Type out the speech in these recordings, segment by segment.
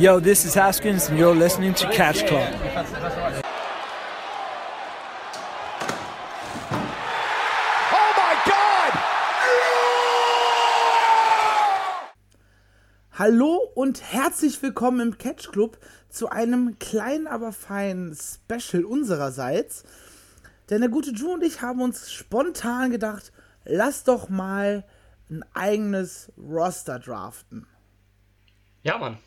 Yo, this is Haskins, and you're listening to Catch Club. Oh my God! Hallo und herzlich willkommen im Catch Club zu einem kleinen, aber feinen Special unsererseits. Denn der gute Drew und ich haben uns spontan gedacht, lass doch mal ein eigenes Roster draften. Ja, Mann.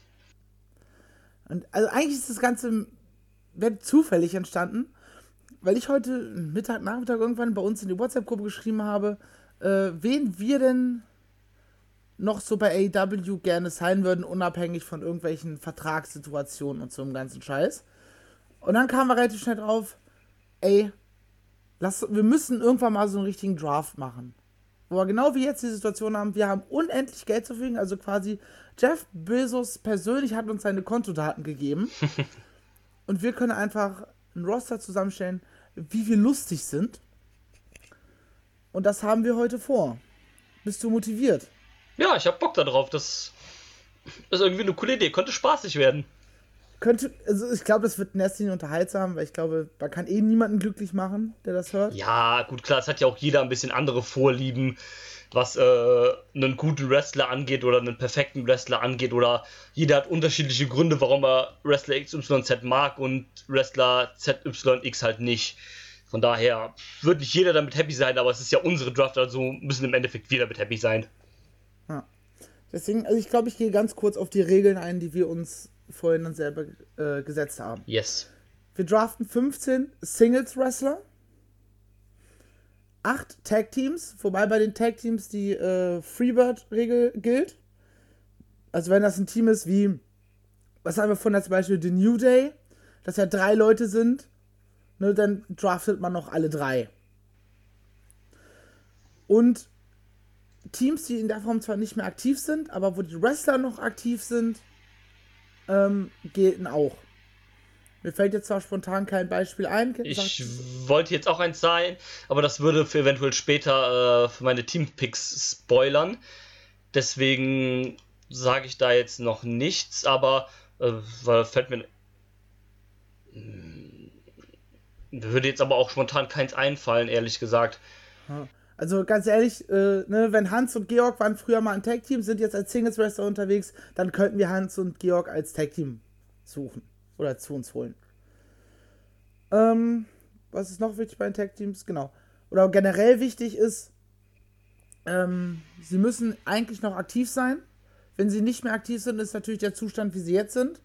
Und also eigentlich ist das Ganze zufällig entstanden, weil ich heute Mittag, Nachmittag irgendwann bei uns in die WhatsApp-Gruppe geschrieben habe, äh, wen wir denn noch so bei AEW gerne sein würden, unabhängig von irgendwelchen Vertragssituationen und so einem ganzen Scheiß. Und dann kamen wir relativ schnell drauf, ey, lass, wir müssen irgendwann mal so einen richtigen Draft machen. Wo wir genau wie jetzt die Situation haben, wir haben unendlich Geld zur Verfügung, also quasi Jeff Bezos persönlich hat uns seine Kontodaten gegeben. und wir können einfach ein Roster zusammenstellen, wie wir lustig sind. Und das haben wir heute vor. Bist du motiviert? Ja, ich hab Bock darauf. Das ist irgendwie eine coole Idee. Könnte spaßig werden. Könnte, also ich glaube, das wird in erster Linie unterhaltsam, weil ich glaube, man kann eh niemanden glücklich machen, der das hört. Ja, gut, klar, es hat ja auch jeder ein bisschen andere Vorlieben, was äh, einen guten Wrestler angeht oder einen perfekten Wrestler angeht. Oder jeder hat unterschiedliche Gründe, warum er Wrestler XYZ mag und Wrestler ZYX halt nicht. Von daher wird nicht jeder damit happy sein, aber es ist ja unsere Draft, also müssen im Endeffekt wir damit happy sein. Ja. Deswegen, also ich glaube, ich gehe ganz kurz auf die Regeln ein, die wir uns vorhin dann selber äh, gesetzt haben. Yes. Wir draften 15 Singles-Wrestler, 8 Tag-Teams, wobei bei den Tag-Teams die äh, Freebird-Regel gilt. Also wenn das ein Team ist wie, was haben wir von zum Beispiel The New Day, dass ja drei Leute sind, ne, dann draftet man noch alle drei. Und Teams, die in der Form zwar nicht mehr aktiv sind, aber wo die Wrestler noch aktiv sind, ähm, gelten auch. Mir fällt jetzt zwar spontan kein Beispiel ein. Ich wollte jetzt auch eins sein, aber das würde für eventuell später äh, für meine Teampicks spoilern. Deswegen sage ich da jetzt noch nichts, aber äh, weil fällt mir. Hm, würde jetzt aber auch spontan keins einfallen, ehrlich gesagt. Also ganz ehrlich, äh, ne, wenn Hans und Georg waren früher mal ein Tag-Team, sind jetzt als Singles Wrestler unterwegs, dann könnten wir Hans und Georg als Tag-Team suchen oder zu uns holen. Ähm, was ist noch wichtig bei den Tag-Teams? Genau. Oder generell wichtig ist, ähm, sie müssen eigentlich noch aktiv sein. Wenn sie nicht mehr aktiv sind, ist natürlich der Zustand, wie sie jetzt sind.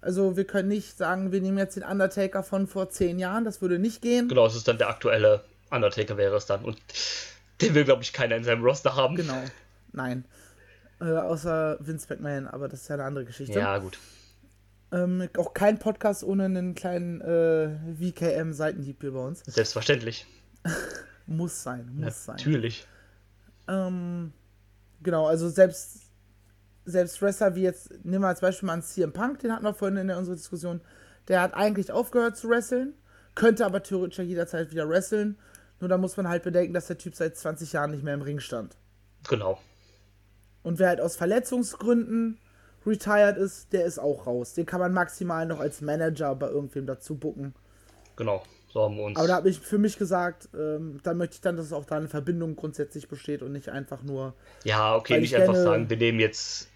Also wir können nicht sagen, wir nehmen jetzt den Undertaker von vor zehn Jahren, das würde nicht gehen. Genau, es ist dann der aktuelle Undertaker wäre es dann. Und den will, glaube ich, keiner in seinem Roster haben. Genau. Nein. Äh, außer Vince McMahon, aber das ist ja eine andere Geschichte. Ja, gut. Ähm, auch kein Podcast ohne einen kleinen äh, WKM-Seitenhieb hier bei uns. Selbstverständlich. muss sein, muss sein. Natürlich. Ähm, genau, also selbst, selbst Wrestler wie jetzt, nehmen wir als Beispiel mal einen CM Punk, den hatten wir vorhin in unserer Diskussion, der hat eigentlich aufgehört zu wresteln, könnte aber theoretisch jederzeit wieder wresteln. Nur da muss man halt bedenken, dass der Typ seit 20 Jahren nicht mehr im Ring stand. Genau. Und wer halt aus Verletzungsgründen retired ist, der ist auch raus. Den kann man maximal noch als Manager bei irgendwem dazu bucken. Genau, so haben wir uns. Aber da habe ich für mich gesagt, ähm, da möchte ich dann, dass auch da eine Verbindung grundsätzlich besteht und nicht einfach nur. Ja, okay, nicht einfach sagen, wir nehmen jetzt,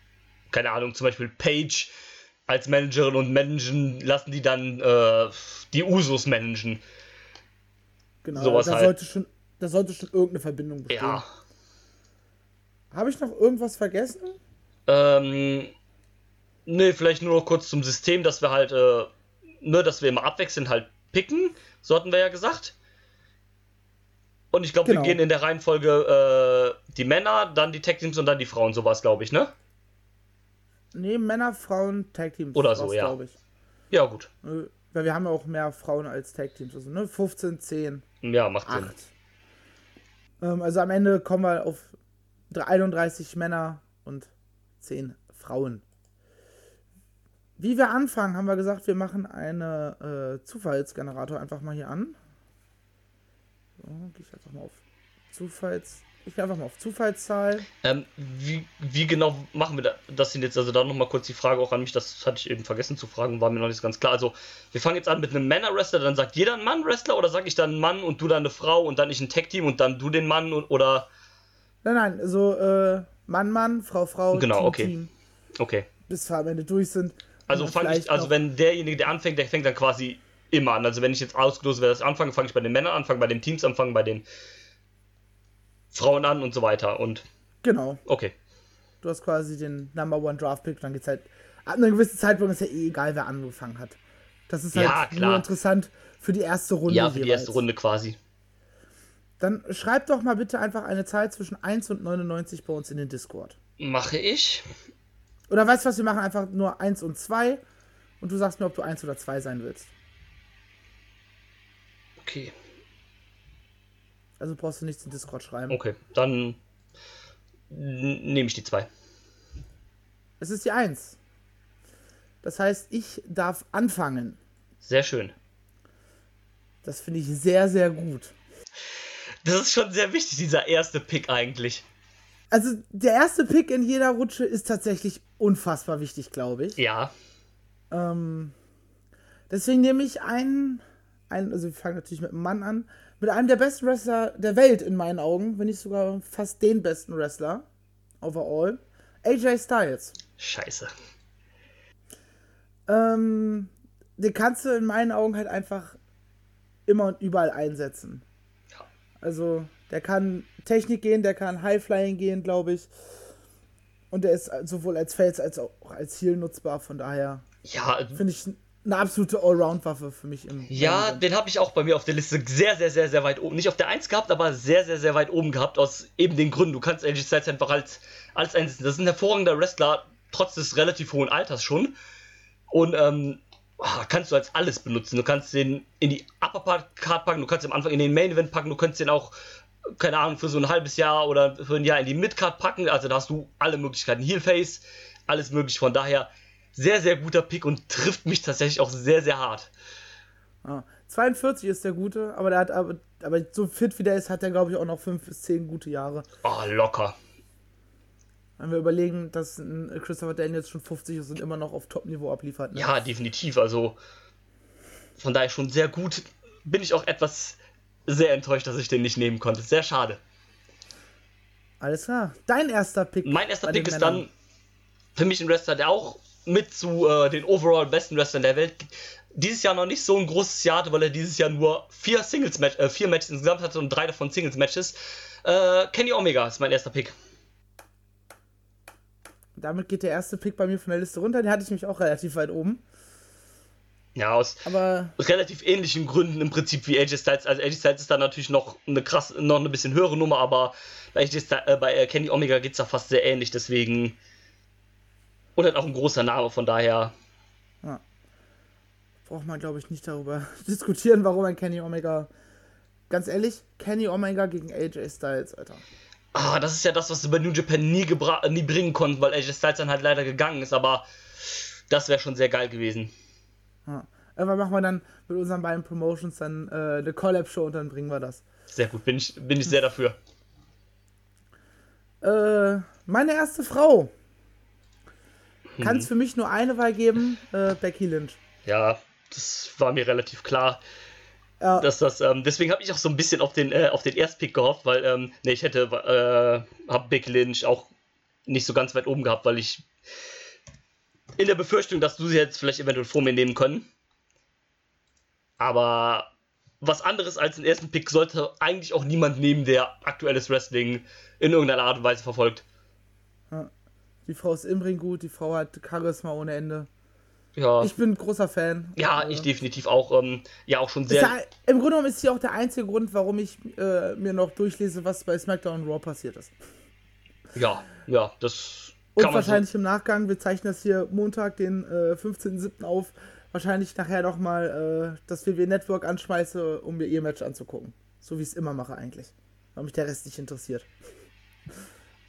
keine Ahnung, zum Beispiel Page als Managerin und managen, lassen die dann äh, die Usos managen. Genau, Sowas da, halt. sollte schon, da sollte schon irgendeine Verbindung bestehen. Ja. Habe ich noch irgendwas vergessen? Ähm, ne, vielleicht nur noch kurz zum System, dass wir halt, äh, ne, dass wir immer abwechselnd halt picken. So hatten wir ja gesagt. Und ich glaube, genau. wir gehen in der Reihenfolge äh, die Männer, dann die Tag Teams und dann die Frauen, sowas, glaube ich, ne? Ne, Männer, Frauen, Tag Teams. Oder so, ja. Ich. Ja, gut. Äh, weil wir haben ja auch mehr Frauen als Tag Teams. Also, ne? 15, 10. Ja, macht 8. Sinn. Ähm, also am Ende kommen wir auf 31 Männer und 10 Frauen. Wie wir anfangen, haben wir gesagt, wir machen einen äh, Zufallsgenerator einfach mal hier an. So, gehe ich jetzt auch mal auf Zufalls. Ich gehe einfach mal auf Zufallszahl. Ähm, wie, wie genau machen wir das denn jetzt? Also da nochmal kurz die Frage auch an mich, das hatte ich eben vergessen zu fragen, war mir noch nicht ganz klar. Also wir fangen jetzt an mit einem Männer-Wrestler, dann sagt jeder ein Mann-Wrestler oder sag ich dann einen Mann und du dann eine Frau und dann ich ein Tag-Team und dann du den Mann und, oder... Nein, nein, so äh, Mann, Mann, Frau, Frau, Genau, Team, okay. Team, Okay. bis wir am Ende durch sind. Also Und fange ich, also wenn derjenige, der anfängt, der fängt dann quasi immer an. Also wenn ich jetzt ausgelost werde, das anfange, fange ich bei den Männern an, fange bei den Teams an, fange bei den Frauen an und so weiter. Und Genau, okay. du hast quasi den Number One Draft Pick, dann geht's halt. Ab einem gewissen Zeitpunkt ist ja eh egal, wer angefangen hat. Das ist halt Ja, nur interessant für die erste Runde. Ja, für die jeweils. erste Runde quasi. Dann schreib doch mal bitte einfach eine Zahl zwischen 1 und 99 bei uns in den Discord. Mache ich. Oder weißt du was, wir machen einfach nur 1 und 2 und du sagst mir, ob du 1 oder 2 sein willst. Okay. Also brauchst du nichts in Discord schreiben. Okay. Dann nehme ich die zwei. Es ist die 1. Das heißt, ich darf anfangen. Sehr schön. Das finde ich sehr, sehr gut. Das ist schon sehr wichtig, dieser erste Pick eigentlich. Also der erste Pick in jeder Rutsche ist tatsächlich unfassbar wichtig, glaube ich. Ja. Ähm, deswegen nehme ich einen, einen, also wir fangen natürlich mit einem Mann an, mit einem der besten Wrestler der Welt in meinen Augen, wenn nicht sogar fast den besten Wrestler overall, AJ Styles. Scheiße. Ähm, den kannst du in meinen Augen halt einfach immer und überall einsetzen. Ja. Also, der kann Technik gehen, der kann Highflying gehen, glaube ich. Und der ist sowohl als Face als auch als Heal nutzbar, von daher Ja, finde ich eine absolute Allround-Waffe für mich im. Ja, im- den habe ich auch bei mir auf der Liste sehr, sehr, sehr, sehr weit oben. Nicht auf der 1 gehabt, aber sehr, sehr, sehr weit oben gehabt. Aus eben den Gründen. Du kannst AJ Styles einfach als, als einsetzen. Das ist ein hervorragender Wrestler, trotz des relativ hohen Alters schon. Und ähm, ah, kannst du als alles benutzen. Du kannst den in die Upper Card packen, du kannst ihn am Anfang in den Main Event packen, du kannst den auch, keine Ahnung, für so ein halbes Jahr oder für ein Jahr in die Mid Card packen. Also da hast du alle Möglichkeiten. Heel Face, alles möglich. Von daher sehr, sehr guter Pick und trifft mich tatsächlich auch sehr, sehr hart. Ah, 42 ist der gute, aber der hat aber, aber so fit wie der ist, hat er glaube ich auch noch 5 bis 10 gute Jahre. Oh, locker. Wenn wir überlegen, dass Christopher Daniels schon 50 ist und immer noch auf Top-Niveau abliefert. Ne? Ja, definitiv. Also von daher schon sehr gut. Bin ich auch etwas sehr enttäuscht, dass ich den nicht nehmen konnte. Sehr schade. Alles klar. Dein erster Pick. Mein erster Pick ist Männern. dann für mich ein Wrestler, der auch mit zu äh, den overall besten Wrestlern der Welt dieses Jahr noch nicht so ein großes Jahr hatte, weil er dieses Jahr nur vier Singles Match, äh, vier Matches insgesamt hatte und drei davon Singles Matches. Äh, Kenny Omega ist mein erster Pick. Damit geht der erste Pick bei mir von der Liste runter. Den hatte ich nämlich auch relativ weit oben. Ja, aus Aber relativ ähnlichen Gründen im Prinzip wie AJ Styles. Also AJ Styles ist da natürlich noch eine krass, noch eine bisschen höhere Nummer, aber bei, AJ Styles, äh, bei äh, Kenny Omega geht es da fast sehr ähnlich, deswegen. Und halt auch ein großer Name, von daher. braucht man, glaube ich, nicht darüber diskutieren, warum ein Kenny Omega. Ganz ehrlich, Kenny Omega gegen AJ Styles, Alter. Ah, das ist ja das, was sie bei New Japan nie, gebra- nie bringen konnten, weil AJ Styles dann halt leider gegangen ist, aber das wäre schon sehr geil gewesen. Ja. Irgendwann machen wir dann mit unseren beiden Promotions dann äh, eine Collab-Show und dann bringen wir das. Sehr gut, bin ich, bin ich sehr dafür. Äh, meine erste Frau. Kann Mhm. es für mich nur eine Wahl geben, äh, Becky Lynch. Ja, das war mir relativ klar. Ja. dass das, ähm, deswegen habe ich auch so ein bisschen auf den, äh, auf den Erstpick gehofft, weil, ähm, ne, ich hätte, äh, hab Big Lynch auch nicht so ganz weit oben gehabt, weil ich in der Befürchtung, dass du sie jetzt vielleicht eventuell vor mir nehmen können. Aber was anderes als den ersten Pick sollte eigentlich auch niemand nehmen, der aktuelles Wrestling in irgendeiner Art und Weise verfolgt. Die Frau ist im Ring gut, die Frau hat Charisma ohne Ende. Ja, Ich bin ein großer Fan. ja, ich definitiv auch, ähm, ja, auch schon sehr. ja, Im Grunde genommen ist sie auch der einzige Grund, warum ich äh, mir noch durchlese, was bei SmackDown und Raw passiert ist. Ja, ja, das Und kann so, wahrscheinlich im Nachgang, wir zeichnen das hier Montag, den äh, 15.07. auf, wahrscheinlich nachher nochmal äh, das WWE Network anschmeiße, um mir ihr Match anzugucken. So wie ich es immer mache eigentlich. Weil mich der Rest nicht interessiert.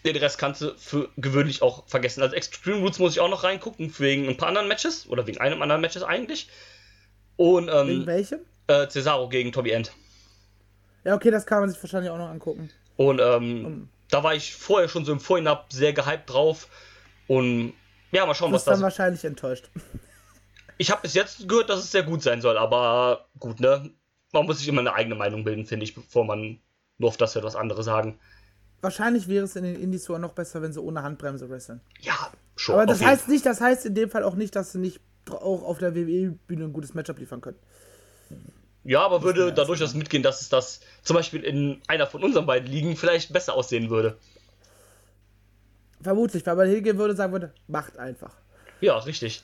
Den Rest kannst du für gewöhnlich auch vergessen. Also Extreme Roots muss ich auch noch reingucken, wegen ein paar anderen Matches. Oder wegen einem anderen Matches eigentlich. Und Wegen ähm, welchem? äh, Cesaro gegen Toby End. Ja, okay, das kann man sich wahrscheinlich auch noch angucken. Und ähm, da war ich vorher schon so im Vorhinein sehr gehypt drauf. Und ja, mal schauen, Du was bist dann das. wahrscheinlich enttäuscht. Ich habe bis jetzt gehört, dass es sehr gut sein soll, aber gut, ne? Man muss sich immer eine eigene Meinung bilden, finde ich, bevor man nur auf das hört, was andere sagen. Wahrscheinlich wäre es in den Indies sogar noch besser, wenn sie ohne Handbremse wresteln. Ja, schon. Aber das heißt nicht, das heißt in dem Fall auch nicht, dass sie nicht auch auf der WWE-Bühne ein gutes Matchup liefern können. Ja, aber würde dadurch das mitgehen, dass es das zum Beispiel in einer von unseren beiden Ligen vielleicht besser aussehen würde. Vermutlich, weil man hingehen würde und sagen würde, macht einfach. Ja, richtig.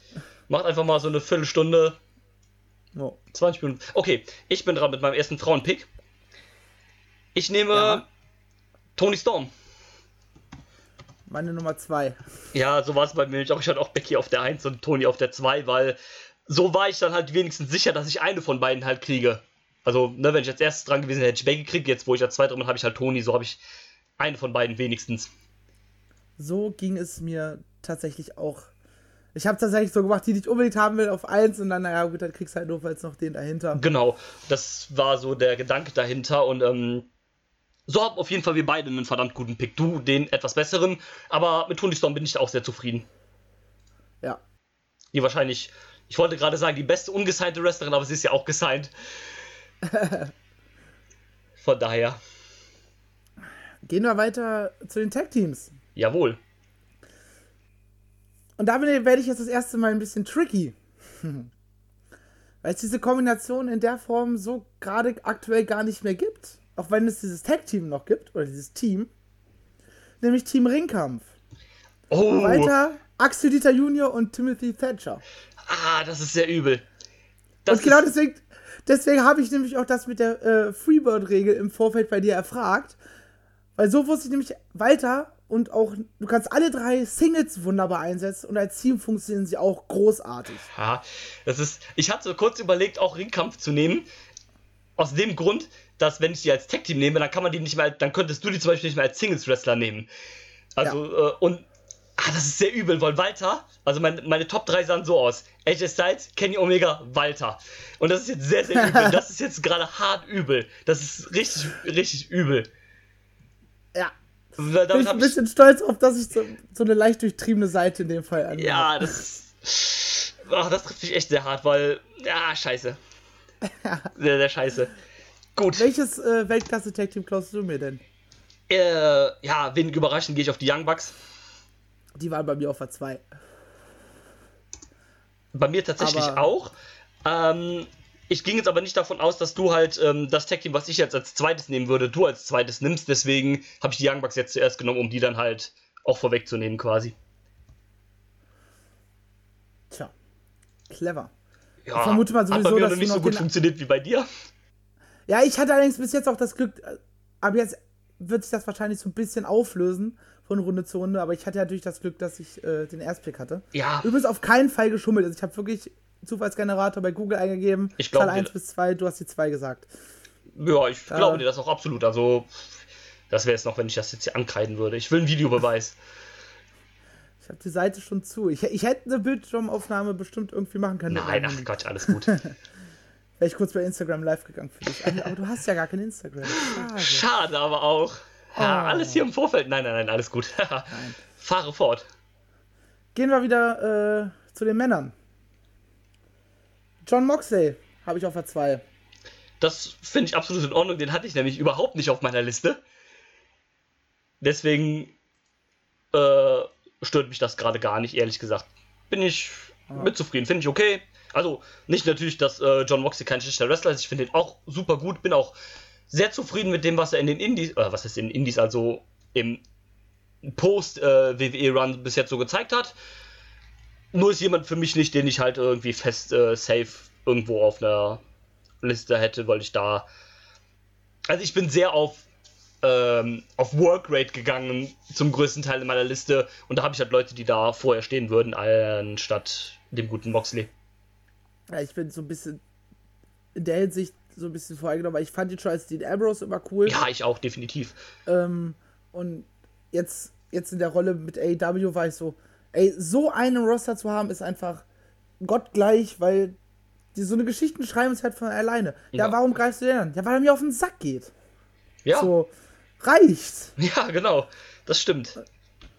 Macht einfach mal so eine Viertelstunde, So. 20 Minuten. Okay, ich bin dran mit meinem ersten Frauenpick. Ich nehme Ja. Tony Storm. Meine Nummer zwei. Ja, so war es bei mir. Ich hatte auch Becky auf der 1 und Tony auf der 2, weil so war ich dann halt wenigstens sicher, dass ich eine von beiden halt kriege. Also, ne, wenn ich als erstes dran gewesen wäre, hätte ich Becky gekriegt. Jetzt, wo ich als zweiter bin, habe ich halt Tony. So habe ich eine von beiden wenigstens. So ging es mir tatsächlich auch. Ich habe tatsächlich so gemacht, die ich unbedingt haben will, auf eins und dann, naja, gut, dann kriegst du halt nur jetzt noch den dahinter. Genau, das war so der Gedanke dahinter und ähm, so haben auf jeden Fall wir beide einen verdammt guten Pick. Du den etwas besseren, aber mit Tony Storm bin ich auch sehr zufrieden. Ja. Die wahrscheinlich, ich wollte gerade sagen, die beste ungesignte Wrestlerin, aber sie ist ja auch gesigned. Von daher, Gehen wir weiter zu den Tag-Teams. jawohl. Und da bin- werde ich jetzt das erste Mal ein bisschen tricky. Weil es diese Kombination in der Form so gerade aktuell gar nicht mehr gibt. Auch wenn es dieses Tag-Team noch gibt, oder dieses Team. Nämlich Team Ringkampf. Oh, Weiter Axel Dieter Junior und Timothy Thatcher. ah, das ist sehr übel. Das und genau deswegen, deswegen habe ich nämlich auch das mit der äh, Freebird-Regel im Vorfeld bei dir erfragt. Weil so wusste ich nämlich weiter und auch, du kannst alle drei Singles wunderbar einsetzen und als Team funktionieren sie auch großartig. Ja, das ist. Ich hatte kurz überlegt, auch Ringkampf zu nehmen. Aus dem Grund, dass wenn ich die als Tag-Team nehme, dann kann man die nicht mehr, dann könntest du die zum Beispiel nicht mehr als Singles-Wrestler nehmen. Also, äh, und ah, das ist sehr übel, weil Walter, also mein, meine Top 3 sahen so aus. AJ Styles, Kenny Omega, Walter. Und das ist jetzt sehr, sehr übel. Das ist jetzt gerade hart übel. Das ist richtig, richtig übel. Ja. Weil Bin Damit ich ein habe ich. bisschen stolz auf, dass ich so, so eine leicht durchtriebene Seite in dem Fall an. Ja, das. Ach, das trifft mich echt sehr hart, weil. Ja, scheiße. Sehr, sehr scheiße. Gut. Welches äh, Weltklasse-Tag-Team klaust du mir denn? Äh, ja, wenig überraschend gehe ich auf die Young Bucks. Die waren bei mir auf der 2. Bei mir tatsächlich Aber- auch. Ähm, ich ging jetzt aber nicht davon aus, dass du halt ähm, das Tag Team, was ich jetzt als zweites nehmen würde, du als zweites nimmst. Deswegen habe ich die Young Bucks jetzt zuerst genommen, um die dann halt auch vorwegzunehmen quasi. Tja. Clever. Ja, Ich vermute mal hat sowieso, bei mir dass noch nicht so gut funktioniert wie bei dir. Ja, ich hatte allerdings bis jetzt auch das Glück, äh, aber jetzt wird sich das wahrscheinlich so ein bisschen auflösen von Runde zu Runde, aber ich hatte natürlich das Glück, dass ich äh, den Erstpick hatte. Ja. Übrigens auf keinen Fall geschummelt. Also ich habe wirklich Zufallsgenerator bei Google eingegeben. Ich glaube Zahl dir- 1 bis 2, du hast die 2 gesagt. Ja, ich Ja. glaube dir das auch absolut. Also, das wäre es noch, wenn ich das jetzt hier ankreiden würde. Ich will einen Videobeweis. Ich habe die Seite schon zu. Ich, ich hätte eine Bildschirmaufnahme bestimmt irgendwie machen können. Nein, ach. Quatsch, alles gut. Wäre ich kurz bei Instagram live gegangen für dich. Aber, du hast ja gar kein Instagram. Schade. Schade aber auch. Ja, Oh. alles hier im Vorfeld. Nein, nein, nein, alles gut. Fahre fort. Gehen wir wieder äh, zu den Männern. John Moxley habe ich auf der 2. Das finde ich absolut in Ordnung. Den hatte ich nämlich überhaupt nicht auf meiner Liste. Deswegen äh, stört mich das gerade gar nicht, ehrlich gesagt. Bin ich mit zufrieden, finde ich okay. Also nicht natürlich, dass äh, John Moxley kein schlechter Wrestler ist. Ich finde ihn auch super gut. Bin auch sehr zufrieden mit dem, was er in den Indies, äh, was ist in den Indies, also im Post-WWE-Run bis jetzt so gezeigt hat. Nur ist jemand für mich nicht, den ich halt irgendwie fest äh, safe irgendwo auf einer Liste hätte, weil ich da. Also ich bin sehr auf, ähm, auf Workrate gegangen zum größten Teil in meiner Liste und da habe ich halt Leute, die da vorher stehen würden, anstatt dem guten Moxley. Ja, ich bin so ein bisschen in der Hinsicht so ein bisschen voreingenommen, weil ich fand ihn schon als Dean Ambrose immer cool. Ja, ich auch, definitiv. Ähm, und jetzt, jetzt in der Rolle mit AEW war ich so, ey, so einen Roster zu haben, ist einfach gottgleich, weil die so eine Geschichten schreiben es halt von alleine. Ja, Ja. warum greifst du den an? Ja, weil er mir auf den Sack geht. Ja, So, reicht. Ja, genau. Das stimmt.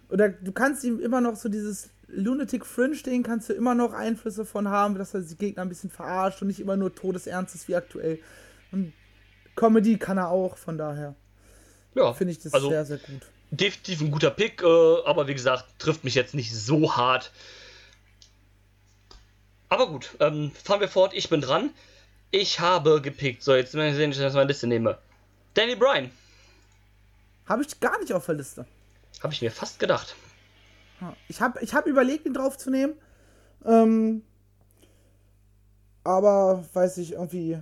Oder du kannst ihm immer noch so dieses Lunatic Fringe-Ding, kannst du immer noch Einflüsse von haben, dass er die Gegner ein bisschen verarscht und nicht immer nur todesernst ist wie aktuell. Und Comedy kann er auch, von daher Ja, finde ich das also sehr, sehr gut. definitiv ein guter Pick, äh, aber wie gesagt, trifft mich jetzt nicht so hart. Aber gut, ähm, fahren wir fort. Ich bin dran. Ich habe gepickt. So, jetzt mal sehen, dass ich meine Liste nehme. Danny Bryan. Habe ich gar nicht auf der Liste. Habe ich mir fast gedacht. Ich habe ich hab überlegt, ihn draufzunehmen. Ähm, aber weiß ich irgendwie.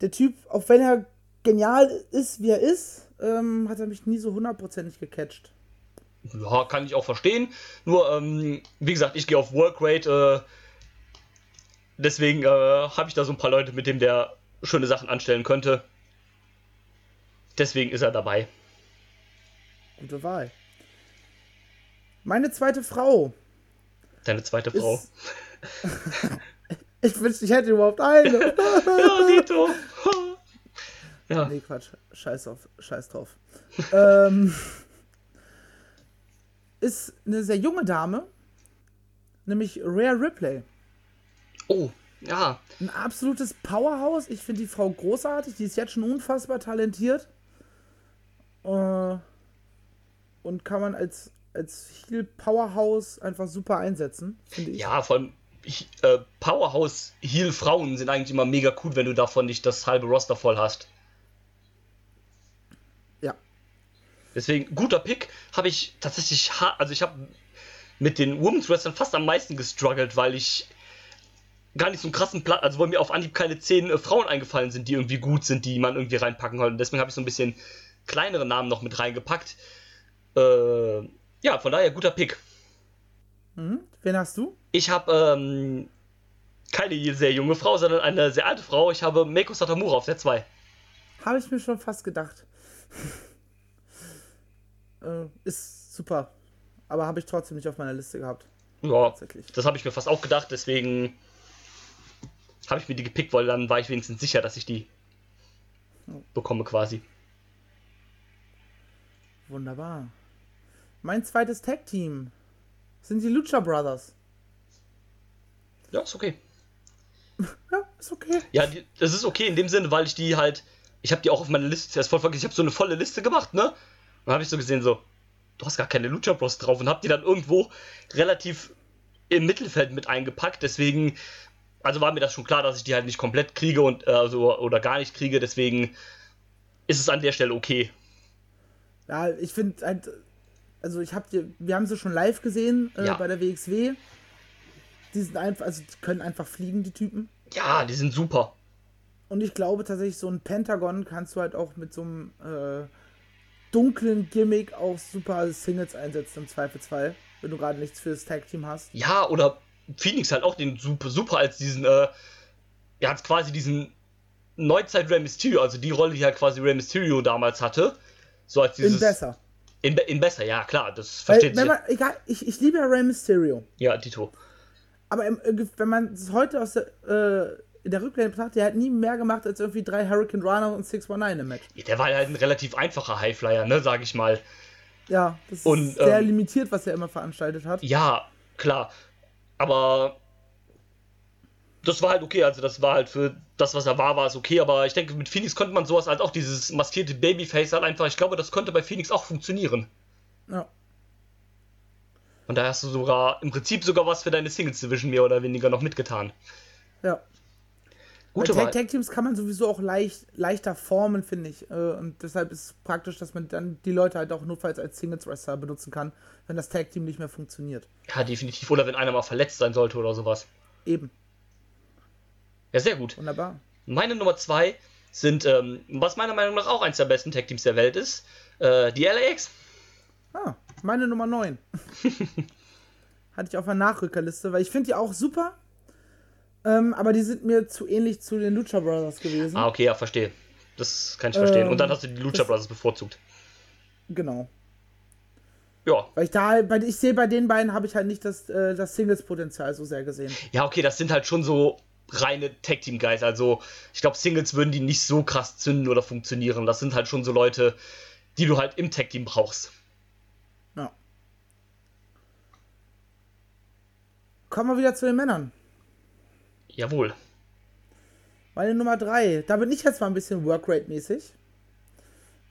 Der Typ, auch wenn er genial ist, wie er ist, ähm, hat er mich nie so hundertprozentig gecatcht. Ja, kann ich auch verstehen. Nur, ähm, wie gesagt, ich gehe auf Workrate. Äh, deswegen äh, habe ich da so ein paar Leute, mit denen der schöne Sachen anstellen könnte. Deswegen ist er dabei. Gute Wahl. Meine zweite Frau. Deine zweite Frau. Ist- Ich wünschte, ich hätte überhaupt eine. Ja, Dito. ja, nee, Quatsch. Scheiß, auf, scheiß drauf. ähm, ist eine sehr junge Dame. Nämlich Rare Ripley. oh, ja. Ein absolutes Powerhouse. Ich finde die Frau großartig. Die ist jetzt schon unfassbar talentiert. Äh, und kann man als, als Heel Powerhouse einfach super einsetzen, finde ich. Ja, ich, äh, Powerhouse Heel Frauen sind eigentlich immer mega cool, wenn du davon nicht das halbe Roster voll hast. Ja. Deswegen, guter Pick, habe ich tatsächlich, also ich habe mit den Women's Wrestlern fast am meisten gestruggelt, weil ich gar nicht so einen krassen Platz, also weil mir auf Anhieb keine zehn äh, Frauen eingefallen sind, die irgendwie gut sind, die man irgendwie reinpacken wollte. Deswegen habe ich so ein bisschen kleinere Namen noch mit reingepackt. Äh, ja, von daher guter Pick. Mhm. Wen hast du? Ich habe ähm, keine sehr junge Frau, sondern eine sehr alte Frau. Ich habe Meiko Satamura auf der 2. Habe ich mir schon fast gedacht. äh, ist super. Aber habe ich trotzdem nicht auf meiner Liste gehabt. Ja, Tatsächlich. das habe ich mir fast auch gedacht, deswegen habe ich mir die gepickt, weil dann war ich wenigstens sicher, dass ich die bekomme quasi. Wunderbar. Mein zweites Tag-Team sind die Lucha Brothers. Ja, ist okay. Ja, ist okay. Ja, die, das ist okay in dem Sinne, weil ich die halt, ich habe die auch auf meiner Liste zuerst voll vergessen. Ich habe so eine volle Liste gemacht, ne? Und habe ich so gesehen, so, du hast gar keine Lucha Bros drauf und habe die dann irgendwo relativ im Mittelfeld mit eingepackt. Deswegen, also war mir das schon klar, dass ich die halt nicht komplett kriege und also, oder gar nicht kriege. Deswegen ist es an der Stelle okay. Ja, ich finde also ich habe wir haben sie schon live gesehen äh, Ja. bei der WXW. Die sind einfach, also die können einfach fliegen, die Typen. Ja, die sind super. Und ich glaube tatsächlich, so ein Pentagon kannst du halt auch mit so einem äh, dunklen Gimmick auch super Singles einsetzen im Zweifelsfall, wenn du gerade nichts fürs Tag-Team hast. Ja, oder Phoenix halt auch den super, super als diesen, äh, ja, als quasi diesen Neuzeit Rey Mysterio, also die Rolle, die halt quasi Rey Mysterio damals hatte. So als dieses. In besser. In, in besser, ja, klar, das versteht sich. man, egal, ich, ich liebe ja Rey Mysterio. Ja, Dito. Aber im, äh, wenn man es heute aus der, äh, in der Rückblende betrachtet, der hat nie mehr gemacht als irgendwie drei Hurricane Runner und 619 im Match. Der war halt ein relativ einfacher Highflyer, ne, sag ich mal. Ja, das Und, ist sehr ähm, limitiert, was er immer veranstaltet hat. Ja, klar. Aber das war halt okay, also das war halt für das, was er war, war es okay. Aber ich denke, mit Phoenix konnte man sowas halt auch, dieses maskierte Babyface halt einfach, ich glaube, das könnte bei Phoenix auch funktionieren. Ja. Und da hast du sogar, im Prinzip sogar was für deine Singles Division mehr oder weniger noch mitgetan. ja. Gute Wahl. Tag, Tag Teams kann man sowieso auch leicht, leichter formen, finde ich. Äh, Und deshalb ist es praktisch, dass man dann die Leute halt auch notfalls als Singles Wrestler benutzen kann, wenn das Tag Team nicht mehr funktioniert. Ja, definitiv. Oder wenn einer mal verletzt sein sollte oder sowas. Eben. Ja, sehr gut. Wunderbar. Meine Nummer zwei sind, ähm, was meiner Meinung nach auch eins der besten Tag Teams der Welt ist, äh, die LAX. Ah, meine Nummer 9. Hatte ich auf der Nachrückerliste, weil ich finde die auch super. Ähm, aber die sind mir zu ähnlich zu den Lucha Brothers gewesen. Ah, okay, ja, verstehe. Das kann ich verstehen. Ähm, Und dann hast du die Lucha das- Brothers bevorzugt. Genau. Ja. Weil ich da halt, ich sehe bei den beiden habe ich halt nicht das, äh, das Singles-Potenzial so sehr gesehen. Ja, okay, das sind halt schon so reine Tag Team Guys. Also ich glaube, Singles würden die nicht so krass zünden oder funktionieren. Das sind halt schon so Leute, die du halt im Tag Team brauchst. Ja. Kommen wir wieder zu den Männern. Jawohl. Meine Nummer 3, da bin ich jetzt mal ein bisschen Workrate-mäßig.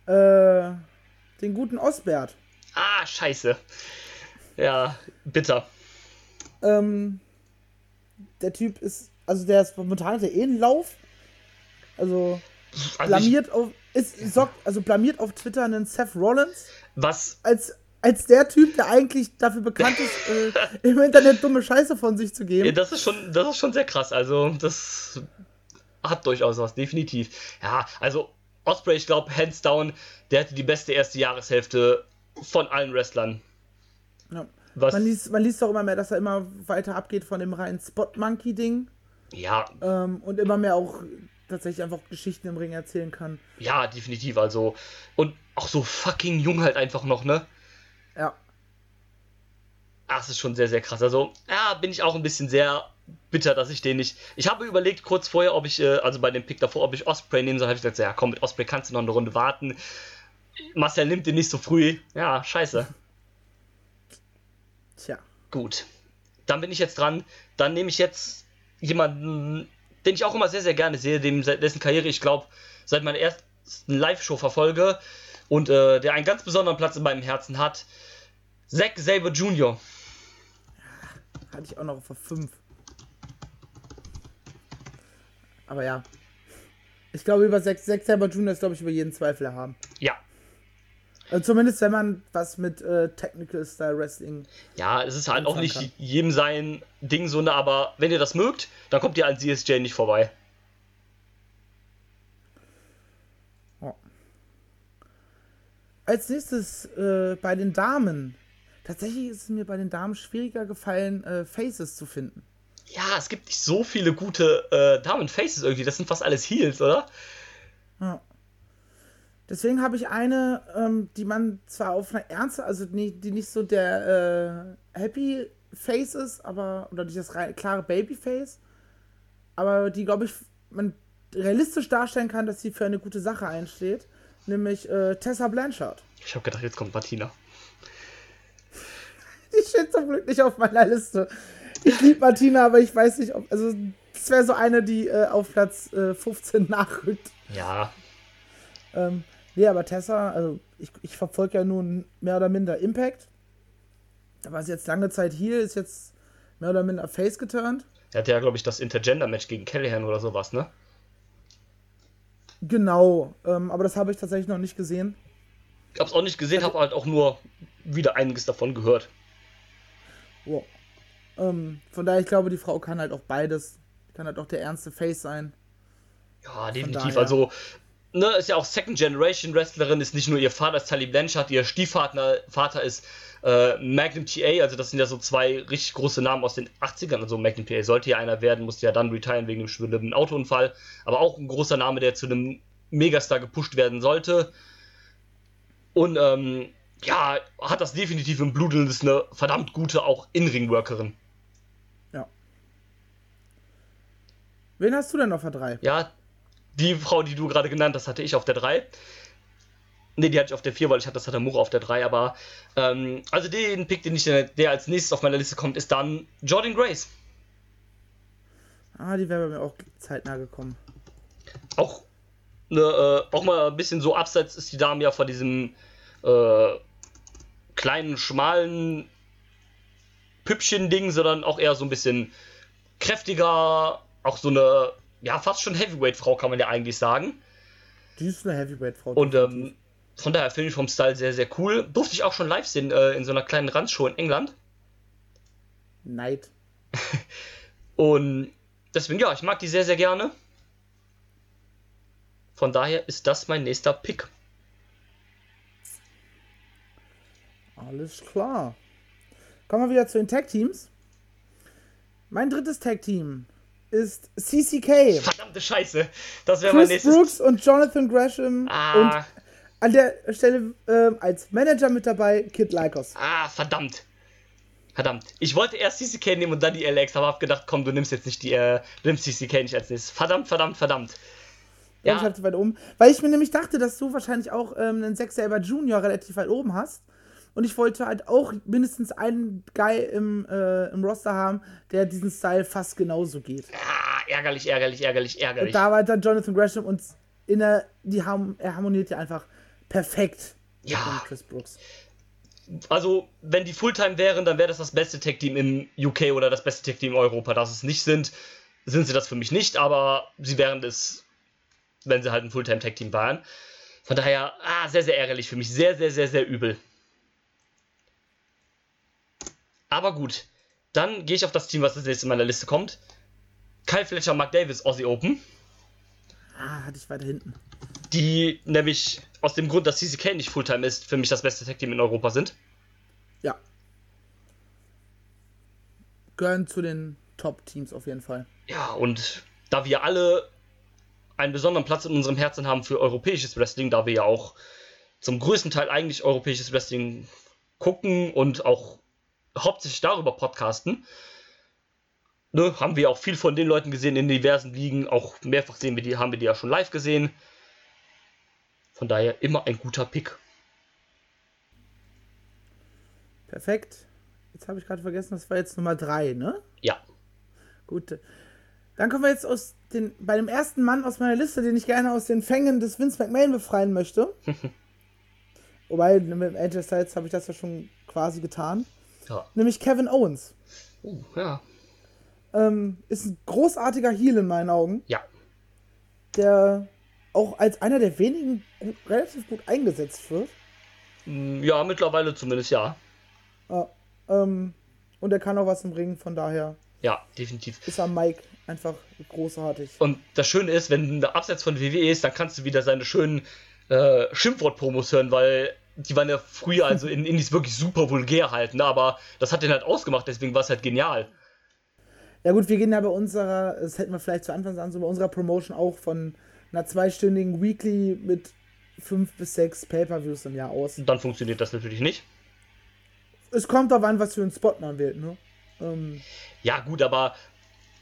Äh, den guten Osbert. Ah, scheiße. Ja, bitter. Ähm, der Typ ist, also der ist momentan hat er eh einen Lauf. Also Also blamiert auf, ist, sorgt, also blamiert auf Twitter einen Seth Rollins was als, als der Typ, der eigentlich dafür bekannt ist, äh, im Internet dumme Scheiße von sich zu Ja, geben. das ist schon, das ist schon sehr krass. Also, das hat durchaus was, definitiv. Ja, also Osprey, ich glaube, hands down, der hatte die beste erste Jahreshälfte von allen Wrestlern. Ja. Man liest, man liest auch immer mehr, dass er immer weiter abgeht von dem reinen Spot-Monkey-Ding ja, ähm, und immer mehr auch tatsächlich einfach Geschichten im Ring erzählen kann. ja, definitiv. Also, und auch so fucking jung halt einfach noch, ne? Ja. Das ist schon sehr, sehr krass. Also, ja, bin ich auch ein bisschen sehr bitter, dass ich den nicht. Ich habe überlegt kurz vorher, ob ich, äh, also bei dem Pick davor, ob ich Osprey nehmen soll. Habe ich gesagt, ja, komm, mit Osprey kannst du noch eine Runde warten. Marcel nimmt den nicht so früh. Ja, scheiße. Tja. Gut. Dann bin ich jetzt dran. Dann nehme ich jetzt jemanden, den ich auch immer sehr, sehr gerne sehe, dem, dessen Karriere ich glaube, seit meiner ersten Live-Show verfolge und äh, der einen ganz besonderen Platz in meinem Herzen hat. Zack Sabre Jr. Hatte ich auch noch auf 5. Aber ja. Ich glaube, über 6, 6 selber Junior ist, glaube ich, über jeden Zweifel erhaben. Ja. Also zumindest, wenn man was mit äh, Technical Style Wrestling. Ja, es ist halt auch nicht kann. jedem sein Ding so, ne, aber wenn ihr das mögt, dann kommt ihr an CSJ nicht vorbei. Ja. Als nächstes äh, bei den Damen. Tatsächlich ist es mir bei den Damen schwieriger gefallen, äh, Faces zu finden. Ja, es gibt nicht so viele gute äh, Damen-Faces irgendwie. Das sind fast alles Heels, oder? Ja. Deswegen habe ich eine, ähm, die man zwar auf einer Ernste, also nie, die nicht so der äh, Happy Face ist, aber, oder nicht das klare Babyface, aber die, glaube ich, man realistisch darstellen kann, dass sie für eine gute Sache einsteht, nämlich äh, Tessa Blanchard. Ich habe gedacht, jetzt kommt Martina. Die steht zum Glück nicht auf meiner Liste. Ich liebe Martina, aber ich weiß nicht, ob, also, das wäre so eine, die äh, auf Platz äh, 15 nachrückt. Ja, Ähm, nee, aber Tessa, also ich, ich verfolge ja nun mehr oder minder Impact. Da war sie jetzt lange Zeit hier, ist jetzt mehr oder minder Face geturnt. er hatte ja, glaube ich, das Intergender-Match gegen Callahan oder sowas, ne? Genau, ähm, aber das habe ich tatsächlich noch nicht gesehen. Ich hab's auch nicht gesehen, habe halt auch nur wieder einiges davon gehört. Wow. Ähm, von daher, ich glaube, die Frau kann halt auch beides. Kann halt auch der ernste Face sein. Ja, definitiv. Also, ne, ist ja auch Second Generation Wrestlerin, ist nicht nur ihr Vater ist Tully Blanchard, ihr Stiefvater Vater ist äh, Magnum TA, also das sind ja so zwei richtig große Namen aus den 80ern. Also Magnum TA sollte ja einer werden, musste ja dann retiren wegen einem schwimmenden Autounfall. Aber auch ein großer Name, der zu einem Megastar gepusht werden sollte. Und ähm, ja, hat das definitiv im Blut und ist eine verdammt gute auch In-Ring-Workerin. Ja. Wen hast du denn auf der 3? Ja, die Frau, die du gerade genannt hast, hatte ich auf der 3. Ne, die hatte ich auf der 4, weil ich hatte das hatte Mura auf der 3, aber ähm, also den Pick, den ich, der als nächstes auf meiner Liste kommt, ist dann Jordan Grace. Ah, die wäre bei mir auch zeitnah gekommen. Auch, ne, äh, auch mal ein bisschen so abseits ist die Dame ja von diesem äh, kleinen, schmalen Püppchen-Ding, sondern auch eher so ein bisschen kräftiger, auch so eine, ja, fast schon Heavyweight-Frau, kann man ja eigentlich sagen. Die ist eine Heavyweight-Frau. Und ähm, von daher finde ich vom Style sehr, sehr cool. Durfte ich auch schon live sehen äh, in so einer kleinen Randshow in England. Neid. Und deswegen, ja, ich mag die sehr, sehr gerne. Von daher ist das mein nächster Pick. Alles klar. Kommen wir wieder zu den Tag-Teams. Mein drittes Tag-Team ist CCK. Verdammte Scheiße. Das wäre mein nächstes. Brooks und Jonathan Gresham. Und Ah, an der Stelle ähm, als Manager mit dabei Kid Lycos. ah, verdammt. Verdammt. Ich wollte erst CCK nehmen und dann die LX, aber hab gedacht, komm, du nimmst jetzt nicht die, äh, du nimmst CCK nicht als nächstes. Verdammt, verdammt, verdammt. Ja, ich hatte weit oben. Weil ich mir nämlich dachte, dass du wahrscheinlich auch ähm, einen Sechser Junior relativ weit oben hast. Und ich wollte halt auch mindestens einen Guy im, äh, im Roster haben, der diesen Style fast genauso geht. Ah, ärgerlich, ärgerlich, ärgerlich, ärgerlich. Und da war dann Jonathan Gresham und in der, die haben, er harmoniert ja einfach perfekt Ja. mit Chris Brooks. Also, wenn die Fulltime wären, dann wäre das das beste Tech-Team im UK oder das beste Tech-Team in Europa. Da sie es nicht sind, sind sie das für mich nicht, aber sie wären es, wenn sie halt ein Fulltime-Tech-Team waren. Von daher, ah, sehr, sehr ärgerlich für mich. Sehr, sehr, sehr, sehr übel. Aber gut, dann gehe ich auf das Team, was als nächstes in meiner Liste kommt. Kyle Fletcher, Mark Davis, Aussie Open. Ah, hatte ich weiter hinten. Die nämlich aus dem Grund, dass CCK nicht Fulltime ist, für mich das beste Tech-Team in Europa sind. Ja. Gehören zu den Top-Teams auf jeden Fall. Ja, und da wir alle einen besonderen Platz in unserem Herzen haben für europäisches Wrestling, da wir ja auch zum größten Teil eigentlich europäisches Wrestling gucken und auch hauptsächlich darüber podcasten, ne, haben wir auch viel von den Leuten gesehen in diversen Ligen, auch mehrfach sehen wir die, haben wir die ja schon live gesehen. Von daher immer ein guter Pick. Perfekt. Jetzt habe ich gerade vergessen, das war jetzt Nummer 3, ne? Ja, Gut. Dann kommen wir jetzt aus den, bei dem ersten Mann aus meiner Liste, den ich gerne aus den Fängen des Vince McMahon befreien möchte. Wobei, mit dem AJ Styles habe ich das ja schon quasi getan. Ja. Nämlich Kevin Owens. Uh, ja. Ähm, ist ein großartiger Heel in meinen Augen, Ja. der auch als einer der wenigen gut, relativ gut eingesetzt wird. Mm, Ja, mittlerweile zumindest ja. Ja, ähm, und er kann auch was im Ring, von daher Ja, definitiv. ist er Mike einfach großartig. Und das Schöne ist, wenn du abseits von WWE ist, dann kannst du wieder seine schönen äh, Schimpfwort-Promos hören, weil die waren ja früher also in Indies wirklich super vulgär halt, ne? aber das hat den halt ausgemacht, deswegen war es halt genial. Ja gut, wir gehen ja bei unserer, das hätten wir vielleicht zu Anfang sagen, so bei unserer Promotion auch von einer zweistündigen Weekly mit fünf bis sechs Pay-Per-Views im Jahr aus. Dann funktioniert das natürlich nicht. Es kommt darauf an, was für einen Spot man wählt, ne? Ähm, Ja, gut, aber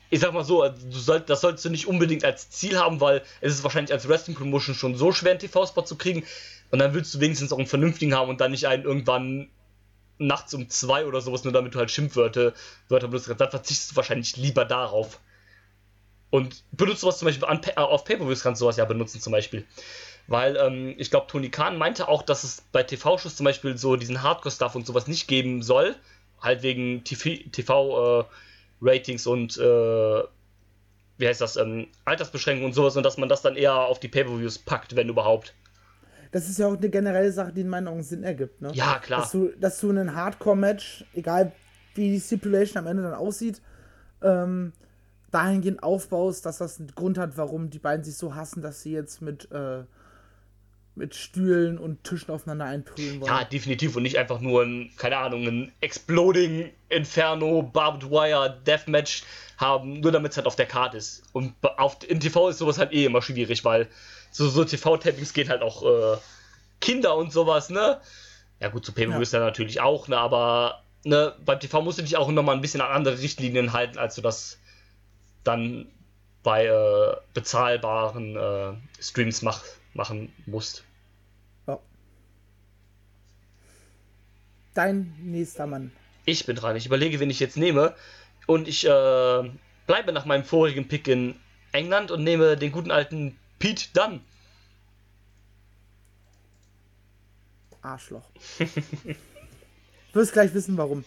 ich sag mal so, also soll, das solltest du nicht unbedingt als Ziel haben, weil es ist wahrscheinlich als Wrestling-Promotion schon so schwer, einen TV-Spot zu kriegen. Und dann willst du wenigstens auch einen vernünftigen haben und dann nicht einen irgendwann nachts um zwei oder sowas, nur damit du halt Schimpfwörter Wörter benutzt. Dann verzichtest du wahrscheinlich lieber darauf. Und benutzt sowas zum Beispiel an, äh, auf Pay-Per-Views kannst du sowas ja benutzen zum Beispiel. Weil ähm, ich glaube, Tony Khan meinte auch, dass es bei TV-Shows zum Beispiel so diesen Hardcore-Stuff und sowas nicht geben soll. Halt wegen TV-Ratings und äh, wie heißt das, ähm, Altersbeschränkungen und sowas und dass man das dann eher auf die Pay-Per-Views packt, wenn überhaupt. das ist ja auch eine generelle Sache, die in meinen Augen Sinn ergibt, ne? Ja, klar. Dass du, dass du einen Hardcore-Match, egal wie die Stipulation am Ende dann aussieht, ähm, dahingehend aufbaust, dass das einen Grund hat, warum die beiden sich so hassen, dass sie jetzt mit, äh, mit Stühlen und Tischen aufeinander einprügeln wollen. Ja, definitiv und nicht einfach nur ein, keine Ahnung, ein Exploding Inferno Barbed Wire Deathmatch haben, nur damit es halt auf der Karte ist. Und auf, in TV ist sowas halt eh immer schwierig, weil so, so TV-Tappings gehen halt auch äh, Kinder und sowas, ne? Ja gut, zu pay Ja. ist ja natürlich auch, ne? Aber ne, beim TV musst du dich auch nochmal ein bisschen an andere Richtlinien halten, als du das dann bei äh, bezahlbaren äh, Streams mach, machen musst. Ja. Dein nächster Mann. Ich bin dran. Ich überlege, wen ich jetzt nehme. Und ich äh, bleibe nach meinem vorigen Pick in England und nehme den guten alten Pete Dunn. Arschloch. du wirst gleich wissen, warum.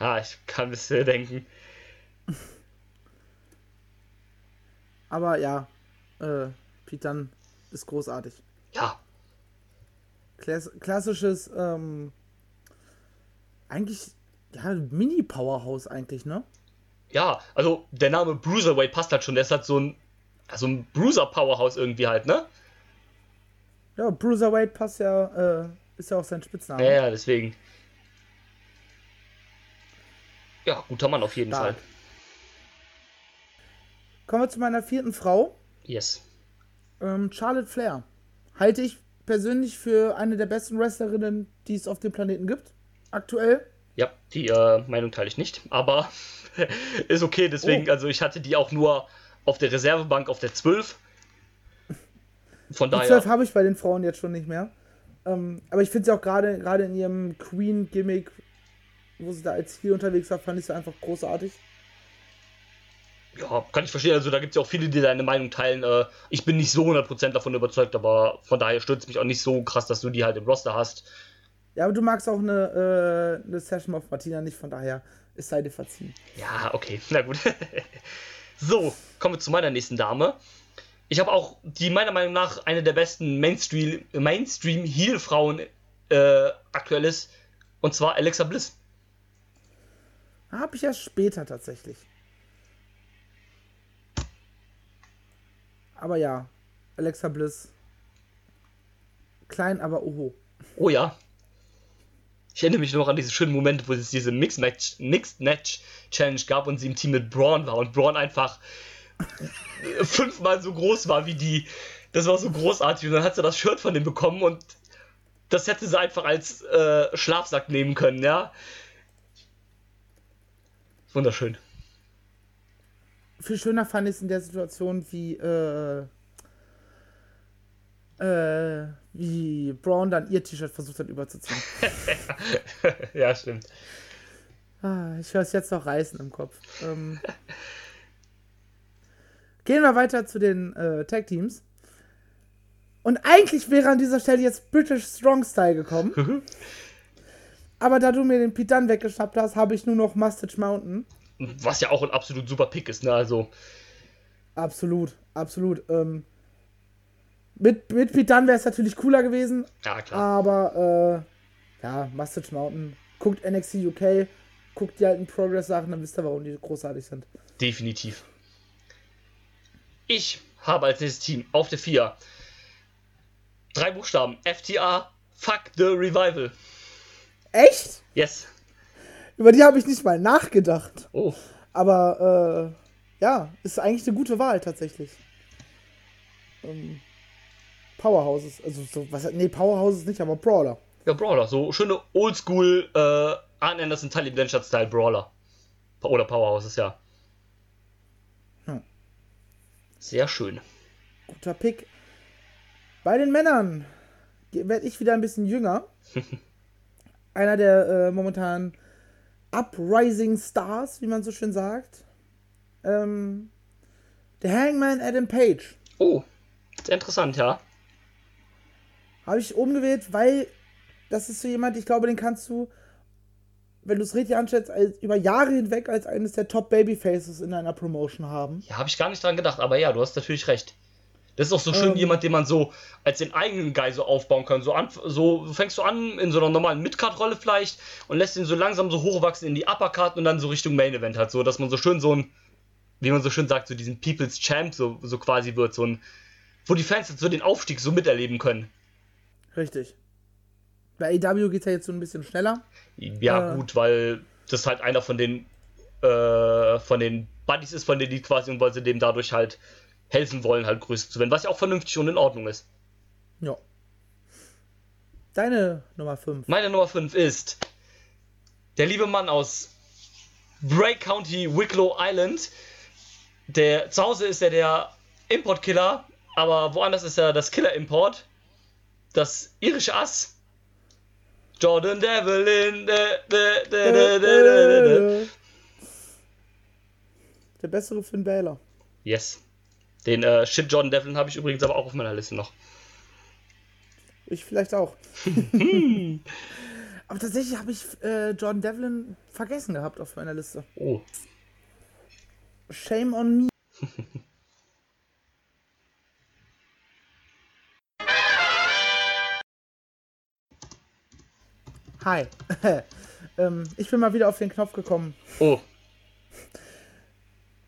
Ah, ich kann es dir denken. Aber ja, äh, Pete Dunne ist großartig. Ja, Klass klassisches, ähm, eigentlich, ja, Mini-Powerhouse eigentlich, ne? ja. Also der Name Bruiserweight passt halt schon. Der ist halt so ein, also ein Bruiser-Powerhouse irgendwie halt, ne? Ja, Bruiserweight passt ja, äh, ist ja auch sein Spitzname. Ja, ja, deswegen. Ja, guter Mann auf jeden Stark. Fall. Kommen wir zu meiner vierten Frau, Yes. ähm, Charlotte Flair. Halte ich persönlich für eine der besten Wrestlerinnen, die es auf dem Planeten gibt, aktuell. Ja, die äh, Meinung teile ich nicht, aber ist okay, deswegen, Oh. also ich hatte die auch nur auf der Reservebank auf der 12. Von Die daher. 12 habe ich bei den Frauen jetzt schon nicht mehr. Ähm, aber ich finde sie auch gerade gerade in ihrem Queen-Gimmick, wo sie da als Heel unterwegs war, fand ich sie einfach großartig. Ja, kann ich verstehen. Also da gibt es ja auch viele, die deine Meinung teilen. Äh, ich bin nicht so 100% davon überzeugt, aber von daher stürzt mich auch nicht so krass, dass du die halt im Roster hast. Ja, aber du magst auch eine, äh, eine Session auf Martina nicht, von daher es sei dir verziehen. Ja, okay, na gut. so, kommen wir zu meiner nächsten Dame. Ich habe auch die meiner Meinung nach eine der besten Mainstream, Mainstream Heel-Frauen äh, aktuell ist. Und zwar Alexa Bliss. Habe ich erst später tatsächlich. Aber ja, Alexa Bliss. Klein, aber oho. Oh ja. Ich erinnere mich noch an diesen schönen Moment, wo es diese Mixed Match, Mixed Match Challenge gab und sie im Team mit Braun war und Braun einfach fünfmal so groß war wie die. Das war so großartig und dann hat sie das Shirt von dem bekommen und das hätte sie einfach als äh, Schlafsack nehmen können, ja. Wunderschön. Viel schöner fand ich es in der Situation, wie, äh, äh, wie Braun dann ihr T-Shirt versucht hat überzuziehen. ja, stimmt. Ah, ich höre es jetzt noch reißen im Kopf. Ähm, gehen wir weiter zu den äh, Tag Teams. Und eigentlich wäre an dieser Stelle jetzt British Strong Style gekommen. Aber da du mir den Dunne weggeschnappt hast, habe ich nur noch Mustache Mountain. Was ja auch ein absolut super Pick ist, ne? Also, Absolut, absolut. Ähm, mit, mit Pete Dunne wäre es natürlich cooler gewesen, ja, klar. aber äh, ja, Mustache Mountain. Guckt NXT UK, guckt die alten Progress-Sachen, dann wisst ihr, warum die großartig sind. Definitiv. Ich habe als nächstes Team auf der 4 drei Buchstaben. FTA, Fuck the Revival. Echt? Yes. Über die habe ich nicht mal nachgedacht. Oh, Aber äh, ja, ist eigentlich eine gute Wahl tatsächlich. Ähm, Powerhouses, also so, was nee, Powerhouses nicht, aber Brawler. ja, Brawler. So schöne Oldschool äh, Arn Anderson, Tully Blanchard Style Brawler. Oder Powerhouses, ja. Hm. Sehr schön. Guter Pick. Bei den Männern werde ich wieder ein bisschen jünger. Einer der äh, momentan Uprising Stars, wie man so schön sagt. Ähm, der Hangman Adam Page. Oh, sehr interessant, ja. Habe ich umgewählt, weil das ist so jemand, ich glaube, den kannst du, wenn du es richtig anschätzt, als, über Jahre hinweg als eines der Top Babyfaces in einer Promotion haben. Ja, habe ich gar nicht dran gedacht, aber ja, du hast natürlich recht. Das ist auch so schön, Ähm. jemand, den man so als den eigenen Guy so aufbauen kann. So, an, so fängst du an in so einer normalen Midcard-Rolle vielleicht und lässt ihn so langsam so hochwachsen in die Uppercard und dann so Richtung Main Event hat. So, dass man so schön so ein, wie man so schön sagt, so diesen People's Champ so, so quasi wird. So ein, wo die Fans jetzt so den Aufstieg so miterleben können. Richtig. Bei AW geht es ja jetzt so ein bisschen schneller. Ja, Äh. gut, weil das halt einer von den, äh, von den Buddies ist, von denen die quasi und weil sie dem dadurch halt helfen wollen, halt größer zu werden. Was ja auch vernünftig und in Ordnung ist. Ja. Deine Nummer 5. Meine Nummer 5 ist der liebe Mann aus Bray County, Wicklow Island. Der zu Hause ist er der Importkiller, aber woanders ist er das Killer-Import. Das irische Ass. Jordan Devlin. De, de, de, de, de, de, de. Der bessere Finn Balor. Yes. Den äh, Shit Jordan Devlin habe ich übrigens aber auch auf meiner Liste noch. Ich vielleicht auch. Aber tatsächlich habe ich äh, Jordan Devlin vergessen gehabt auf meiner Liste. Oh. Shame on me. Hi. ähm, ich bin mal wieder auf den Knopf gekommen, Oh.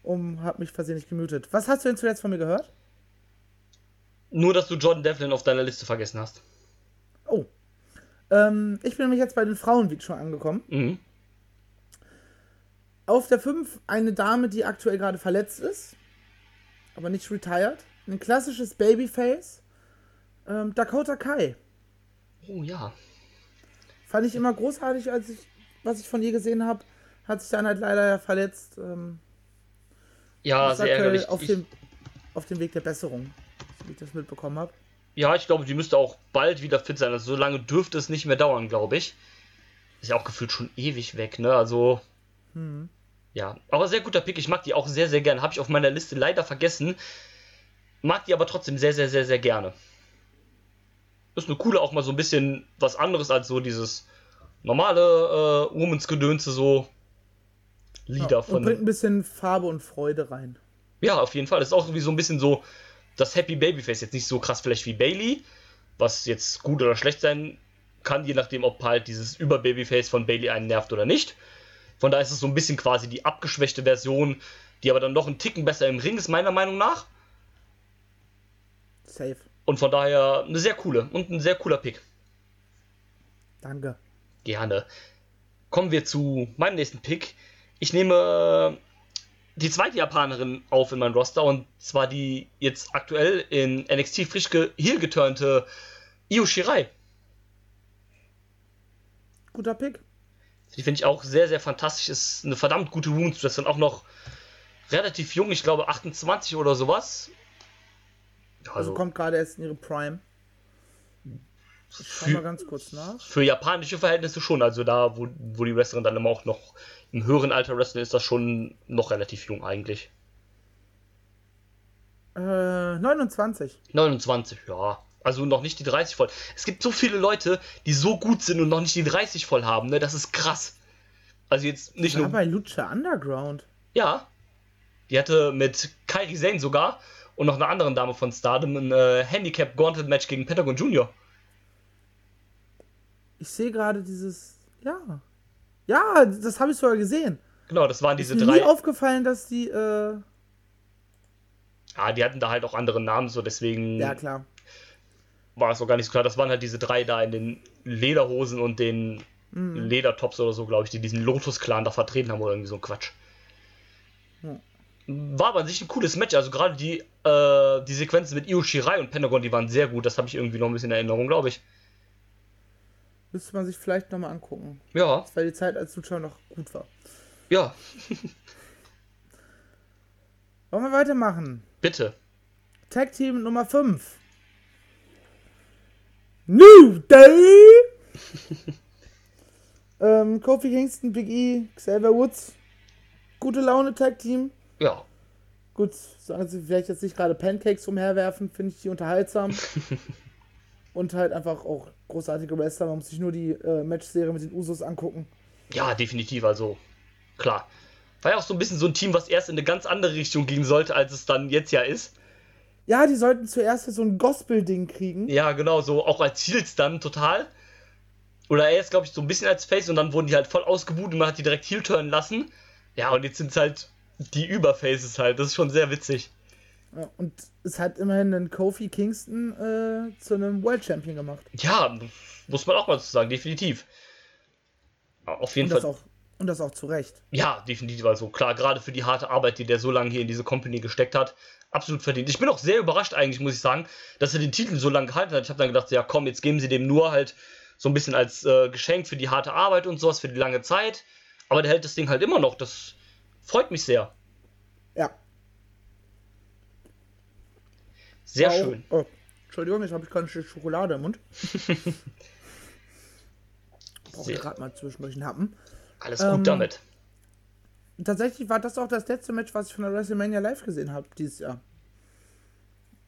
um hab mich versehentlich gemutet. Was hast du denn zuletzt von mir gehört? Nur, dass du Jordan Devlin auf deiner Liste vergessen hast. Oh. Ähm, ich bin nämlich jetzt bei den Frauen wie schon angekommen. Mhm. Auf der 5 eine Dame, die aktuell gerade verletzt ist, aber nicht retired. Ein klassisches Babyface. Ähm, Dakota Kai. Oh ja. Fand ich immer großartig, als ich was ich von ihr gesehen habe, hat sich dann halt leider verletzt. Ähm, Ja, sehr aktuell ärgerlich. Auf Ich- dem, auf dem Weg der Besserung, so wie ich das mitbekommen habe. Ja, ich glaube, die müsste auch bald wieder fit sein. Also so lange dürfte es nicht mehr dauern, glaube ich. Ist ja auch gefühlt schon ewig weg, ne? Also. Ja, aber sehr guter Pick. Ich mag die auch sehr, sehr gern. Habe ich auf meiner Liste leider vergessen. Mag die aber trotzdem sehr, sehr, sehr, sehr gerne. Ist eine coole, auch mal so ein bisschen was anderes als so dieses normale äh, Womans Gedönse, so Lieder Ja, und von. bringt ein bisschen Farbe und Freude rein. Ja, auf jeden Fall. Das ist auch irgendwie so ein bisschen so das Happy Babyface. Jetzt nicht so krass vielleicht wie Bailey, was jetzt gut oder schlecht sein kann, je nachdem, ob halt dieses Über-Babyface von Bailey einen nervt oder nicht. Von daher ist es so ein bisschen quasi die abgeschwächte Version, die aber dann noch einen Ticken besser im Ring ist, meiner Meinung nach. Safe. Und von daher eine sehr coole und ein sehr cooler Pick. Danke. Gerne. Kommen wir zu meinem nächsten Pick. Ich nehme die zweite Japanerin auf in mein Roster und zwar die jetzt aktuell in NXT frisch ge heel geturnte Io Shirai. Guter Pick. Die finde ich auch sehr, sehr fantastisch. Ist eine verdammt gute Wounds. Das ist dann auch noch relativ jung, ich glaube 28 oder sowas. Also Also kommt gerade erst in ihre Prime. Ich schau mal für, ganz kurz nach. für japanische Verhältnisse schon. Also da, wo, wo die Wrestlerin dann immer auch noch im höheren Alter wrestelt, ist das schon noch relativ jung eigentlich. Äh, 29. 29, ja. Also noch nicht die 30 voll. Es gibt so viele Leute, die so gut sind und noch nicht die 30 voll haben, ne? Das ist krass. Also jetzt nicht War nur. bei Lucha Underground. Ja. Die hatte mit Kairi Sane sogar und noch einer anderen Dame von Stardom ein äh, Handicap Gauntlet Match gegen Pentagon Junior. Ich sehe gerade dieses. Ja. Ja, das habe ich sogar gesehen. Genau, das waren diese Ist mir drei. nie aufgefallen, dass die. Äh, Ja, die hatten da halt auch andere Namen, so deswegen ja, klar. war es auch gar nicht so klar. Das waren halt diese drei da in den Lederhosen und den Mhm. Ledertops oder so, glaube ich, die diesen Lotus-Clan da vertreten haben oder irgendwie so ein Quatsch. Ja. War aber an sich ein cooles Match. Also gerade die, äh, die Sequenzen mit Io Shirai und Pentagon, die waren sehr gut. Das habe ich irgendwie noch ein bisschen in Erinnerung, glaube ich. Müsste man sich vielleicht nochmal angucken. Ja, Weil die Zeit als Lucha noch gut war. ja, Wollen wir weitermachen? bitte. Tag Team Nummer 5. New Day! ähm, Kofi Kingston, Big E, Xavier Woods. Gute Laune Tag Team. Ja, Gut, sagen sie vielleicht jetzt nicht gerade Pancakes umherwerfen, finde ich die unterhaltsam. Und halt einfach auch großartige Wrestler. Man muss sich nur die äh, Matchserie mit den Usos angucken. ja, definitiv. Also, klar. War ja auch so ein bisschen so ein Team, was erst in eine ganz andere Richtung gehen sollte, als es dann jetzt ja ist. Ja, die sollten zuerst so ein Gospel-Ding kriegen. Ja, genau, so auch als Heels dann total. Oder erst, glaube ich, so ein bisschen als Face und dann wurden die halt voll ausgebucht und man hat die direkt Heel turnen lassen. Ja, und jetzt sind es halt die Überfaces halt. Das ist schon sehr witzig. Und es hat immerhin einen Kofi Kingston äh, zu einem World Champion gemacht. Ja, muss man auch mal so sagen, definitiv. Auf jeden Und das Fall. auch, und das auch zu Recht. Ja, definitiv. Also klar, gerade für die harte Arbeit, die der so lange hier in diese Company gesteckt hat, absolut verdient. Ich bin auch sehr überrascht eigentlich, muss ich sagen, dass er den Titel so lange gehalten hat. Ich habe dann gedacht, ja komm, jetzt geben sie dem nur halt so ein bisschen als äh, Geschenk für die harte Arbeit und sowas, für die lange Zeit. Aber der hält das Ding halt immer noch. Das freut mich sehr. Ja. Sehr Auch- schön. Oh, Entschuldigung, jetzt habe ich keine Stück Schokolade im Mund. Brauche ich gerade mal zwischendurch einen Happen. Alles gut ähm, damit. Und tatsächlich war das auch das letzte Match, was ich von der WrestleMania live gesehen habe dieses Jahr.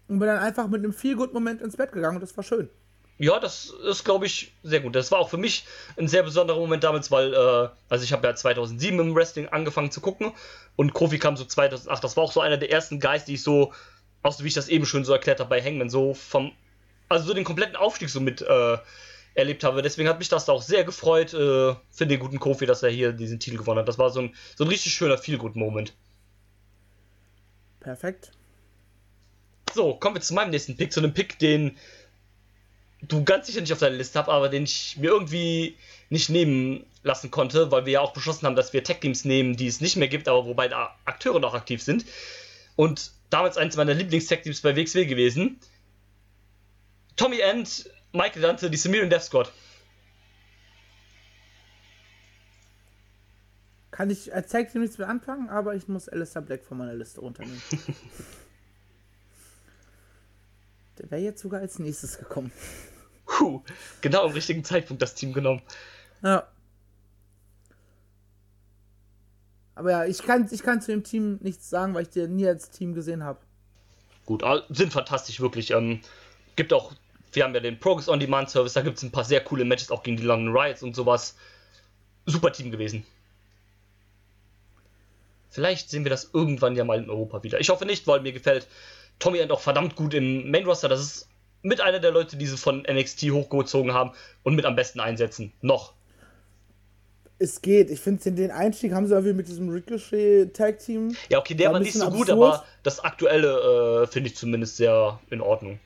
Und bin dann einfach mit einem viel gut Moment ins Bett gegangen und das war schön. Ja, das ist, glaube ich, sehr gut. Das war auch für mich ein sehr besonderer Moment damals, weil, äh, also ich habe ja 2007 im Wrestling angefangen zu gucken und Kofi kam so 2008. Das war auch so einer der ersten Guys, die ich so, auch so wie ich das eben schon so erklärt habe bei Hangman, so vom, also so den kompletten Aufstieg so mit äh, erlebt habe. Deswegen hat mich das da auch sehr gefreut äh, für den guten Kofi, dass er hier diesen Titel gewonnen hat. Das war so ein, so ein richtig schöner Feel-Good-Moment. Perfekt. So, kommen wir zu meinem nächsten Pick, zu einem Pick, den du ganz sicher nicht auf deiner Liste hast, aber den ich mir irgendwie nicht nehmen lassen konnte, weil wir ja auch beschlossen haben, dass wir Tech-Teams nehmen, die es nicht mehr gibt, aber wobei da Akteure noch aktiv sind. Und damals eins meiner Lieblings-Tech-Teams bei WXW gewesen. Tommy End, Michael Dante, die Samir und Death Squad. kann ich als Tag Team nichts mehr anfangen, aber ich muss Alistair Black von meiner Liste runternehmen. Der wäre jetzt sogar als nächstes gekommen. Puh, genau am richtigen Zeitpunkt das Team genommen. Ja. Aber ja, ich kann, ich kann zu dem Team nichts sagen, weil ich den nie als Team gesehen habe. Gut, sind fantastisch, wirklich. Ähm, gibt auch, wir haben ja den Progress On Demand Service, da gibt es ein paar sehr coole Matches auch gegen die London Riots und sowas. Super Team gewesen. Vielleicht sehen wir das irgendwann ja mal in Europa wieder. Ich hoffe nicht, weil mir gefällt Tommy End auch verdammt gut im Main Roster. Das ist mit einer der Leute, die sie von NXT hochgezogen haben und mit am besten einsetzen. Noch. Es geht. Ich finde, den Einstieg haben sie irgendwie mit diesem Ricochet-Tag-Team. Ja, okay, der war, nicht so absurd. gut, aber das aktuelle äh, finde ich zumindest sehr in Ordnung.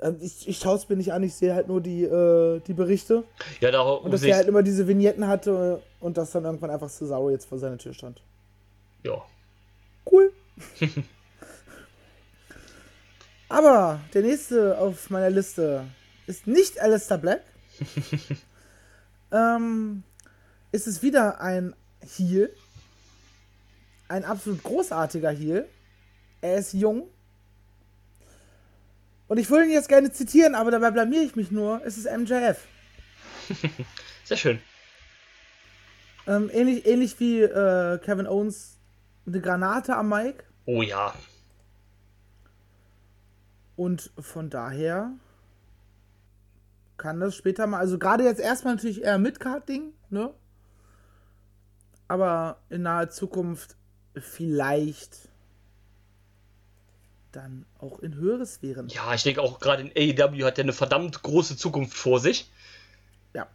Ähm, ich, ich schaue es mir nicht an, ich sehe halt nur die, äh, die Berichte. Ja, da Und dass er halt immer diese Vignetten hatte und dass dann irgendwann einfach Cesaro jetzt vor seiner Tür stand. Ja. Cool. Aber der nächste auf meiner Liste ist nicht Alistair Black. ähm, ist es wieder ein Heal. Ein absolut großartiger Heal. Er ist jung. Und ich würde ihn jetzt gerne zitieren, aber dabei blamier ich mich nur. Es ist MJF. Sehr schön. Ähm, ähnlich, ähnlich wie äh, Kevin Owens eine Granate am Mike. Oh ja. Und von daher kann das später mal, also gerade jetzt erstmal natürlich eher Midcard-Ding, ne? Aber in naher Zukunft vielleicht dann auch in höheres Sphären. Ja, ich denke auch gerade in AEW hat er eine verdammt große Zukunft vor sich. Ja.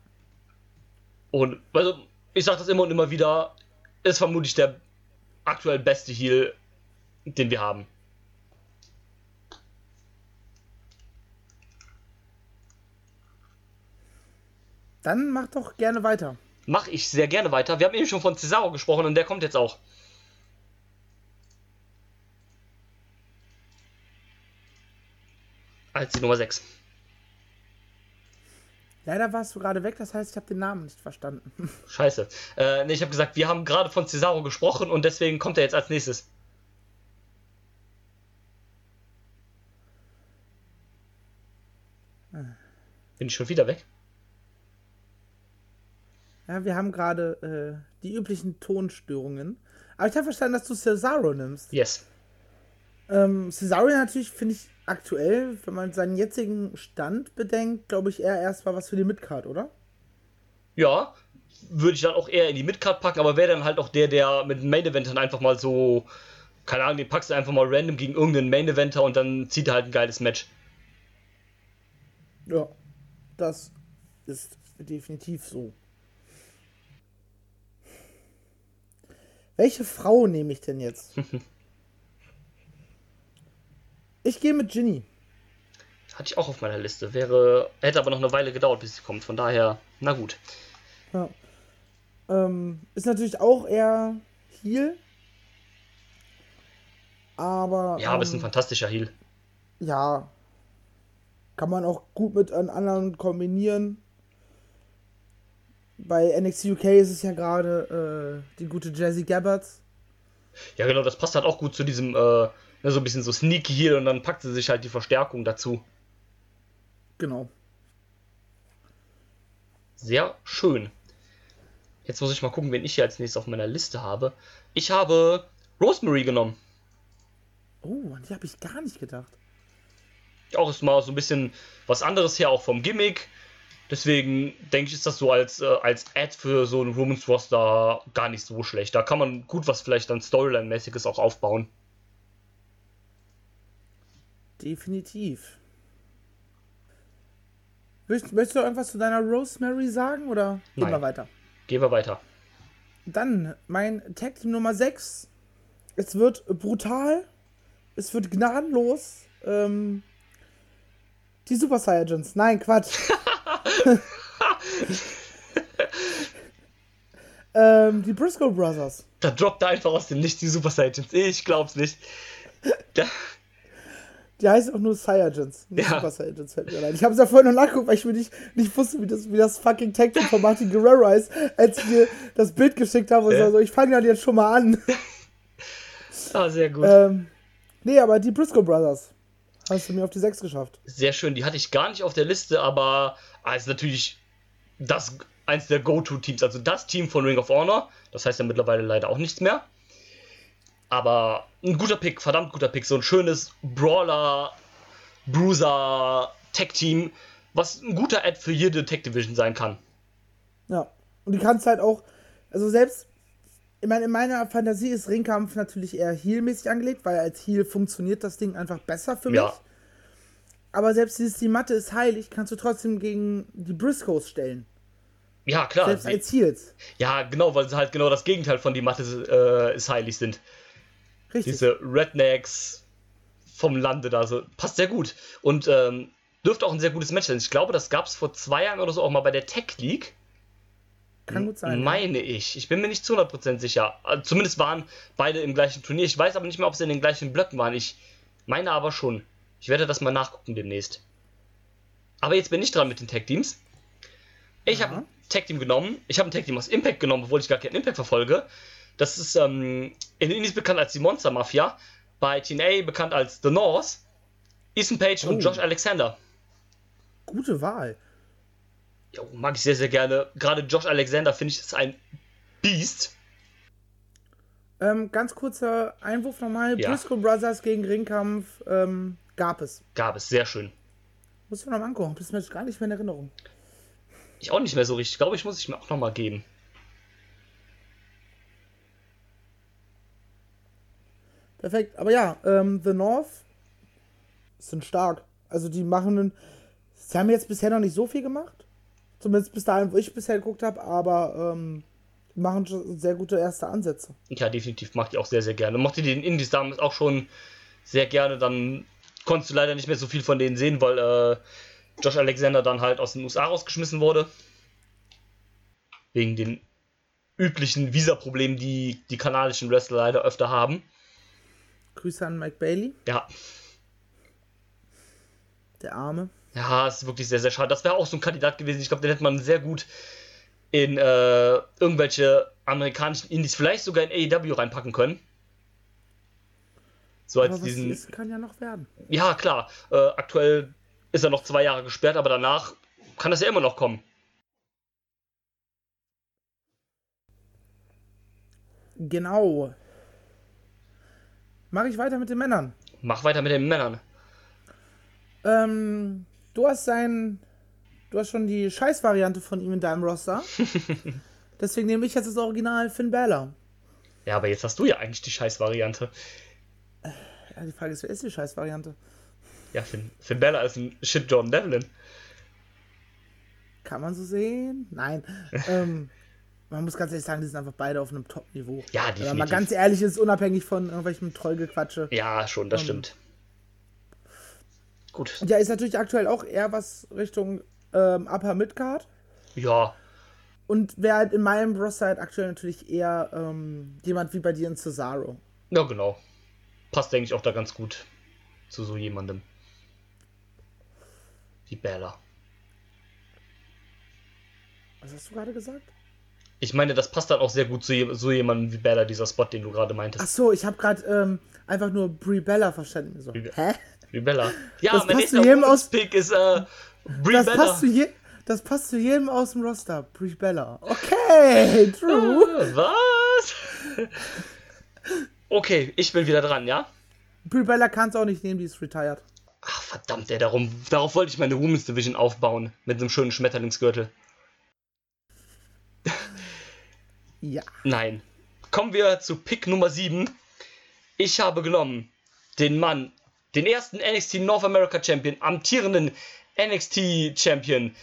Und also, ich sage das immer und immer wieder, ist vermutlich der aktuell beste Heal, den wir haben. Dann mach doch gerne weiter. Mach ich sehr gerne weiter. Wir haben eben schon von Cesaro gesprochen und der kommt jetzt auch. Als die Nummer 6. Leider warst du gerade weg, das heißt, ich habe den Namen nicht verstanden. Scheiße. Äh, nee, ich habe gesagt, wir haben gerade von Cesaro gesprochen und deswegen kommt er jetzt als nächstes. Bin ich schon wieder weg? Ja, wir haben gerade äh, die üblichen Tonstörungen. Aber ich habe verstanden, dass du Cesaro nimmst. Yes. Ähm, Cesaro natürlich finde ich aktuell, wenn man seinen jetzigen Stand bedenkt, glaube ich eher erstmal was für die Midcard, oder? Ja, würde ich dann auch eher in die Midcard packen, aber wäre dann halt auch der, der mit den Main Eventern einfach mal so, keine Ahnung, den packst du einfach mal random gegen irgendeinen Main Eventer und dann zieht er halt ein geiles Match. Ja, das ist definitiv so. Welche Frau nehme ich denn jetzt? ich gehe mit Ginny. Hatte ich auch auf meiner Liste. Wäre, hätte aber noch eine Weile gedauert, bis sie kommt. Von daher, na gut. Ja. Ähm, ist natürlich auch eher Heal. Aber. Ja, aber ist ein ähm, fantastischer Heal. Ja. Kann man auch gut mit einem anderen kombinieren. Bei NXT UK ist es ja gerade äh, die gute Jazzy Gabbards. Ja, genau, das passt halt auch gut zu diesem, äh, ne, so ein bisschen so sneaky Heal und dann packt sie sich halt die Verstärkung dazu. Genau. Sehr schön. Jetzt muss ich mal gucken, wen ich hier als nächstes auf meiner Liste habe. Ich habe Rosemary genommen. Oh, an die habe ich gar nicht gedacht. Auch ist mal so ein bisschen was anderes her, auch vom Gimmick. Deswegen denke ich, ist das so als, äh, als Ad für so ein Women's Roster gar nicht so schlecht. Da kann man gut was vielleicht dann Storyline-mäßiges auch aufbauen. Definitiv. Möchtest, möchtest du irgendwas zu deiner Rosemary sagen oder gehen Nein. wir weiter? Gehen wir weiter. Dann mein Tag Team Nummer 6. Es wird brutal. Es wird gnadenlos. Ähm, die Super Saiyajins. Nein, Quatsch. ähm, die Briscoe Brothers. Da droppt er einfach aus dem Nichts die Super Saiyans. Ich glaub's nicht. Da, Die heißt auch nur Saiyajins. Nicht Ja. Super Saiyajins fällt mir ein. Ich habe es ja vorhin noch nachgeguckt, weil ich mir nicht, nicht wusste, wie das, wie das fucking Tag von Martin Guerrero ist, als ich mir das Bild geschickt habe und Ja. so, ich fange dann jetzt schon mal an. Ah, sehr gut. ähm, nee, aber die Briscoe Brothers hast du mir auf die 6 geschafft. Sehr schön. Die hatte ich gar nicht auf der Liste, aber ist natürlich das eins der Go-To-Teams. Also das Team von Ring of Honor. Das heißt ja mittlerweile leider auch nichts mehr. Aber ein guter Pick, verdammt guter Pick. So ein schönes Brawler, Bruiser, Tech-Team, was ein guter Ad für jede Tech-Division sein kann. Ja. Und die kannst halt auch, also selbst, ich meine, in meiner Fantasie ist Ringkampf natürlich eher Heal-mäßig angelegt, weil als Heal funktioniert das Ding einfach besser für mich. Ja. Aber selbst dieses, die Matte ist heilig, kannst du trotzdem gegen die Briscoes stellen. Ja, klar. Selbst als Heals. ja, genau, weil sie halt genau das Gegenteil von die Matte äh, ist heilig sind. Richtig. diese Rednecks vom Lande da so. Passt sehr gut. Und ähm, dürfte auch ein sehr gutes Match sein. Ich glaube, das gab es vor zwei Jahren oder so auch mal bei der Tech League. Kann gut sein. ja. Meine ich. Ich bin mir nicht zu 100% sicher. Also Zumindest waren beide im gleichen Turnier. Ich weiß aber nicht mehr, ob sie in den gleichen Blöcken waren. Ich meine aber schon. Ich werde das mal nachgucken demnächst. Aber jetzt bin ich dran mit den Tag Teams. Ich habe ein Tag Team genommen. Ich habe ein Tag Team aus Impact genommen, obwohl ich gar keinen Impact verfolge. Das ist ähm, in den Indies bekannt als die Monster Mafia. Bei TNA bekannt als The North. Ethan Page und Oh. Josh Alexander. Gute Wahl. Jo, mag ich sehr, sehr gerne. Gerade Josh Alexander finde ich ist ein Beast. Ähm, ganz kurzer Einwurf nochmal. Ja. Briscoe Brothers gegen Ringkampf ähm, gab es. Gab es, sehr schön. Muss ich mir noch mal angucken. Das ist mir jetzt gar nicht mehr in Erinnerung. Ich auch nicht mehr so richtig. Ich glaube, ich muss ich mir auch nochmal geben. Perfekt. Aber ja, ähm, The North sind stark. Also die machen einen. Sie haben jetzt bisher noch nicht so viel gemacht. Zumindest bis dahin, wo ich bisher geguckt habe, aber ähm, die machen schon sehr gute erste Ansätze. Ja, definitiv mag ich auch sehr, sehr gerne. Mochte die den Indies damals auch schon sehr gerne. Dann konntest du leider nicht mehr so viel von denen sehen, weil äh, Josh Alexander dann halt aus den USA rausgeschmissen wurde. Wegen den üblichen Visa-Problemen, die die kanadischen Wrestler leider öfter haben. Grüße an Mike Bailey, Ja, der Arme. Ja, ist wirklich sehr, sehr schade. Das wäre auch so ein Kandidat gewesen. Ich glaube, den hätte man sehr gut in äh, irgendwelche amerikanischen Indies, vielleicht sogar in AEW reinpacken können. So Aber als diesen. ist, kann ja noch werden. Ja, klar. Äh, aktuell ist er noch zwei Jahre gesperrt, aber danach kann das ja immer noch kommen. Genau. Mache ich weiter mit den Männern. Mach weiter mit den Männern. Ähm, du hast sein. Du hast schon die Scheißvariante von ihm in deinem Roster. Deswegen nehme ich jetzt das Original Finn Balor. Ja, aber jetzt hast du ja eigentlich die Scheiß-Variante. Ja, die Frage ist, wer ist die Scheißvariante? Ja, Finn, Finn Bella ist ein Shit Jordan Devlin. Kann man so sehen? Nein. ähm, man muss ganz ehrlich sagen, die sind einfach beide auf einem Top-Niveau. Ja, Wenn man definitiv. ganz ehrlich ist, unabhängig von irgendwelchem Trollgequatsche. Ja, schon, das stimmt. Gut. Ja, ist natürlich aktuell auch eher was Richtung ähm, Upper Midcard. Ja, Und wäre halt in meinem Roster halt aktuell natürlich eher ähm, jemand wie bei dir in Cesaro. Ja, genau. Passt, denke ich, auch da ganz gut zu so jemandem. Wie Bella. Was hast du gerade gesagt? Ich meine, das passt dann auch sehr gut zu je so jemandem wie Bella, dieser Spot, den du gerade Ach meintest. so, ich habe gerade ähm, einfach nur Brie Bella verstanden. So, Brie- hä? Wie Bella. Ja, Das mein passt zu nächster jedem aus- Pick ist äh, Brie Das Bella. passt, zu je das passt zu jedem aus dem Roster. Brie Bella. Okay, true. Äh, Was? okay, ich bin wieder dran, ja? Brie Bella kann es auch nicht nehmen, die ist retired. Ach, verdammt, ey, darum, darauf wollte ich meine Women's Division aufbauen. Mit einem schönen Schmetterlingsgürtel. Ja. Nein. Kommen wir zu Pick Nummer 7. Ich habe genommen den Mann, den ersten NXT North America Champion, amtierenden NXT Champion,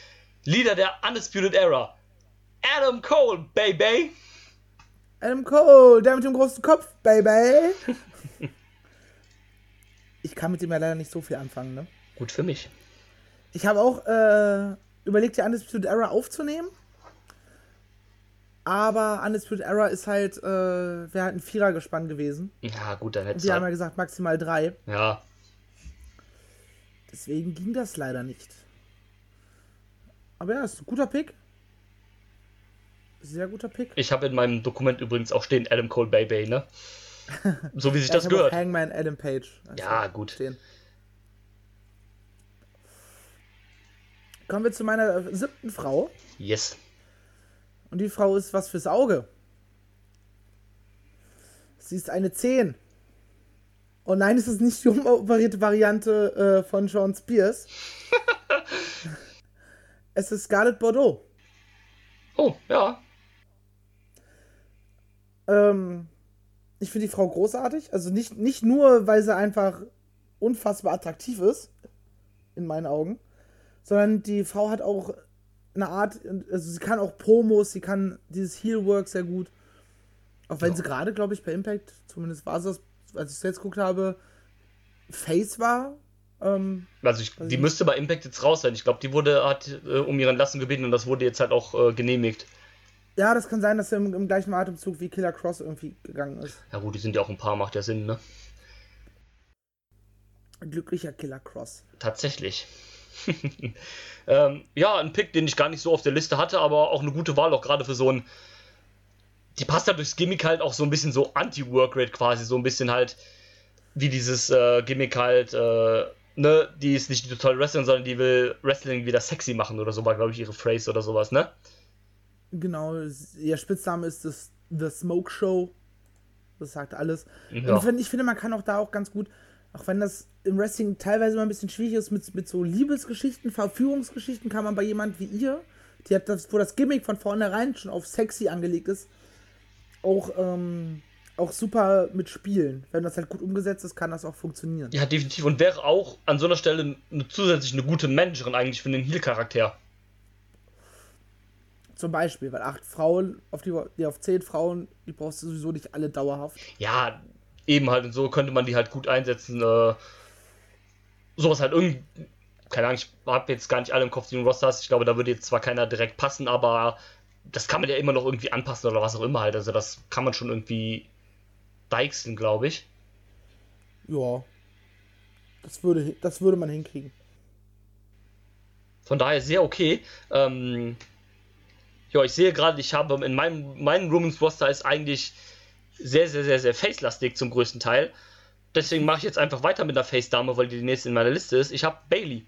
Leader der Undisputed Era, Adam Cole, Baby. Adam Cole, der mit dem großen Kopf, Baby. ich kann mit dem ja leider nicht so viel anfangen, ne? Gut für mich. Ich habe auch äh, überlegt, die Undisputed Era aufzunehmen. Aber Undisputed Era ist halt, äh, wäre halt ein Vierergespann gewesen. Ja, gut, dann hätte Wir haben ja halt, gesagt, maximal drei. Ja, Deswegen ging das leider nicht. Aber ja, ist ein guter Pick. Sehr guter Pick. Ich habe in meinem Dokument übrigens auch stehen Adam Cole Bay Bay, ne? So wie sich ja, das gehört. Hangman Adam Page. Also ja, gut. Stehen. Kommen wir zu meiner siebten Frau. Yes. Und die Frau ist was fürs Auge. Sie ist eine 10. Und nein, es ist nicht die umoperierte Variante äh, von Sean Spears. es ist Scarlett Bordeaux. Oh, ja. Ähm, ich finde die Frau großartig. Also nicht, nicht nur, weil sie einfach unfassbar attraktiv ist, in meinen Augen, sondern die Frau hat auch eine Art, also sie kann auch Promos, sie kann dieses Heelwork sehr gut. Auch wenn ja. sie gerade, glaube ich, bei Impact, zumindest war sie das, als ich es jetzt geguckt habe, Face war. Ähm, also, ich, die müsste bei Impact jetzt raus sein. Ich glaube, die wurde, hat äh, um ihren Lassen gebeten und das wurde jetzt halt auch äh, genehmigt. Ja, das kann sein, dass er im, im, gleichen Atemzug wie Killer Cross irgendwie gegangen ist. Ja gut, die sind ja auch ein paar, macht ja Sinn, ne? Glücklicher Killer Cross. Tatsächlich. ähm, ja, ein Pick, den ich gar nicht so auf der Liste hatte, aber auch eine gute Wahl, auch gerade für so ein. Die passt halt durchs Gimmick halt auch so ein bisschen so Anti-Workrate quasi, so ein bisschen halt wie dieses äh, Gimmick halt, äh, ne, die ist nicht total Wrestling, sondern die will Wrestling wieder sexy machen oder so, war glaube ich ihre Phrase oder sowas, ne? Genau, ihr Spitzname ist das The Smoke Show. Das sagt alles. Ja. Und ich finde, ich finde, man kann auch da auch ganz gut, auch wenn das im Wrestling teilweise immer ein bisschen schwierig ist mit, mit so Liebesgeschichten, Verführungsgeschichten, kann man bei jemand wie ihr, die hat das, wo das Gimmick von vornherein schon auf sexy angelegt ist, auch, ähm, auch super mitspielen. Wenn das halt gut umgesetzt ist, kann das auch funktionieren. Ja, definitiv. Und wäre auch an so einer Stelle eine, zusätzlich eine gute Managerin eigentlich für den Heel-Charakter. Zum Beispiel, weil acht Frauen, auf die, die auf zehn Frauen, die brauchst du sowieso nicht alle dauerhaft. Ja, eben halt, und so könnte man die halt gut einsetzen. Äh, sowas halt irgendwie, keine Ahnung, ich habe jetzt gar nicht alle im Kopf, die du Roster hast. Ich glaube, da würde jetzt zwar keiner direkt passen, aber das kann man ja immer noch irgendwie anpassen oder was auch immer halt. Also das kann man schon irgendwie deichseln, glaube ich. Ja. Das würde, das würde man hinkriegen. Von daher sehr okay. Ähm, ja, ich sehe gerade, ich habe in meinem, meinem Romans Roster ist eigentlich sehr, sehr, sehr, sehr face-lastig zum größten Teil. Deswegen mache ich jetzt einfach weiter mit der Face-Dame, weil die die nächste in meiner Liste ist. Ich habe Bailey.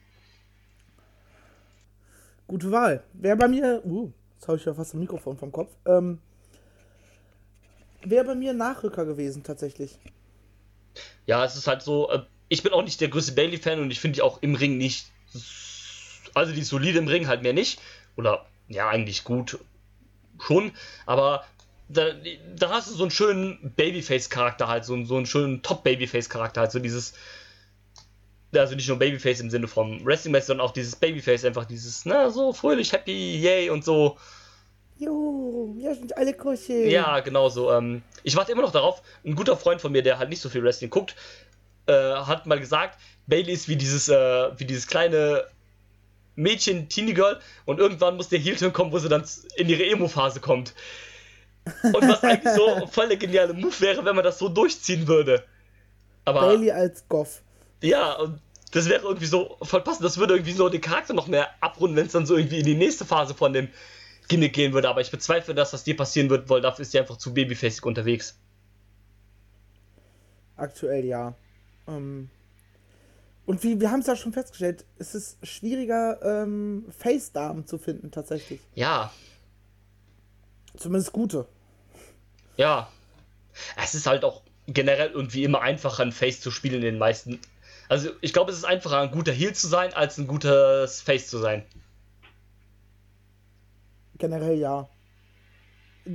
Gute Wahl. Wer bei mir. Uh, jetzt habe ich ja fast das Mikrofon vom Kopf. Ähm, Wäre bei mir Nachrücker gewesen, tatsächlich. Ja, es ist halt so. Äh, ich bin auch nicht der größte Bailey-Fan und ich finde die auch im Ring nicht. Also die ist solide im Ring halt mehr nicht. Oder ja, eigentlich gut schon, aber da, da hast du so einen schönen Babyface-Charakter halt, so, so einen schönen Top-Babyface-Charakter halt, so dieses, also nicht nur Babyface im Sinne vom wrestling sondern auch dieses Babyface, einfach dieses, na, so fröhlich, happy, yay und so. Jo, wir sind alle kuscheln. Ja, genau so. Ähm, ich warte immer noch darauf, ein guter Freund von mir, der halt nicht so viel Wrestling guckt, äh, hat mal gesagt, Bailey ist wie dieses, äh, wie dieses kleine Mädchen, Teenie Girl und irgendwann muss der Heel-Turn kommen, wo sie dann in ihre Emo-Phase kommt. Und was eigentlich so voll der geniale Move wäre, wenn man das so durchziehen würde. Aber, Bailey als Goff. Ja, und das wäre irgendwie so voll passend. Das würde irgendwie so den Charakter noch mehr abrunden, wenn es dann so irgendwie in die nächste Phase von dem Gimmick gehen würde. Aber ich bezweifle, dass das dir passieren wird, weil dafür ist sie einfach zu babyfacig unterwegs. Aktuell ja. Ähm, und wie, wir haben es ja schon festgestellt, es ist schwieriger, ähm, Face-Damen zu finden, tatsächlich. Ja. Zumindest gute. Ja. Es ist halt auch generell irgendwie immer einfacher, ein Face zu spielen in den meisten. Also, ich glaube, es ist einfacher, ein guter Heal zu sein, als ein gutes Face zu sein. Generell ja.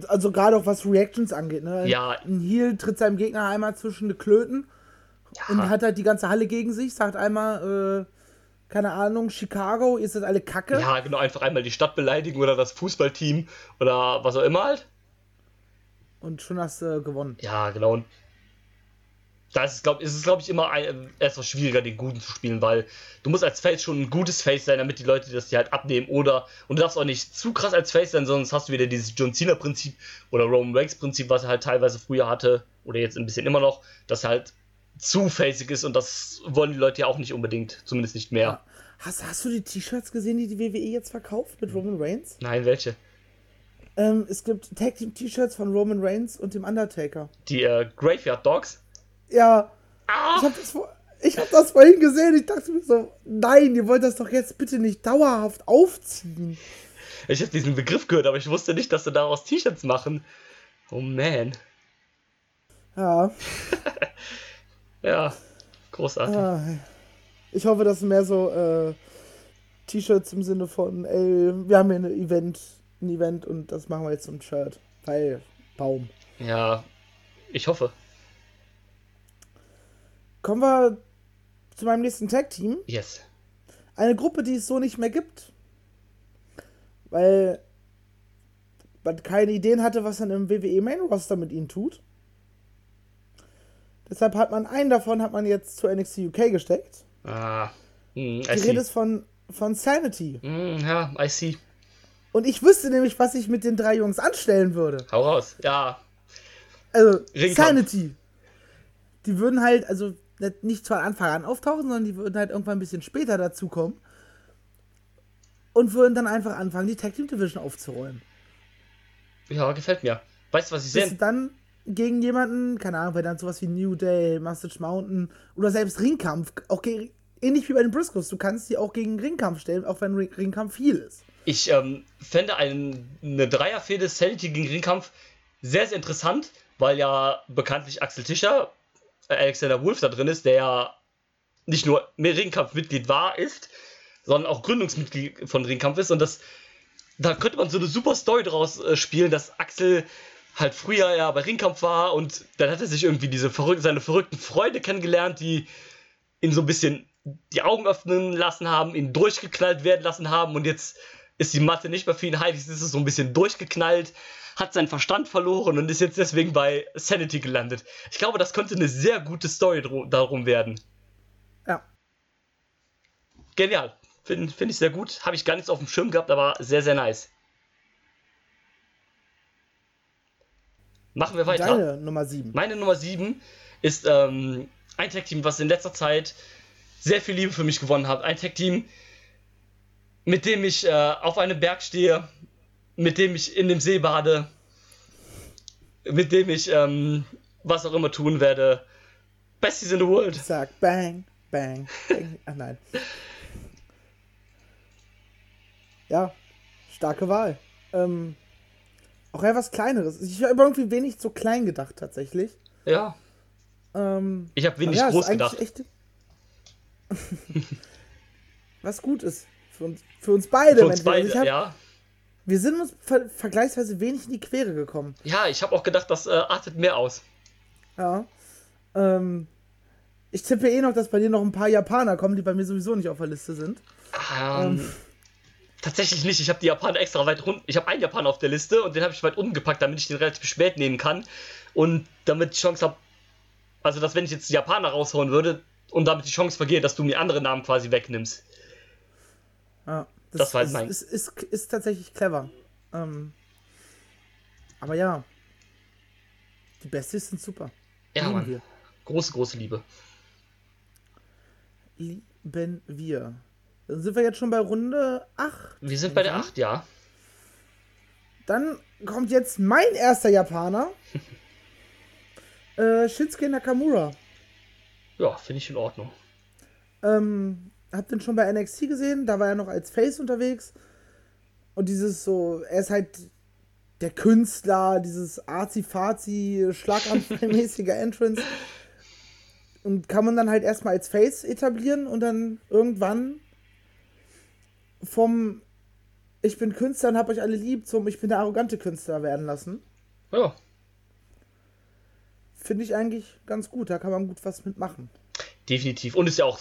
Also, gerade auch was Reactions angeht, ne? Ja. Ein Heal tritt seinem Gegner einmal zwischen die Klöten ja. Und hat halt die ganze Halle gegen sich, sagt einmal, äh, keine Ahnung, Chicago, ist das alle Kacke? Ja, genau, einfach einmal die Stadt beleidigen oder das Fußballteam oder was auch immer halt. Und schon hast du äh, gewonnen. Ja, genau. Und da ist es, glaube glaub ich, immer ein, etwas schwieriger, den Guten zu spielen, weil du musst als Face schon ein gutes Face sein, damit die Leute das dir halt abnehmen. Oder, und du darfst auch nicht zu krass als Face sein, sonst hast du wieder dieses John Cena-Prinzip oder Roman Reigns-Prinzip, was er halt teilweise früher hatte, oder jetzt ein bisschen immer noch, dass er halt zu facig ist und das wollen die Leute ja auch nicht unbedingt, zumindest nicht mehr. Ja. Hast, hast du die T-Shirts gesehen, die die WWE jetzt verkauft mit Roman Reigns? Nein, welche? Ähm, es gibt Tag Team T-Shirts von Roman Reigns und dem Undertaker. Die äh, Graveyard Dogs? Ja. Ah! Ich hab, das, ich hab das vorhin gesehen. Ich dachte mir so, nein, ihr wollt das doch jetzt bitte nicht dauerhaft aufziehen. Ich habe diesen Begriff gehört, aber ich wusste nicht, dass sie daraus T-Shirts machen. Oh man. Ja. Ja, großartig. Ah, Ich hoffe, dass mehr so äh, T-Shirts im Sinne von, ey, wir haben hier ein Event, ein Event und das machen wir jetzt zum Shirt. Weil, Baum. Ja, ich hoffe. Kommen wir zu meinem nächsten Tag-Team. Yes. Eine Gruppe, die es so nicht mehr gibt. Weil man keine Ideen hatte, was dann im WWE Main Roster mit ihnen tut. Deshalb hat man einen davon hat man jetzt zu NXT UK gesteckt. Ah. I Die. Rede ist von, von Sanity. Hm, ja, I see. Und ich wüsste nämlich, was ich mit den drei Jungs anstellen würde. Hau raus. Ja. Also, Ringkampf. Sanity. Die würden halt, also nicht- von Anfang an auftauchen, sondern die würden halt irgendwann ein bisschen später dazukommen. Und würden dann einfach anfangen, die Tag Team Division aufzuräumen. Ja, gefällt mir. Weißt du, was ich sehe? dann gegen jemanden, keine Ahnung, wenn dann sowas wie New Day, Mustache Mountain oder selbst Ringkampf, auch gegen, ähnlich wie bei den Briscoes, du kannst die auch gegen Ringkampf stellen, auch wenn Ring- Ringkampf viel ist. Ich ähm, fände ein, eine Dreierfehde Sanity gegen Ringkampf sehr, sehr interessant, weil ja bekanntlich Axel Tischer, äh, Alexander Wolf da drin ist, der ja nicht nur mehr Ringkampfmitglied war, ist, sondern auch Gründungsmitglied von Ringkampf ist und das da könnte man so eine super Story draus äh, spielen, dass Axel halt früher ja bei Ringkampf war und dann hat er sich irgendwie diese verrück seine verrückten Freunde kennengelernt, die ihn so ein bisschen die Augen öffnen lassen haben, ihn durchgeknallt werden lassen haben und jetzt ist die Mathe nicht mehr für ihn heilig, ist es so ein bisschen durchgeknallt, hat seinen Verstand verloren und ist jetzt deswegen bei Sanity gelandet. Ich glaube, das könnte eine sehr gute Story darum werden. Ja. Genial. Finde find ich sehr gut. Habe ich gar nichts auf dem Schirm gehabt, aber sehr, sehr nice. Machen wir weiter. Deine Nummer 7. Meine Nummer 7 ist ähm, ein Tag-Team, was in letzter Zeit sehr viel Liebe für mich gewonnen hat. Ein Tag-Team, mit dem ich äh, auf einem Berg stehe, mit dem ich in dem See bade, mit dem ich ähm, was auch immer tun werde. Besties in the World. Sag bang, bang, bang. Ach nein. Ja, starke Wahl. Ähm, auch eher was Kleineres. Ich habe irgendwie wenig zu klein gedacht, tatsächlich. Ja, Ähm, ich habe wenig ja, groß gedacht. Echt was gut ist. Für uns, für uns beide. Für uns beide, ich hab, ja. Wir sind uns ver vergleichsweise wenig in die Quere gekommen. Ja, ich habe auch gedacht, das äh, artet mehr aus. Ja. Ähm, ich tippe eh noch, dass bei dir noch ein paar Japaner kommen, die bei mir sowieso nicht auf der Liste sind. Ähm, Tatsächlich nicht. Ich habe die Japaner extra weit runter. Ich habe einen Japaner auf der Liste und den habe ich weit unten gepackt, damit ich den relativ spät nehmen kann. Und damit ich Chance habe. Also, dass wenn ich jetzt die Japaner raushauen würde und damit die Chance vergeht, dass du mir andere Namen quasi wegnimmst. Ja, Das war halt ist, mein- ist, ist, ist tatsächlich clever. Ähm, aber ja. Die Besties sind super. Ja, Lieben Mann. wir. Große, große Liebe. Lieben wir. Dann sind wir jetzt schon bei Runde 8. Wir sind bei der Mhm. 8, ja. Dann kommt jetzt mein erster Japaner. äh, Shinsuke Nakamura. Ja, finde ich in Ordnung. Ähm, hab den schon bei NXT gesehen, da war er noch als Face unterwegs. Und dieses so, er ist halt der Künstler, dieses arzi-fazi, schlaganfallmäßige Entrance. Und kann man dann halt erstmal als Face etablieren und dann irgendwann vom Ich bin Künstler und hab euch alle lieb zum Ich bin der arrogante Künstler werden lassen. Ja, Finde ich eigentlich ganz gut, da kann man gut was mitmachen. definitiv. Und ist ja auch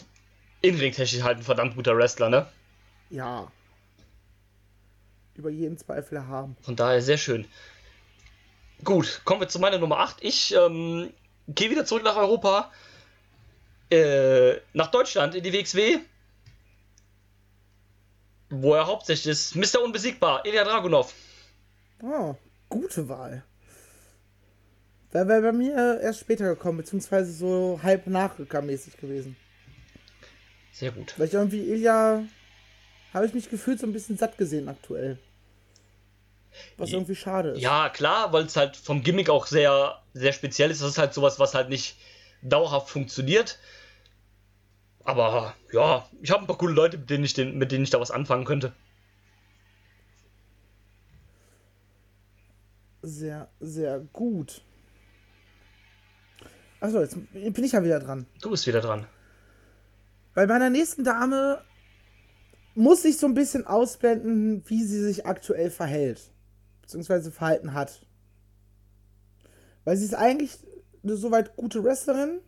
in Ringtechnik halt ein verdammt guter Wrestler, ne? Ja. Über jeden Zweifel haben. Von daher sehr schön. Gut, kommen wir zu meiner Nummer 8. Ich ähm, gehe wieder zurück nach Europa. Äh, nach Deutschland in die WXW. Wo er hauptsächlich ist. Mr. Unbesiegbar, Ilya Dragunov. Oh, gute Wahl. Wäre bei mir erst später gekommen, beziehungsweise so halb nachrückermäßig gewesen. Sehr gut. Weil ich irgendwie Ilya habe ich mich gefühlt so ein bisschen satt gesehen aktuell. Was irgendwie schade ist. Ja, klar, weil es halt vom Gimmick auch sehr, sehr speziell ist. Das ist halt sowas, was halt nicht dauerhaft funktioniert. Aber ja, ich habe ein paar coole Leute, mit denen ich, den, mit denen ich da was anfangen könnte. Sehr, sehr gut. Achso, jetzt bin ich ja wieder dran. Du bist wieder dran. Bei meiner nächsten Dame muss ich so ein bisschen ausblenden, wie sie sich aktuell verhält. Beziehungsweise verhalten hat. Weil sie ist eigentlich eine soweit gute Wrestlerin.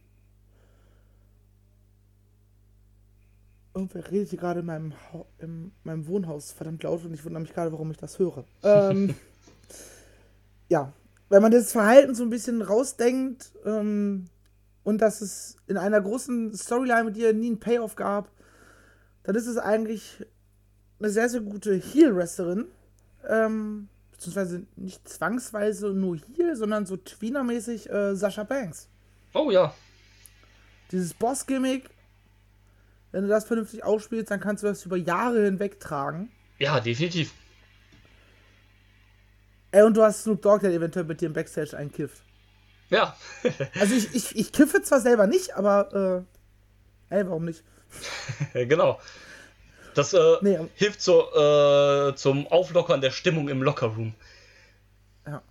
Irgendwer redet hier gerade in meinem, Hau- in meinem Wohnhaus verdammt laut und ich wundere mich gerade, warum ich das höre. ähm, ja, wenn man das Verhalten so ein bisschen rausdenkt ähm, und dass es in einer großen Storyline mit ihr nie einen Payoff gab, dann ist es eigentlich eine sehr, sehr gute Heel-Wrestlerin. Ähm, beziehungsweise nicht zwangsweise nur Heel, sondern so Tweener-mäßig äh, Sascha Banks. Oh ja. Dieses Boss-Gimmick, wenn du das vernünftig ausspielst, dann kannst du das über Jahre hinweg tragen. Ja, definitiv. Ey, und du hast Snoop Dogg, der eventuell mit dir im Backstage einkifft. Ja. Also ich, ich, ich kiffe zwar selber nicht, aber äh, ey, warum nicht? genau. Das äh, Nee, hilft so, äh, zum Auflockern der Stimmung im Lockerroom. Ja.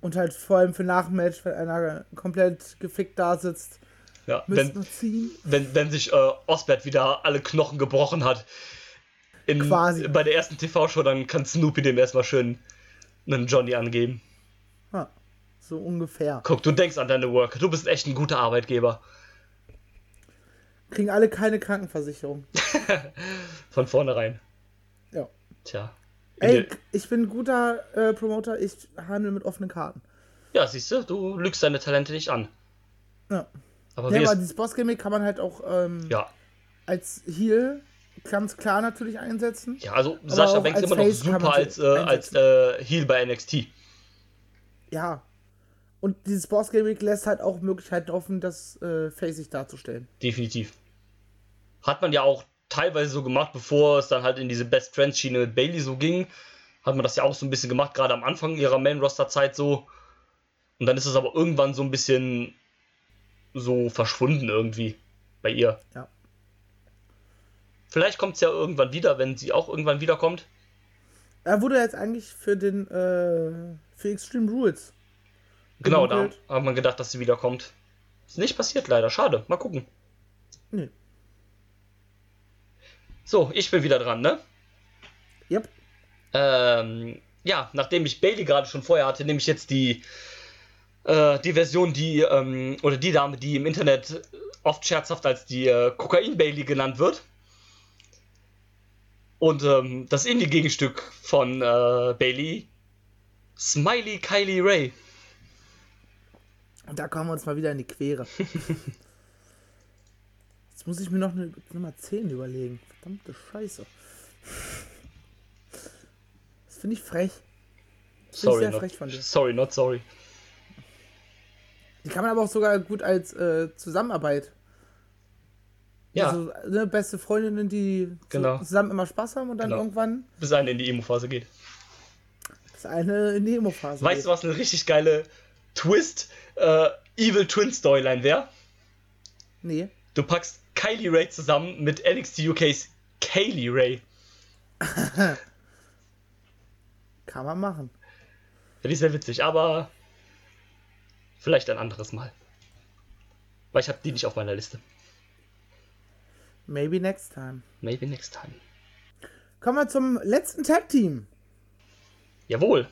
Und halt vor allem für Nachmatch, wenn einer komplett gefickt da sitzt, Ja, wenn, wenn, wenn sich äh, Osbert wieder alle Knochen gebrochen hat. In, Quasi. Bei der ersten TV-Show, dann kann Snoopy dem erstmal schön einen Johnny angeben. Ja, so ungefähr. Guck, du denkst an deine Work. Du bist echt ein guter Arbeitgeber. Kriegen alle keine Krankenversicherung. Von vornherein. Ja. Tja. Ey, ich bin ein guter äh, Promoter, ich handle mit offenen Karten. Ja, siehst du, du lügst deine Talente nicht an. Ja. Aber Ja, aber dieses Boss-Gimmick kann man halt auch ähm, ja. als Heal ganz klar natürlich einsetzen. ja, also Sascha Banks immer noch Face super als, äh, als äh, Heel bei NXT. Ja. Und dieses Boss-Gimmick lässt halt auch Möglichkeiten offen, das äh, facig darzustellen. Definitiv. Hat man ja auch teilweise so gemacht, bevor es dann halt in diese Best Friends Schiene mit Bailey so ging. Hat man das ja auch so ein bisschen gemacht, gerade am Anfang ihrer Main Roster Zeit so. Und dann ist es aber irgendwann so ein bisschen so verschwunden irgendwie bei ihr. Ja. Vielleicht kommt es ja irgendwann wieder, wenn sie auch irgendwann wiederkommt. Er wurde jetzt eigentlich für den äh, für Extreme Rules. Genau, da hat man gedacht, dass sie wiederkommt. Ist nicht passiert leider, schade. Mal gucken. Nee. So, ich bin wieder dran, ne? Yep. Ähm, ja, nachdem ich Bailey gerade schon vorher hatte, nehme ich jetzt die, äh, die Version, die, ähm, oder die Dame, die im Internet oft scherzhaft als die äh, Kokain-Bailey genannt wird. Und ähm, das Indie-Gegenstück von äh, Bailey, Smiley Kylie Ray. Und da kommen wir uns mal wieder in die Quere. Jetzt muss ich mir noch eine Nummer 10 überlegen. Verdammte Scheiße. Das finde ich frech. Das finde ich Sorry sehr not, frech von dir. sorry, not sorry. Die kann man aber auch sogar gut als äh, Zusammenarbeit. Ja, Also, ne, beste Freundinnen, die Genau. zusammen immer Spaß haben und dann Genau. irgendwann bis eine in die Emo-Phase geht. das eine in die Emo-Phase Weißt du, was eine richtig geile Twist äh, Evil Twin Storyline wäre? Nee. Du packst Kylie Ray zusammen mit NXT UKs Kaylee Ray. Kann man machen. Finde ich sehr witzig, aber vielleicht ein anderes Mal. Weil ich habe die nicht auf meiner Liste. Maybe next time. Maybe next time. Kommen wir zum letzten Tag-Team. Jawohl.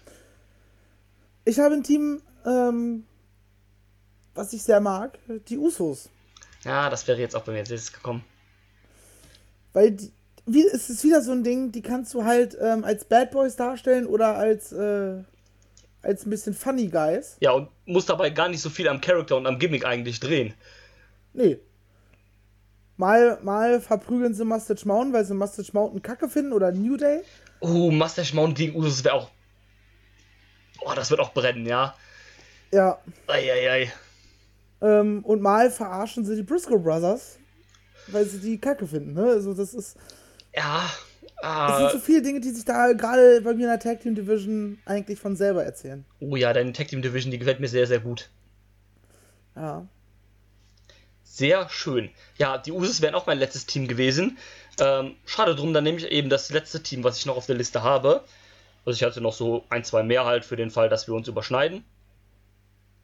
Ich habe ein Team, ähm, was ich sehr mag, die Usos. Ja, das wäre jetzt auch bei mir nächstes gekommen. Weil die, wie, es ist wieder so ein Ding, die kannst du halt ähm, als Bad Boys darstellen oder als, äh, als ein bisschen Funny Guys. Ja, und muss dabei gar nicht so viel am Charakter und am Gimmick eigentlich drehen. Nee. Mal, mal verprügeln sie Mustache Mountain, weil sie Mustache Mountain kacke finden oder New Day. Oh, Mustache Mountain gegen Usos wäre auch. Oh, das wird auch brennen, ja. Ja. Eieiei. Ähm, und mal verarschen sie die Briscoe Brothers, weil sie die Kacke finden. Ne? Also das ist. Ja. Es sind so viele Dinge, die sich da gerade bei mir in der Tag Team Division eigentlich von selber erzählen. Oh ja, deine Tag Team Division, die gefällt mir sehr, sehr gut. Ja. Sehr schön. Ja, die Usos wären auch mein letztes Team gewesen. Ähm, schade drum, dann nehme ich eben das letzte Team, was ich noch auf der Liste habe. Also ich hatte noch so ein, zwei mehr halt für den Fall, dass wir uns überschneiden.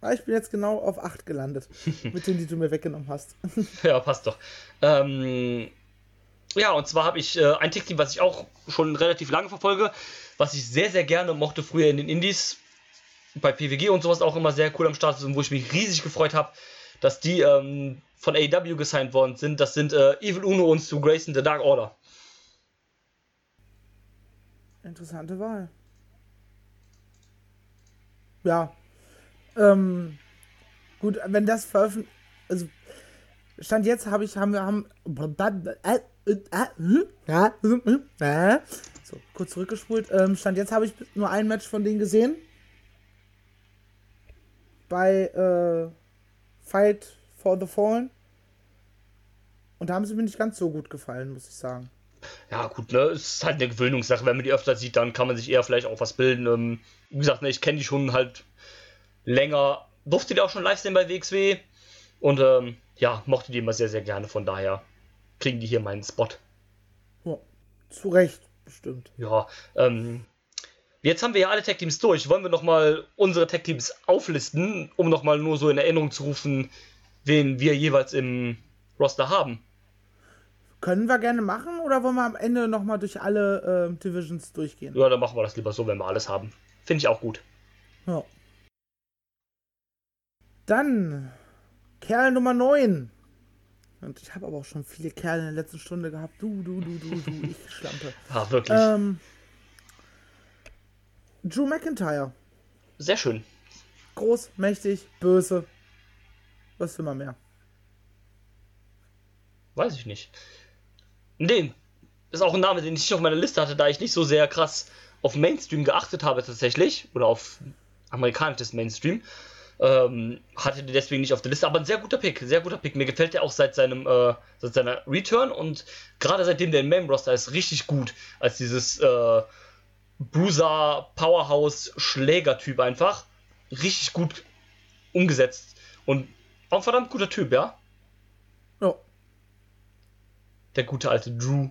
Ah, ich bin jetzt genau auf 8 gelandet. mit denen, die du mir weggenommen hast. ja, passt doch. Ähm, ja, und zwar habe ich äh, ein Tech-Team, was ich auch schon relativ lange verfolge, was ich sehr, sehr gerne mochte früher in den Indies, bei PWG und sowas auch immer sehr cool am Start sind, wo ich mich riesig gefreut habe, dass die ähm, von AEW gesigned worden sind. Das sind äh, Evil Uno und Stu Grayson, The Dark Order. Interessante Wahl. Ja. Ähm, gut, wenn das veröffentlicht. Also, Stand jetzt habe ich, haben wir, haben. So, kurz zurückgespult. Ähm, Stand jetzt habe ich nur ein Match von denen gesehen. Bei äh, Fight for the Fallen. Und da haben sie mir nicht ganz so gut gefallen, muss ich sagen. Ja, gut, ne, es ist halt eine Gewöhnungssache. Wenn man die öfter sieht, dann kann man sich eher vielleicht auch was bilden. Ähm, wie gesagt, ne, ich kenne die schon halt länger. Durfte die auch schon live sehen bei WXW. Und ähm, ja, mochte die immer sehr, sehr gerne. Von daher kriegen die hier meinen Spot. Ja, zu Recht, bestimmt. Ja, ähm, jetzt haben wir ja alle Tech-Teams durch. Wollen wir nochmal unsere Tech-Teams auflisten, um nochmal nur so in Erinnerung zu rufen, wen wir jeweils im Roster haben? Können wir gerne machen oder wollen wir am Ende nochmal durch alle äh, Divisions durchgehen? Ja, dann machen wir das lieber so, wenn wir alles haben. Finde ich auch gut. Ja. Dann Kerl Nummer 9. Und ich habe aber auch schon viele Kerle in der letzten Stunde gehabt. Du, du, du, du, du, ich Schlampe. Ah, wirklich. Ähm, Drew McIntyre. Sehr schön. Groß, mächtig, böse. Was will man mehr? Weiß ich nicht. Nee, ist auch ein Name, den ich nicht auf meiner Liste hatte, da ich nicht so sehr krass auf Mainstream geachtet habe tatsächlich. Oder auf amerikanisches Mainstream. Ähm, hatte den deswegen nicht auf der Liste, aber ein sehr guter Pick, sehr guter Pick. Mir gefällt der auch seit seinem, äh, seit seiner Return und gerade seitdem der im Main Roster ist, richtig gut. Als dieses äh, Bruiser Powerhouse Schläger-Typ einfach. Richtig gut umgesetzt. Und auch ein verdammt guter Typ, ja? Ja. Der gute alte Drew.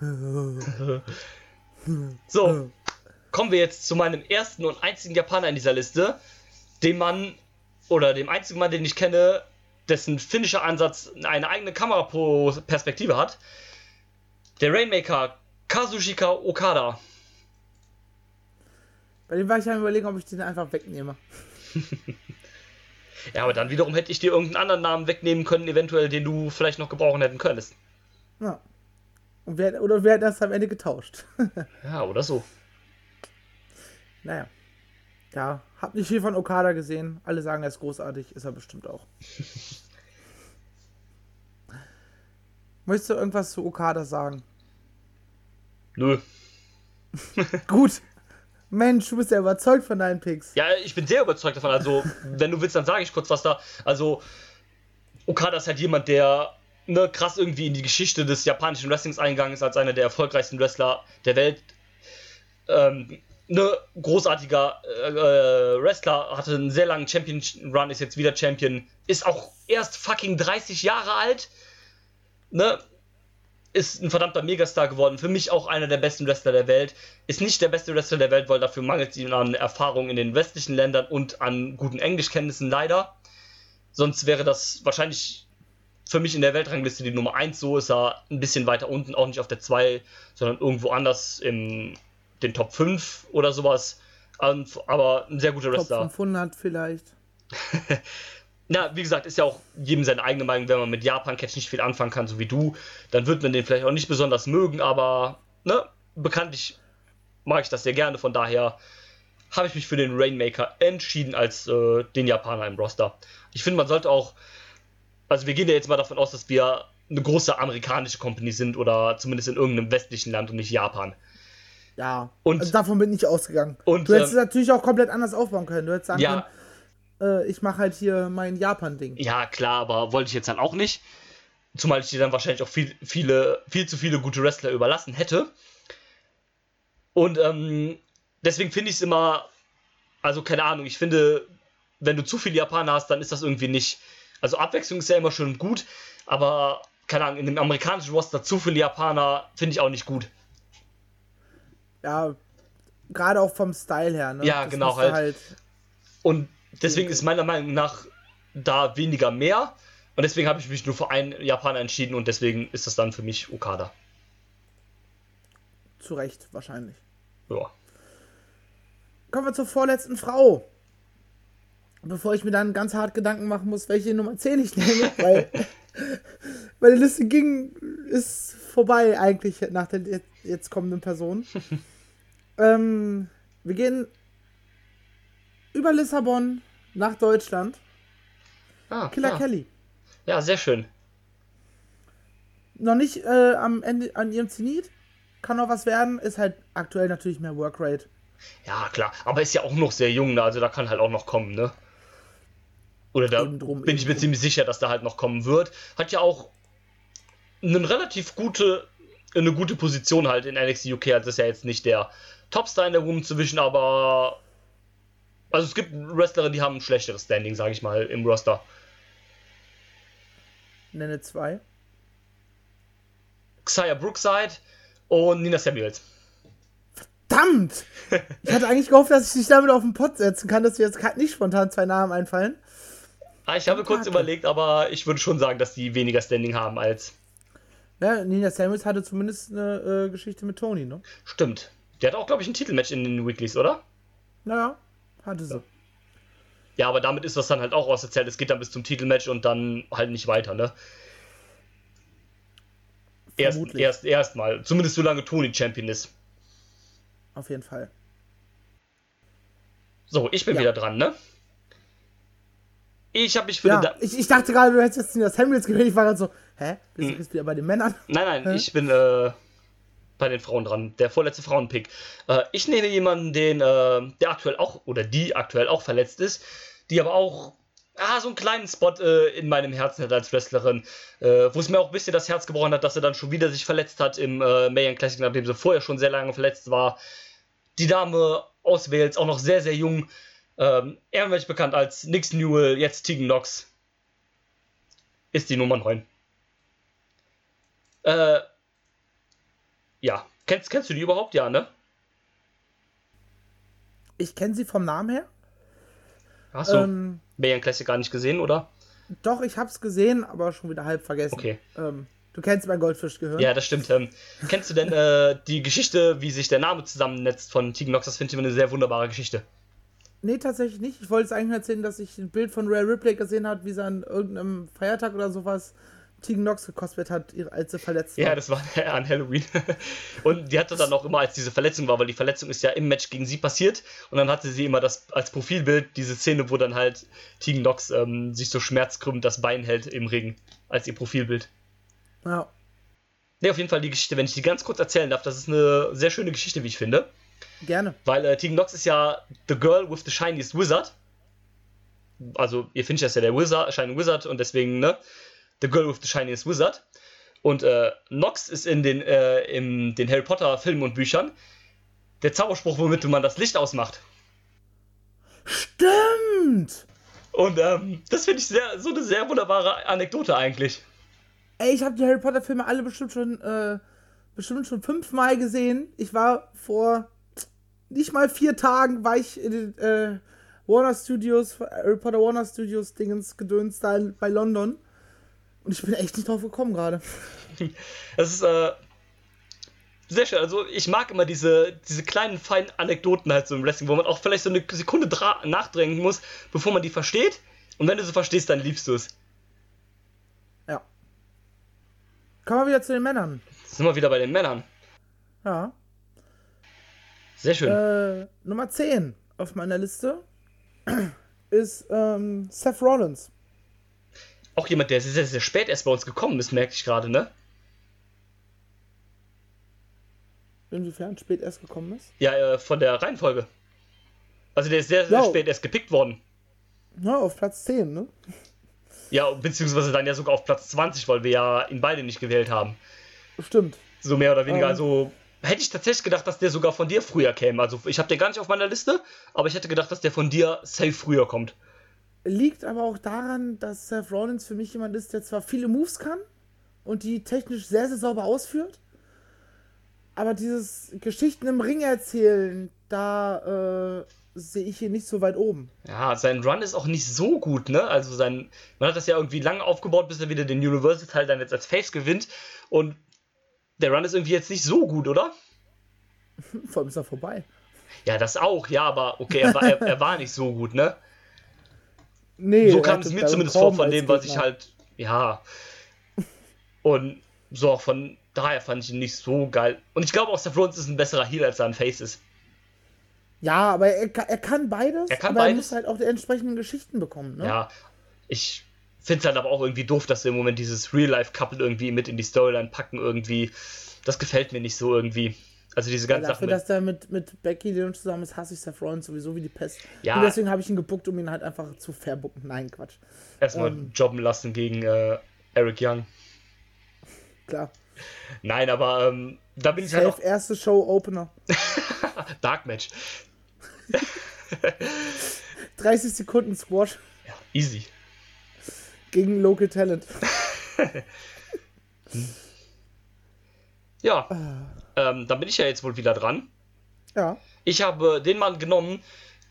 so, kommen wir jetzt zu meinem ersten und einzigen Japaner in dieser Liste. Dem Mann, oder dem einzigen Mann, den ich kenne, dessen finnischer Ansatz eine eigene Kameraperspektive hat. Der Rainmaker Kazushika Okada. Bei dem war ich am überlegen, ob ich den einfach wegnehme. Ja, aber dann wiederum hätte ich dir irgendeinen anderen Namen wegnehmen können, eventuell, den du vielleicht noch gebrauchen hätten könntest. Ja. Und wer, oder wer hat das am Ende getauscht? ja, oder so. Naja. Ja, hab nicht viel von Okada gesehen. Alle sagen, er ist großartig, ist er bestimmt auch. Möchtest du irgendwas zu Okada sagen? Nö. Gut. Mensch, du bist ja überzeugt von deinen Picks. Ja, ich bin sehr überzeugt davon. Also, wenn du willst, dann sage ich kurz was da. Also, Okada ist halt jemand, der ne, krass irgendwie in die Geschichte des japanischen Wrestlings eingegangen ist, als einer der erfolgreichsten Wrestler der Welt. Ähm, ne, großartiger äh, äh, Wrestler, hatte einen sehr langen Champion-Run, ist jetzt wieder Champion, ist auch erst fucking 30 Jahre alt. Ne, ist ein verdammter Megastar geworden. Für mich auch einer der besten Wrestler der Welt. Ist nicht der beste Wrestler der Welt, weil dafür mangelt es ihm an Erfahrung in den westlichen Ländern und an guten Englischkenntnissen leider. Sonst wäre das wahrscheinlich für mich in der Weltrangliste die Nummer 1. So ist er ein bisschen weiter unten, auch nicht auf der 2, sondern irgendwo anders in den Top 5 oder sowas. Aber ein sehr guter Wrestler. Top 500 vielleicht. Na, wie gesagt, ist ja auch jedem seine eigene Meinung, wenn man mit Japan-Catch nicht viel anfangen kann, so wie du, dann wird man den vielleicht auch nicht besonders mögen, aber, ne, bekanntlich mag ich das sehr gerne, von daher habe ich mich für den Rainmaker entschieden als äh, den Japaner im Roster. Ich finde, man sollte auch, also wir gehen ja jetzt mal davon aus, dass wir eine große amerikanische Company sind oder zumindest in irgendeinem westlichen Land und nicht Japan. Ja. Und- also davon bin ich ausgegangen. Und, du hättest ähm, es natürlich auch komplett anders aufbauen können. Du hättest sagen Ja. können, äh, ich mache halt hier mein Japan-Ding. Ja, klar, aber wollte ich jetzt dann auch nicht. Zumal ich dir dann wahrscheinlich auch viel, viele, viel zu viele gute Wrestler überlassen hätte. Und ähm, deswegen finde ich es immer, also keine Ahnung, ich finde, wenn du zu viele Japaner hast, dann ist das irgendwie nicht. Also Abwechslung ist ja immer schön und gut, aber keine Ahnung, in dem amerikanischen Roster zu viele Japaner finde ich auch nicht gut. Ja, gerade auch vom Style her, ne? Ja, Das genau, musste halt. Und deswegen ist meiner Meinung nach da weniger mehr. Und deswegen habe ich mich nur für einen Japaner entschieden und deswegen ist das dann für mich Okada. Zu Recht, wahrscheinlich. Ja. Kommen wir zur vorletzten Frau. Bevor ich mir dann ganz hart Gedanken machen muss, welche Nummer 10 ich nehme, weil meine Liste ging, ist vorbei eigentlich nach der jetzt- jetzt kommenden Person. ähm, wir gehen über Lissabon nach Deutschland. Ah, Killer ja. Kelly. Ja, sehr schön. Noch nicht äh, am Ende an ihrem Zenit. Kann noch was werden. Ist halt aktuell natürlich mehr Workrate. Ja, klar. Aber ist ja auch noch sehr jung, ne? also da kann halt auch noch kommen, ne? Oder da drum, bin ich mir ziemlich sicher, dass da halt noch kommen wird. Hat ja auch eine relativ gute, eine gute Position halt in NXT UK. Also ist ja jetzt nicht der Topstar in der Women's Division, aber also es gibt Wrestler, die haben ein schlechteres Standing, sage ich mal, im Roster. Nenne zwei. Xia Brookside und Nina Samuels. Verdammt! Ich hatte eigentlich gehofft, dass ich dich damit auf den Pott setzen kann, dass mir jetzt nicht spontan zwei Namen einfallen. Ah, ich habe kurz überlegt, aber ich würde schon sagen, dass die weniger Standing haben als. Ja, Nina Samuels hatte zumindest eine äh, Geschichte mit Tony, ne? Stimmt. Die hat auch, glaube ich, ein Titelmatch in den Weeklies, oder? Naja, hatte sie. Ja, aber damit ist das dann halt auch auserzählt. Es geht dann bis zum Titelmatch und dann halt nicht weiter, ne? Erst, Vermutlich. erst, erst mal. Zumindest solange Tony Champion ist. Auf jeden Fall. So, ich bin Ja. wieder dran, ne? Ich habe mich für Ja, den. Da ich, ich dachte gerade, du hättest jetzt Nina Samuels gewählt. Ich war gerade so, hä? Bist Hm. du jetzt wieder bei den Männern? Nein, nein, Hä? ich bin äh, bei den Frauen dran. Der vorletzte Frauenpick. Äh, ich nehme jemanden, den, äh, der aktuell auch, oder die aktuell auch verletzt ist, die aber auch ah, so einen kleinen Spot äh, in meinem Herzen hat als Wrestlerin, äh, wo es mir auch ein bisschen das Herz gebrochen hat, dass er dann schon wieder sich verletzt hat im äh, Mayan Classic, nachdem sie vorher schon sehr lange verletzt war. Die Dame aus Wales, auch noch sehr, sehr jung, ähm, ehrenwürdig bekannt als Nix Newell, jetzt Tegan Knox, ist die Nummer 9. Äh, ja. Kennst, kennst du die überhaupt? Ja, ne? Ich kenne sie vom Namen her. Hast du Ähm, Mayan Classic gar nicht gesehen, oder? doch, ich hab's gesehen, aber schon wieder halb vergessen. Okay. Ähm, du kennst mein Goldfischgehirn. Ja, das stimmt. Ähm, kennst du denn äh, die Geschichte, wie sich der Name zusammennetzt von Tegan Knox? Das finde ich immer eine sehr wunderbare Geschichte. Nee, tatsächlich nicht. Ich wollte es eigentlich nur erzählen, dass ich ein Bild von Rare Ripley gesehen habe, wie sie an irgendeinem Feiertag oder sowas Tegan Knox gekostet hat, ihre- als sie verletzt Ja, war. das war an Halloween. Und die hatte dann auch immer, als diese Verletzung war, weil die Verletzung ist ja im Match gegen sie passiert. Und dann hatte sie immer das als Profilbild, diese Szene, wo dann halt Tegan Knox ähm, sich so schmerzkrümmend das Bein hält im Ring, als ihr Profilbild. Ja. Ne, auf jeden Fall die Geschichte, wenn ich die ganz kurz erzählen darf, das ist eine sehr schöne Geschichte, wie ich finde. Gerne. Weil äh, Tegan Knox ist ja the girl with the shiniest wizard. Also, ihr findet ja der Wizard, Shining Wizard und deswegen, ne? The girl with the shiniest wizard. Und äh, Nox ist in den, äh, in den Harry Potter Filmen und Büchern der Zauberspruch, womit man das Licht ausmacht. Stimmt! Und ähm, das finde ich sehr, so eine sehr wunderbare Anekdote eigentlich. Ey, ich habe die Harry Potter Filme alle bestimmt schon, äh, bestimmt schon fünfmal gesehen. Ich war vor nicht mal vier Tagen, war ich in den äh, Warner Studios, Harry Potter Warner Studios Dingens gedöns da in- bei London. Und ich bin echt nicht drauf gekommen gerade. Das ist äh, sehr schön. Also ich mag immer diese, diese kleinen, feinen Anekdoten halt so im Wrestling, wo man auch vielleicht so eine Sekunde nachdenken muss, bevor man die versteht. Und wenn du sie verstehst, dann liebst du es. Ja. Kommen wir wieder zu den Männern. Jetzt sind wir wieder bei den Männern. Ja. Sehr schön. Äh, Nummer 10 auf meiner Liste ist ähm, Seth Rollins. Auch jemand, der sehr, sehr spät erst bei uns gekommen ist, merke ich gerade, ne? Inwiefern spät erst gekommen ist? Ja, äh, von der Reihenfolge. Also der ist sehr, sehr Ja. spät erst gepickt worden. Ja, auf Platz 10, ne? Ja, beziehungsweise dann ja sogar auf Platz 20, weil wir ja ihn beide nicht gewählt haben. Stimmt. So mehr oder weniger. Ähm. Also hätte ich tatsächlich gedacht, dass der sogar von dir früher käme. Also ich habe den gar nicht auf meiner Liste, aber ich hätte gedacht, dass der von dir safe früher kommt. Liegt aber auch daran, dass Seth Rollins für mich jemand ist, der zwar viele Moves kann und die technisch sehr, sehr sauber ausführt, aber dieses Geschichten im Ring erzählen, da äh, sehe ich ihn nicht so weit oben. Ja, sein Run ist auch nicht so gut, ne? Also sein, man hat das ja irgendwie lang aufgebaut, bis er wieder den Universal-Teil dann jetzt als Face gewinnt. Und der Run ist irgendwie jetzt nicht so gut, oder? Vor allem ist er vorbei. Ja, das auch, ja, aber okay, er war, er, er war nicht so gut, ne? Nee, So er kam es mir zumindest vor von dem, was ich halt, ja. Und so auch von daher fand ich ihn nicht so geil. Und ich glaube auch, Seth Rollins ist ein besserer Heal, als er ein Face ist. Ja, aber er, er kann beides, Er kann aber er beides. muss halt auch die entsprechenden Geschichten bekommen, ne? Ja, ich finde es halt aber auch irgendwie doof, dass sie im Moment dieses Real-Life-Couple irgendwie mit in die Storyline packen, irgendwie. Das gefällt mir nicht so irgendwie. Also diese ganze Dafür, Sache. dass der mit, mit Becky Lynch zusammen ist, hasse ich Seth Rollins sowieso wie die Pest. Ja. Und deswegen habe ich ihn gebuckt, um ihn halt einfach zu verbucken. Nein, Quatsch. Erstmal ähm, jobben lassen gegen äh, Eric Young. Klar. Nein, aber ähm, da bin ich halt Safe, erste Show-Opener. auch Dark Match. 30 Sekunden Squash Ja, easy. gegen Local Talent. Ja, Ah. ähm, dann bin ich ja jetzt wohl wieder dran. Ja. Ich habe den Mann genommen,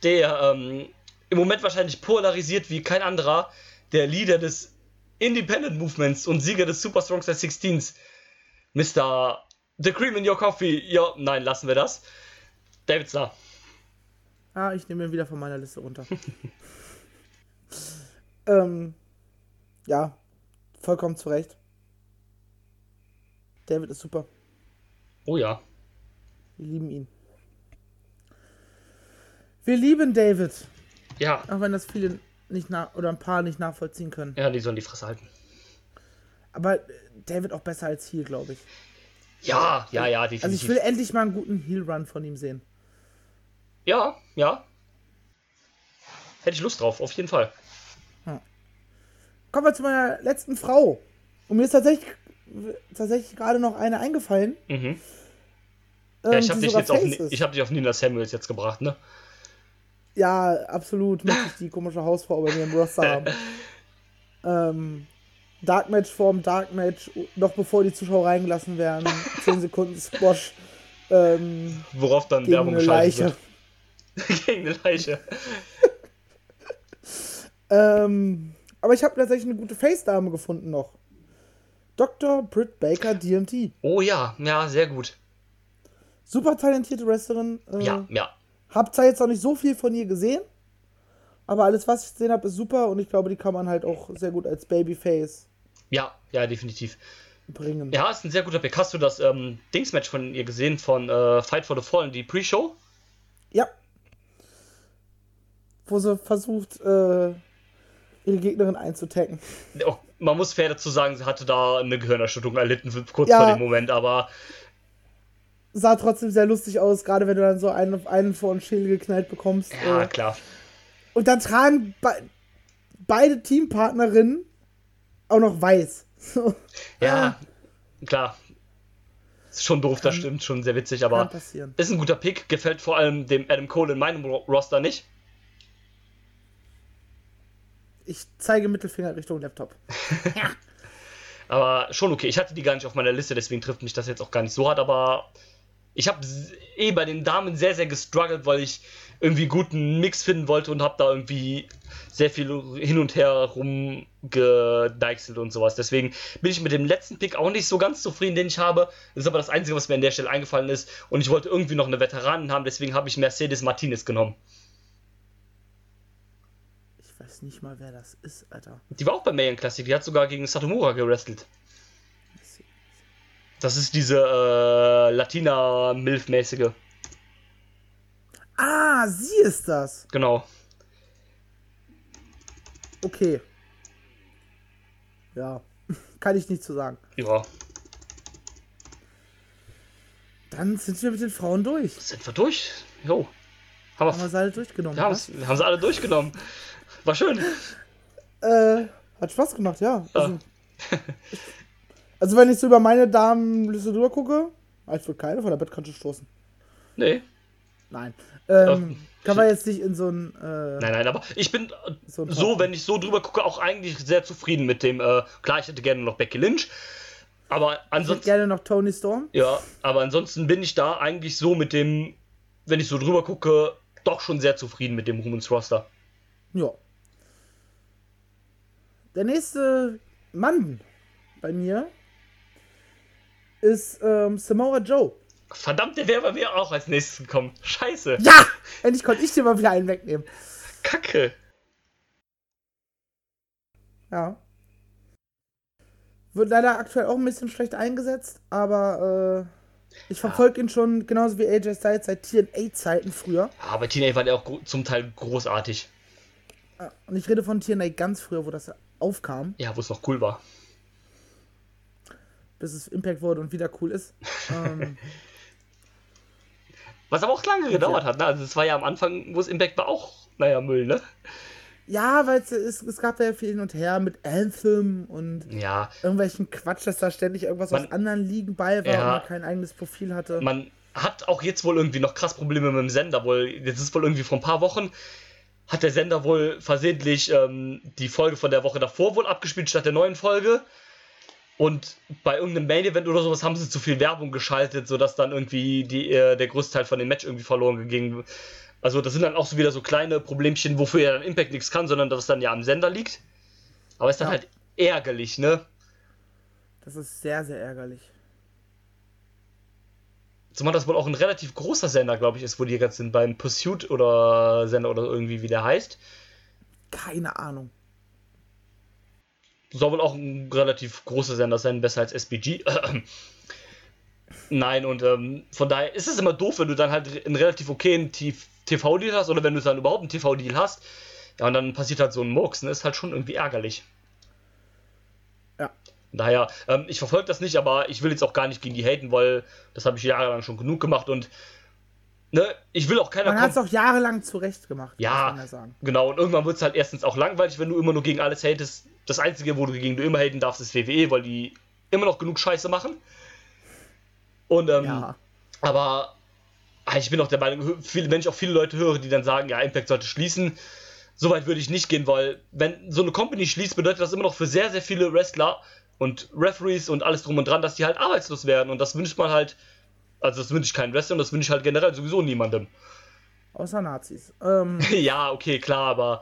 der ähm, im Moment wahrscheinlich polarisiert wie kein anderer, der Leader des Independent Movements und Sieger des Super Strong Style 16s, Mr. The Cream in Your Coffee. Ja, nein, lassen wir das. David Starr. Ah, ich nehme ihn wieder von meiner Liste runter. ähm, ja, vollkommen zu Recht. David ist super. Oh ja. Wir lieben ihn. Wir lieben David. Ja, Auch wenn das viele nicht nach oder ein paar nicht nachvollziehen können. ja, die sollen die Fresse halten. Aber äh, David auch besser als Heel, glaube ich. Ja, ja, ja, definitiv. Also ich will endlich mal einen guten Heel-Run von ihm sehen. Ja, ja. Hätte ich Lust drauf, auf jeden Fall. Kommen wir zu meiner letzten Frau. Und mir ist tatsächlich, tatsächlich gerade noch eine eingefallen. Mhm. Ähm, Ja, ich habe dich jetzt auf, ich hab dich auf Nina Samuels jetzt gebracht, ne? Ja, absolut. Möchte ich die komische Hausfrau bei mir im Roster haben. ähm, Dark Match vorm Dark Match, noch bevor die Zuschauer reingelassen werden. 10 Sekunden Squash ähm, Worauf dann gegen Werbung Leiche. gegen eine Leiche. Ähm, aber ich habe tatsächlich eine gute Face-Dame gefunden noch. Dr. Britt Baker DMT. Oh ja, ja, sehr gut. Super talentierte Wrestlerin. Äh, Ja, ja. Hab zwar jetzt noch nicht so viel von ihr gesehen, aber alles, was ich gesehen habe, ist super und ich glaube, die kann man halt auch sehr gut als Babyface Ja, ja, definitiv. bringen. Ja, ist ein sehr guter Pick. Hast du das ähm, Dings-Match von ihr gesehen, von äh, Fight for the Fallen, die Pre-Show? Ja. Wo sie versucht, äh, ihre Gegnerin einzutacken. Oh, man muss fair dazu sagen, sie hatte da eine Gehirnerschütterung erlitten, kurz Ja. vor dem Moment, aber Sah trotzdem sehr lustig aus, gerade wenn du dann so einen auf einen vor den Schädel geknallt bekommst. ja, Äh, klar. und dann tragen be beide Teampartnerinnen auch noch weiß. Ja, klar. Ist schon doof, das stimmt, schon sehr witzig, aber ist ein guter Pick. Gefällt vor allem dem Adam Cole in meinem Ro- Roster nicht. Ich zeige Mittelfinger Richtung Laptop. Aber schon okay. Ich hatte die gar nicht auf meiner Liste, deswegen trifft mich das jetzt auch gar nicht so hart. Aber ich habe eh bei den Damen sehr, sehr gestruggelt, weil ich irgendwie guten Mix finden wollte und habe da irgendwie sehr viel hin und her rumgedeichselt und sowas. Deswegen bin ich mit dem letzten Pick auch nicht so ganz zufrieden, den ich habe. Das ist aber das Einzige, was mir an der Stelle eingefallen ist. Und ich wollte irgendwie noch eine Veteranin haben, deswegen habe ich Mercedes Martinez genommen. Ich weiß nicht mal, wer das ist, Alter. Die war auch bei Mayan Classic, die hat sogar gegen Satomura gewrestelt. Das ist diese äh, Latina-Milf-mäßige. Ah, sie ist das. Genau. Okay. Ja, kann ich nicht zu sagen. Ja. Dann sind wir mit den Frauen durch. Sind wir durch? Jo. Haben Haben wir sie alle durchgenommen. wir haben sie alle durchgenommen. War schön. Äh, hat Spaß gemacht, ja. Also, also wenn ich so über meine Damenliste drüber gucke, ich würde keine von der Bettkante stoßen. Nee. Nein. Ähm, Ähm, kann man jetzt nicht in so ein. Äh, Nein, nein, aber ich bin So so, wenn ich so drüber gucke, auch eigentlich sehr zufrieden mit dem. Äh, klar, ich hätte gerne noch Becky Lynch. Aber ich hätte ansonsten. gerne noch Tony Storm. Ja, aber ansonsten bin ich da eigentlich so mit dem, wenn ich so drüber gucke, doch schon sehr zufrieden mit dem Women's Roster. Ja. Der nächste Mann bei mir ist ähm, Samoa Joe. Verdammt, der wäre bei mir auch als nächstes gekommen. Scheiße. Ja! Endlich konnte ich dir mal wieder einen wegnehmen. Kacke. Ja. Wird leider aktuell auch ein bisschen schlecht eingesetzt, aber äh, ich verfolge ihn schon genauso wie AJ Styles seit TNA-Zeiten früher. Ja, aber TNA war der auch zum Teil großartig. Ja, Und ich rede von TNA ganz früher, wo das aufkam, Ja, wo es noch cool war. bis es Impact wurde und wieder cool ist. ähm, Was aber auch lange gedauert hat, ne? Also es war ja am Anfang, wo es Impact war, auch, naja, Müll, ne? ja, weil es, es, es gab ja viel hin und her mit Anthem und Ja, irgendwelchen Quatsch, dass da ständig irgendwas Man- aus anderen Ligen bei war Ja. und man kein eigenes Profil hatte. man hat auch jetzt wohl irgendwie noch krass Probleme mit dem Sender. Wohl, jetzt ist wohl irgendwie vor ein paar Wochen, hat der Sender wohl versehentlich ähm, die Folge von der Woche davor wohl abgespielt statt der neuen Folge. Und bei irgendeinem Main-Event oder sowas haben sie zu viel Werbung geschaltet, sodass dann irgendwie die, äh, der größte Teil von dem Match irgendwie verloren ging. Also das sind dann auch so wieder so kleine Problemchen, wofür ja dann Impact nichts kann, sondern dass es dann ja am Sender liegt. Aber ist dann Ja. halt ärgerlich, ne? Das ist sehr, sehr ärgerlich. Zumal das wohl auch ein relativ großer Sender, glaube ich, ist, wo die jetzt sind, beim Pursuit oder Sender oder irgendwie, wie der heißt. Keine Ahnung. Soll wohl auch ein relativ großer Sender sein, besser als SBG. Nein, und ähm, von daher ist es immer doof, wenn du dann halt einen relativ okayen TV-Deal hast oder wenn du dann überhaupt einen TV-Deal hast. Ja, und dann passiert halt so ein Murks, ne? Ist halt schon irgendwie ärgerlich. Daher, ähm, ich verfolge das nicht, aber ich will jetzt auch gar nicht gegen die haten, weil das habe ich jahrelang schon genug gemacht und ne, ich will auch keiner Man hat es auch jahrelang zurecht gemacht, Ja. muss man ja sagen. Genau, und irgendwann wird es halt erstens auch langweilig, wenn du immer nur gegen alles hatest. Das Einzige, wo du gegen du immer haten darfst, ist WWE, weil die immer noch genug Scheiße machen. Und, ähm, Ja. aber ah, ich bin auch der Meinung, viele, wenn ich auch viele Leute höre, die dann sagen, ja, Impact sollte schließen, so weit würde ich nicht gehen, weil wenn so eine Company schließt, bedeutet das immer noch für sehr, sehr viele Wrestler und Referees und alles drum und dran, dass die halt arbeitslos werden. Und das wünscht man halt, also das wünsche ich keinen Wrestler und das wünsche ich halt generell sowieso niemandem. Außer Nazis. Ähm, ja, okay, klar, aber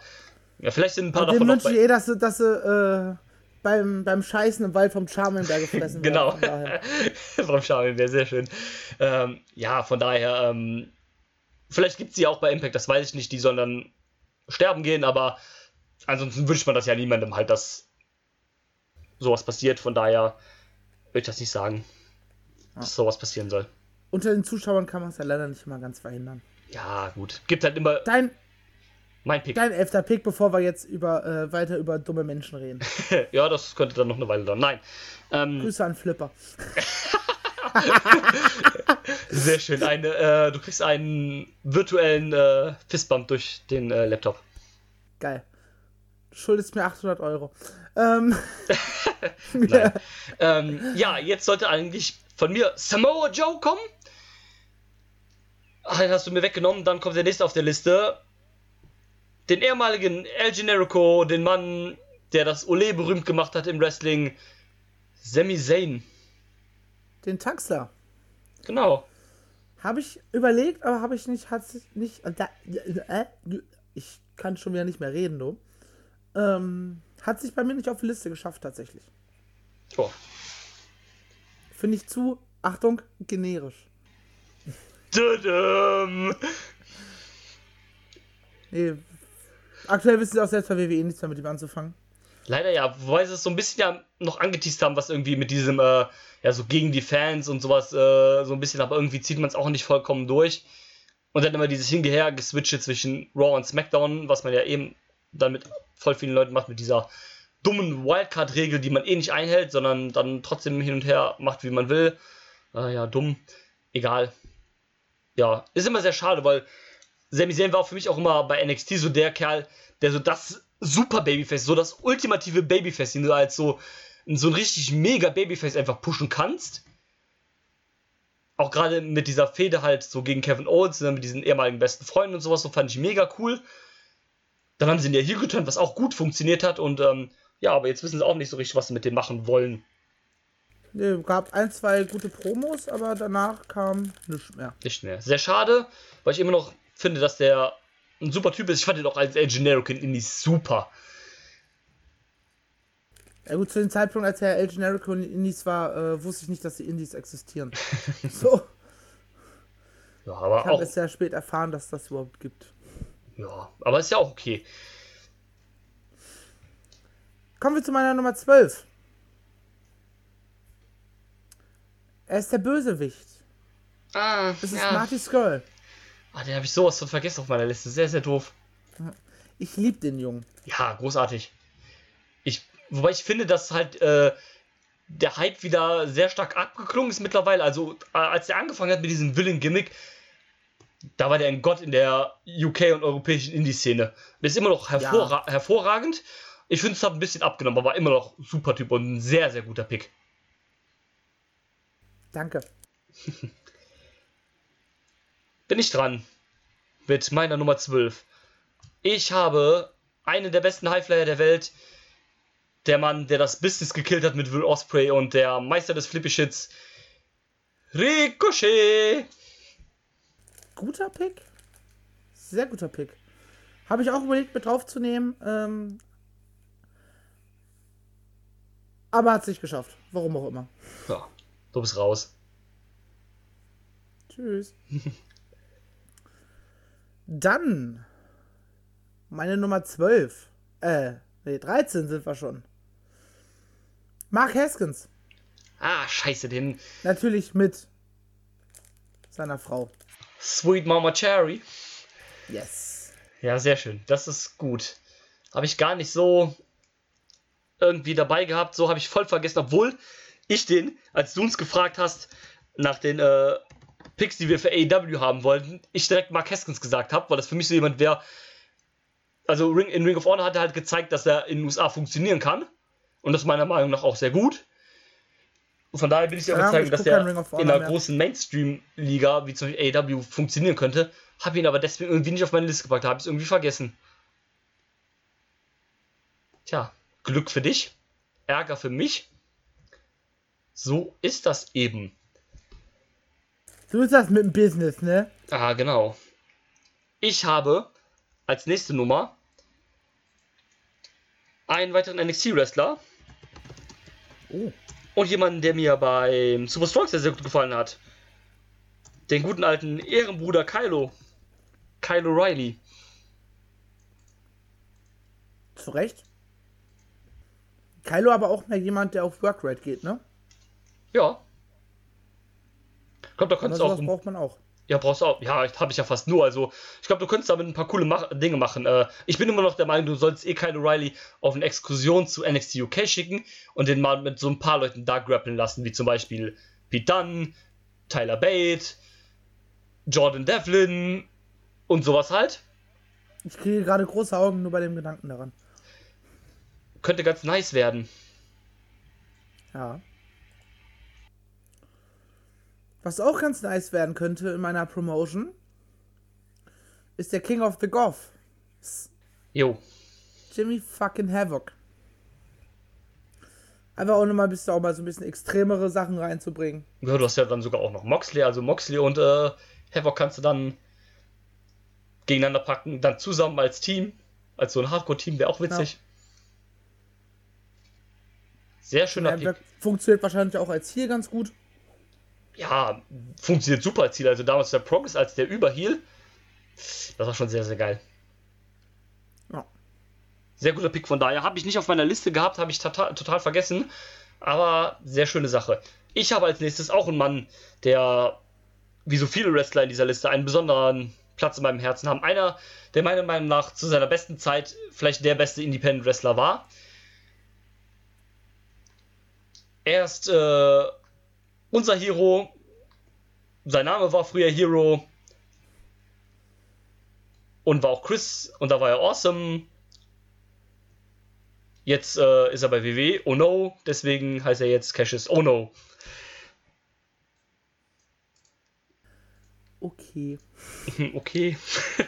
ja, vielleicht sind ein paar dem davon noch wünsche ich eh, dass sie, dass sie äh, beim, beim Scheißen im Wald vom Charmenberg gefressen werden. Genau. Vom wäre sehr schön. Ähm, ja, von daher, ähm, vielleicht gibt es sie auch bei Impact, das weiß ich nicht, die sollen dann sterben gehen, aber ansonsten wünscht man das ja niemandem halt, dass sowas passiert. Von daher würde ich das nicht sagen, dass sowas passieren soll. Unter den Zuschauern kann man es ja leider nicht immer ganz verhindern. Ja, gut. Gibt halt immer Dein, mein Pick. dein elfter Pick, bevor wir jetzt über, äh, weiter über dumme Menschen reden. ja, das könnte dann noch eine Weile dauern. Nein. Ähm, Grüße an Flipper. sehr schön. Eine, äh, du kriegst einen virtuellen äh, Fistbump durch den äh, Laptop. Geil. Du schuldest mir 800 Euro. Ähm, ähm, ja, jetzt sollte eigentlich von mir Samoa Joe kommen. Ach, den hast du mir weggenommen. Dann kommt der nächste auf der Liste. Den ehemaligen El Generico, den Mann, der das Ole berühmt gemacht hat im Wrestling. Sami Zayn. den Taxler. Genau. Habe ich überlegt, aber habe ich nicht, hat sich nicht. Äh, ich kann schon wieder nicht mehr reden, du. Ähm, hat sich bei mir nicht auf die Liste geschafft, tatsächlich. Oh. Finde ich zu, Achtung, generisch. Nee, aktuell wissen sie auch selbst bei WWE nichts mehr mit ihm anzufangen. Leider ja, wobei sie es so ein bisschen ja noch angeteased haben, was irgendwie mit diesem, äh, ja, so gegen die Fans und sowas, äh, so ein bisschen, aber irgendwie zieht man es auch nicht vollkommen durch. Und dann immer dieses Hingeher geswitche zwischen Raw und SmackDown, was man ja eben dann mit voll vielen Leuten macht, mit dieser dummen Wildcard-Regel, die man eh nicht einhält, sondern dann trotzdem hin und her macht, wie man will. Äh, ja, dumm. egal. Ja, ist immer sehr schade, weil Sami Zayn war für mich auch immer bei NXT so der Kerl, der so das super Babyface, so das ultimative Babyface, den du als so, so ein richtig mega Babyface einfach pushen kannst. Auch gerade mit dieser Fehde halt so gegen Kevin Owens, ne, mit diesen ehemaligen besten Freunden und sowas, so fand ich mega cool. Dann haben sie ihn ja hier geturnt, was auch gut funktioniert hat und ähm, ja, aber jetzt wissen sie auch nicht so richtig, was sie mit dem machen wollen. Nee, gab ein, zwei gute Promos, aber danach kam nichts mehr. Nicht mehr. Sehr schade, weil ich immer noch finde, dass der ein super Typ ist. Ich fand ihn auch als El Generico in Indies super. Ja gut, zu dem Zeitpunkt, als er El Generico in Indies war, äh, wusste ich nicht, dass die Indies existieren. so. Ja, aber Ich habe es sehr spät erfahren, dass das überhaupt gibt. Ja, aber ist ja auch okay. Kommen wir zu meiner Nummer 12. Er ist der Bösewicht. Ah, Es ist Marty Skrull. Ah, den habe ich sowas von vergessen auf meiner Liste. Sehr, sehr doof. Ich liebe den Jungen. Ja, großartig. Ich, wobei ich finde, dass halt äh, der Hype wieder sehr stark abgeklungen ist mittlerweile. Also, äh, als der angefangen hat mit diesem Villain-Gimmick, da war der ein Gott in der UK- und europäischen Indie-Szene. Ist immer noch hervorra hervorragend. Ich finde, es hat ein bisschen abgenommen, aber war immer noch super Typ und ein sehr, sehr guter Pick. Danke. bin ich dran mit meiner Nummer 12. Ich habe einen der besten Highflyer der Welt. Der Mann, der das Business gekillt hat mit Will Osprey und der Meister des Flippy Shits. Ricochet! Guter Pick. Sehr guter Pick. Habe ich auch überlegt, mit draufzunehmen. Ähm, aber hat es nicht geschafft. Warum auch immer. Ja, du bist raus. Tschüss. Dann meine Nummer 12. Äh, nee, 13 sind wir schon. Mark Haskins. Ah, scheiße, den Natürlich mit seiner Frau. Sweet Mama Cherry. Yes. Ja, sehr schön. Das ist gut. Habe ich gar nicht so irgendwie dabei gehabt. So habe ich voll vergessen, obwohl ich den, als du uns gefragt hast, nach den äh, Picks, die wir für AEW haben wollten, ich direkt Mark Haskins gesagt habe, weil das für mich so jemand wäre. Also Ring, in Ring of Honor hat er halt gezeigt, dass er in den USA funktionieren kann. Und das meiner Meinung nach auch sehr gut. Und von daher bin ich sehr Ja, überzeugt, ich dass der in einer mehr. großen Mainstream-Liga, wie zum Beispiel AEW, funktionieren könnte. Habe ihn aber deswegen irgendwie nicht auf meine Liste gepackt, habe ich es irgendwie vergessen. Tja, Glück für dich, Ärger für mich. So ist das eben. So ist das mit dem Business, ne? Ah, genau. Ich habe als nächste Nummer einen weiteren NXT-Wrestler Oh. Und jemanden, der mir beim Super Strong sehr, sehr gut gefallen hat. Den guten alten Ehrenbruder Kylo. Kylo Riley. Zu Recht. Kylo aber auch mehr jemand, der auf Workrate geht, ne? Ja. Glaube, da könntest du auch. braucht man auch. Ja, brauchst du auch. Ja, habe ich ja fast nur. Also, ich glaube, du könntest damit ein paar coole Mach Dinge machen. Äh, ich bin immer noch der Meinung, du sollst eh Kyle O'Reilly auf eine Exkursion zu NXT UK schicken und den mal mit so ein paar Leuten da grappeln lassen, wie zum Beispiel Pete Dunne, Tyler Bate, Jordan Devlin und sowas halt. Ich kriege gerade große Augen nur bei dem Gedanken daran. Könnte ganz nice werden. Ja. Was auch ganz nice werden könnte in meiner Promotion, ist der King of the Goth. Jo. Jimmy fucking Havoc. Einfach auch nochmal ein bisschen auch mal so ein bisschen extremere Sachen reinzubringen. Ja, du hast ja dann sogar auch noch Moxley. Also Moxley und äh, Havoc kannst du dann gegeneinander packen, dann zusammen als Team. Als so ein Hardcore-Team wäre auch witzig. Sehr schöner Pick. funktioniert wahrscheinlich auch als hier ganz gut. Ja, funktioniert super als Ziel. Also damals der Progress als der Überheal. Das war schon sehr, sehr geil. Ja. Sehr guter Pick von daher. Habe ich nicht auf meiner Liste gehabt, habe ich total, total vergessen. Aber sehr schöne Sache. Ich habe als nächstes auch einen Mann, der, wie so viele Wrestler in dieser Liste, einen besonderen Platz in meinem Herzen haben. Einer, der meiner Meinung nach zu seiner besten Zeit vielleicht der beste Independent Wrestler war. Er ist äh, unser Hero, sein Name war früher Hero. Und war auch Chris. Und da war er awesome. Jetzt äh, ist er bei WWE. Oh no. Deswegen heißt er jetzt Cassius Oh no. Okay. Okay.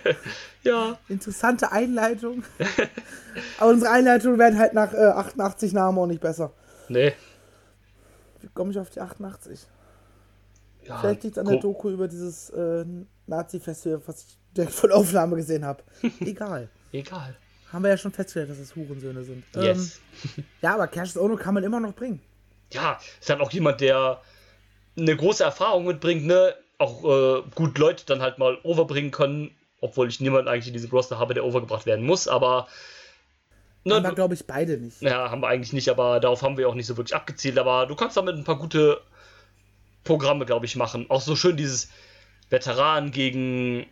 ja. Interessante Einleitung. Aber unsere Einleitungen werden halt nach äh, 88 Namen auch nicht besser. Nee. Komme ich auf die 88? Ja, Vielleicht liegt es an der Doku über dieses äh, Nazi-Festival, was ich direkt von der Aufnahme gesehen habe. Egal. Egal. Haben wir ja schon festgestellt, dass es Hurensöhne sind. Yes. Ähm, ja, aber Cassius Ono kann man immer noch bringen. ja, ist halt auch jemand, der eine große Erfahrung mitbringt, ne? Auch äh, gut Leute dann halt mal overbringen können, obwohl ich niemanden eigentlich in diesem Roster habe, der overgebracht werden muss, aber. Ne, Aber du, glaube ich beide nicht. ja, haben wir eigentlich nicht, aber darauf haben wir auch nicht so wirklich abgezielt, aber du kannst damit ein paar gute Programme, glaube ich, machen. Auch so schön dieses Veteran gegen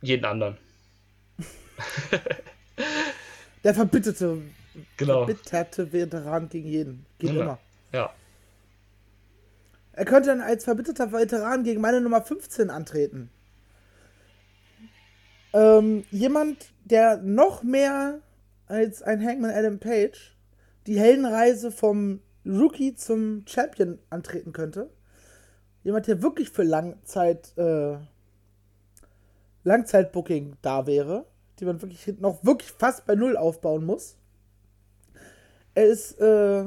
jeden anderen. Der verbitterte, Genau. verbitterte Veteran gegen jeden. Geht Ja. immer. Ja. Er könnte dann als verbitterter Veteran gegen meine Nummer 15 antreten. Ähm, jemand, der noch mehr als ein Hangman Adam Page die Heldenreise vom Rookie zum Champion antreten könnte. Jemand, der wirklich für Langzeit, äh, Langzeitbooking da wäre, die man wirklich noch wirklich fast bei Null aufbauen muss. Er ist äh,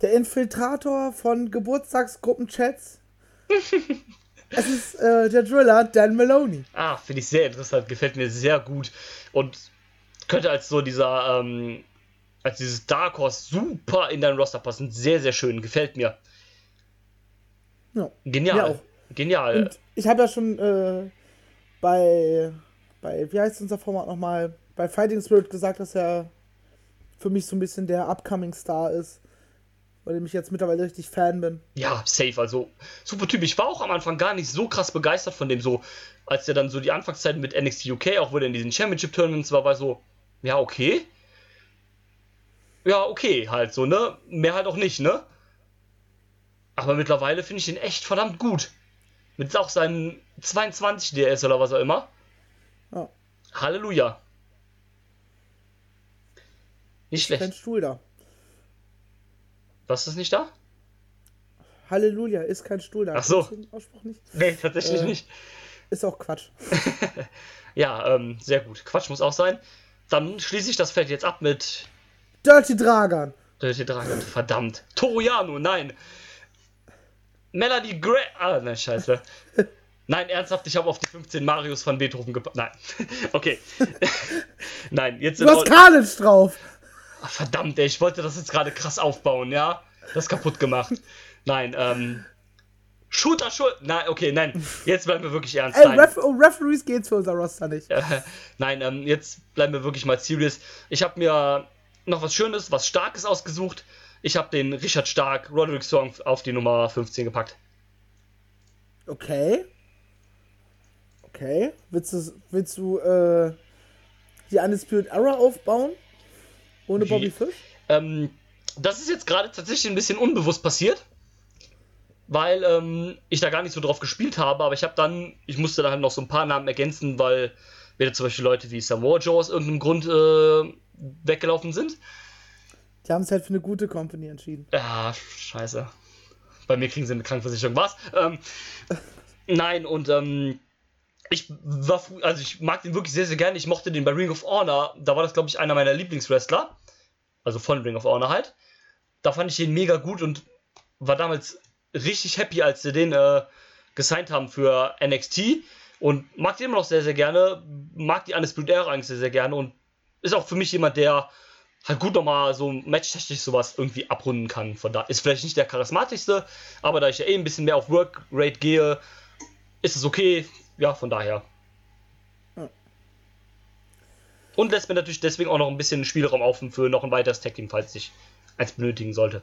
der Infiltrator von Geburtstagsgruppenchats. es ist äh, der Driller Dan Maloney. Ah, finde ich sehr interessant, gefällt mir sehr gut und könnte als so dieser, ähm, als dieses Dark Horse super in dein Roster passen. Sehr, sehr schön, gefällt mir. Ja. Genial. Mir auch. Genial. Und ich habe ja schon äh, bei, bei, wie heißt unser Format nochmal, bei Fighting Spirit gesagt, dass er für mich so ein bisschen der Upcoming Star ist. Weil ich jetzt mittlerweile richtig Fan bin. Ja, safe, also super Typ. Ich war auch am Anfang gar nicht so krass begeistert von dem, so als der dann so die Anfangszeiten mit NXT UK, auch wo der in diesen Championship Tournaments war, war so, ja, okay. Ja, okay, halt so, ne? Mehr halt auch nicht, ne? Aber mittlerweile finde ich ihn echt verdammt gut. Mit auch seinen 22 DS oder was auch immer. Ja. Halleluja. Nicht Kein schlecht. Stuhl da. Was ist nicht da? Halleluja, ist kein Stuhl da. Ach so. Den Ausspruch nicht? Nee, tatsächlich Äh. nicht. Ist auch Quatsch. Ja, ähm, sehr gut. Quatsch muss auch sein. Dann schließe ich das Feld jetzt ab mit Dirty Dragan. Dirty Dragon. Verdammt. Toriano, nein. Melody Gray. Ah, nein, scheiße. Nein, ernsthaft, ich habe auf die 15 Marius von Beethoven gepackt. Nein. okay. nein, jetzt Du hast Carnage drauf. Ah, Verdammt, ey, ich wollte das jetzt gerade krass aufbauen, ja? Das kaputt gemacht. Nein, ähm. Shooter, Shooter. Nein, okay, nein. Jetzt bleiben wir wirklich ernst. Ey. Ref oh, Referees geht's für unser Roster nicht. Nein, ähm, jetzt bleiben wir wirklich mal serious. Ich habe mir noch was Schönes, was Starkes ausgesucht. Ich habe den Richard Stark Roderick Song auf die Nummer 15 gepackt. Okay. Okay. Willst du, willst du äh, die Undisputed Era aufbauen? Ohne? Bobby Fish? Ähm, das ist jetzt gerade tatsächlich ein bisschen unbewusst passiert, weil ähm, ich da gar nicht so drauf gespielt habe, aber ich habe dann, ich musste dann halt noch so ein paar Namen ergänzen, weil wieder zum Beispiel Leute wie Samoa Joe aus irgendeinem Grund äh, weggelaufen sind. Die haben es halt für eine gute Company entschieden. Ja, scheiße. Bei mir kriegen sie eine Krankenversicherung. Was? Ähm, nein, und ähm, ich war, also ich mag den wirklich sehr, sehr gerne. Ich mochte den bei Ring of Honor. Da war das, glaube ich, einer meiner Lieblingswrestler. Also von Ring of Honor halt. Da fand ich den mega gut und war damals richtig happy, als sie den äh, gesigned haben für NXT. Und mag den immer noch sehr, sehr gerne. Mag die Undisputed Era eigentlich sehr, sehr gerne. Und ist auch für mich jemand, der halt gut nochmal so matchtechnisch sowas irgendwie abrunden kann. Von da ist vielleicht nicht der charismatischste, aber da ich ja eh ein bisschen mehr auf Workrate gehe, ist es okay. Ja, von daher. Ja. Und lässt mir natürlich deswegen auch noch ein bisschen Spielraum offen für noch ein weiteres Tag Team, falls ich eins benötigen sollte.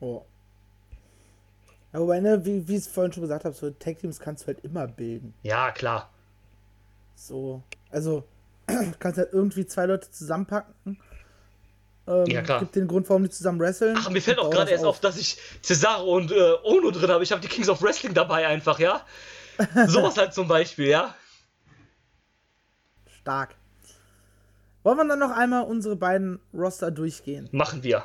Oh. Ja, wobei, ne, wie, wie ich es vorhin schon gesagt habe, so Tag Teams kannst du halt immer bilden. Ja, klar. So. Also, du kannst halt irgendwie zwei Leute zusammenpacken Ähm, Ja, klar. Gibt den Grund, warum die zusammen wresteln. Ach, mir fällt auch gerade erst auf, dass ich Cesaro und äh, Ono drin habe. Ich habe die Kings of Wrestling dabei einfach, ja? Sowas halt zum Beispiel, ja? Stark. Wollen wir dann noch einmal unsere beiden Roster durchgehen? Machen wir.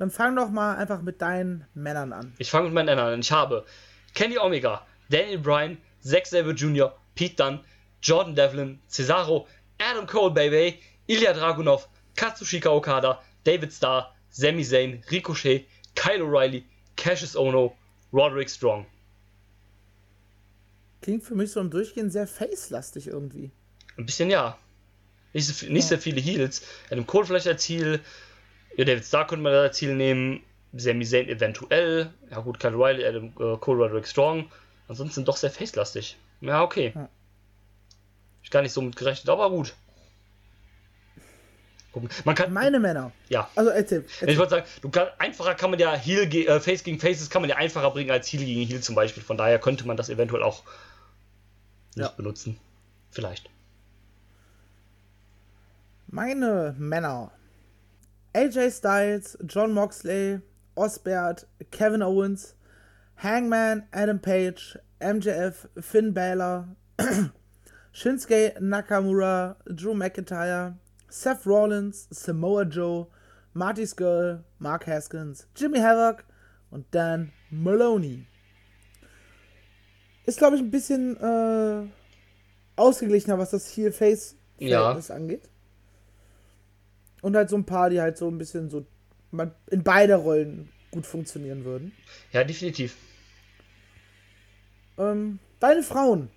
Dann fang doch mal einfach mit deinen Männern an. Ich fange mit meinen Männern an. Ich habe Kenny Omega, Daniel Bryan, Zack Sabre Jr., Pete Dunne, Jordan Devlin, Cesaro, Adam Cole, Baby, Ilya Dragunov, Katsushika Okada, David Starr, Sami Zayn, Ricochet, Kyle O'Reilly, Cassius Ono, Roderick Strong. Klingt für mich so im Durchgehen sehr face-lastig irgendwie. Ein bisschen ja. Nicht, so, nicht sehr viele Heals. Adam Cole vielleicht als Heal. Ja, David Starr könnte man als Heal nehmen. Sami Zayn eventuell. Ja gut, Kyle O'Reilly, Adam äh, Cole, Roderick Strong. Ansonsten doch sehr facelastig. Ja, okay. Ja. Ich gar nicht so mit gerechnet, aber gut. Gucken. Man kann. Meine Männer. Ja. Also erzähl. Ich erzähl. wollte sagen, du kann, einfacher kann man ja Heal ge äh, Face gegen Faces kann man ja einfacher bringen als Heal gegen Heal zum Beispiel. Von daher könnte man das eventuell auch nicht Ja. benutzen. Vielleicht. Meine Männer. AJ Styles, John Moxley, Osbert, Kevin Owens, Hangman, Adam Page, MJF, Finn Balor, Shinsuke Nakamura, Drew McIntyre, Seth Rollins, Samoa Joe, Marty Skrull, Mark Haskins, Jimmy Havoc und Dan Maloney. Ist, glaube ich, ein bisschen äh, ausgeglichener, was das Heel-Face-Verhältnis Ja. angeht. Und halt so ein paar, die halt so ein bisschen so in beide Rollen gut funktionieren würden. Ja, definitiv. Ähm, deine Frauen.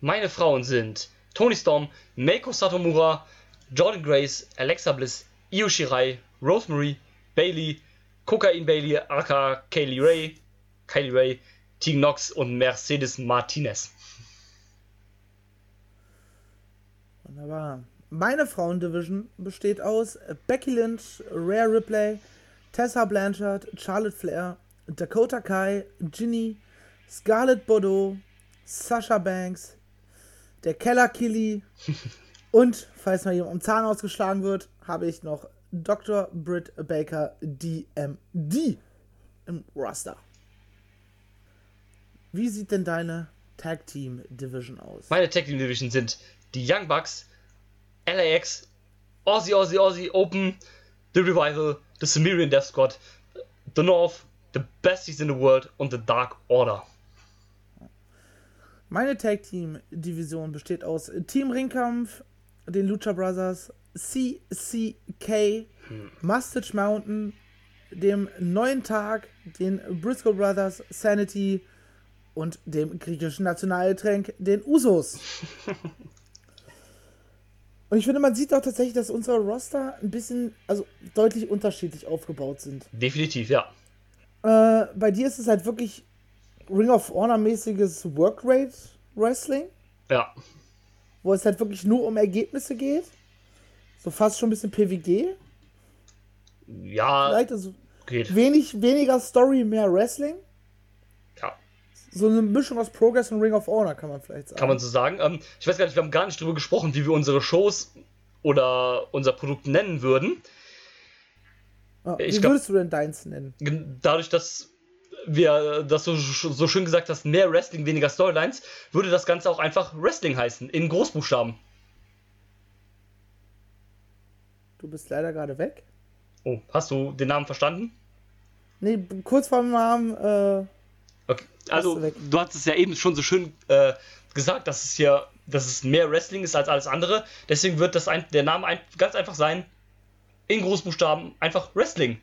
Meine Frauen sind Tony Storm, Meiko Satomura, Jordan Grace, Alexa Bliss, Io Shirai, Rosemary, Bailey, Cocaine Bailey, aka Kaylee Ray, Kylie Ray, Tegan Knox und Mercedes Martinez. Wunderbar. Meine Frauendivision besteht aus Becky Lynch, Rhea Ripley, Tessa Blanchard, Charlotte Flair, Dakota Kai, Ginny, Scarlett Bordeaux, Sasha Banks, der Keller Killy und, falls mal jemand am Zahn ausgeschlagen wird, habe ich noch Dr. Britt Baker DMD im Roster. Wie sieht denn deine Tag Team Division aus? Meine Tag Team Division sind die Young Bucks, LAX, Aussie Aussie Aussie Open, The Revival, The Sumerian Death Squad, The North, The Besties in the World und The Dark Order. Meine Tag Team Division besteht aus Team Ringkampf, den Lucha Brothers, CCK, Mustache Mountain, dem neuen Tag, den Briscoe Brothers, Sanity und dem griechischen Nationalgetränk, den Usos. Und ich finde, man sieht auch tatsächlich, dass unsere Roster ein bisschen, also deutlich unterschiedlich aufgebaut sind. Definitiv, ja. Äh, bei dir ist es halt wirklich Ring of Honor-mäßiges Workrate Wrestling, Ja. wo es halt wirklich nur um Ergebnisse geht. So fast schon ein bisschen PWG. Ja, Vielleicht also geht. wenig, weniger Story, mehr Wrestling. So eine Mischung aus Progress und Ring of Honor, kann man vielleicht sagen. Kann man so sagen. Ähm, ich weiß gar nicht, wir haben gar nicht drüber gesprochen, wie wir unsere Shows oder unser Produkt nennen würden. Ich wie glaub- würdest du denn deins nennen? Dadurch, dass wir das so, so schön gesagt hast, mehr Wrestling, weniger Storylines, würde das Ganze auch einfach Wrestling heißen, in Großbuchstaben. Du bist leider gerade weg. Oh, hast du den Namen verstanden? Nee, kurz vor dem Namen, äh, Okay. Also, du du hast es ja eben schon so schön äh, gesagt, dass es hier, dass es mehr Wrestling ist als alles andere. Deswegen wird das ein, der Name ein, ganz einfach sein, in Großbuchstaben, einfach Wrestling.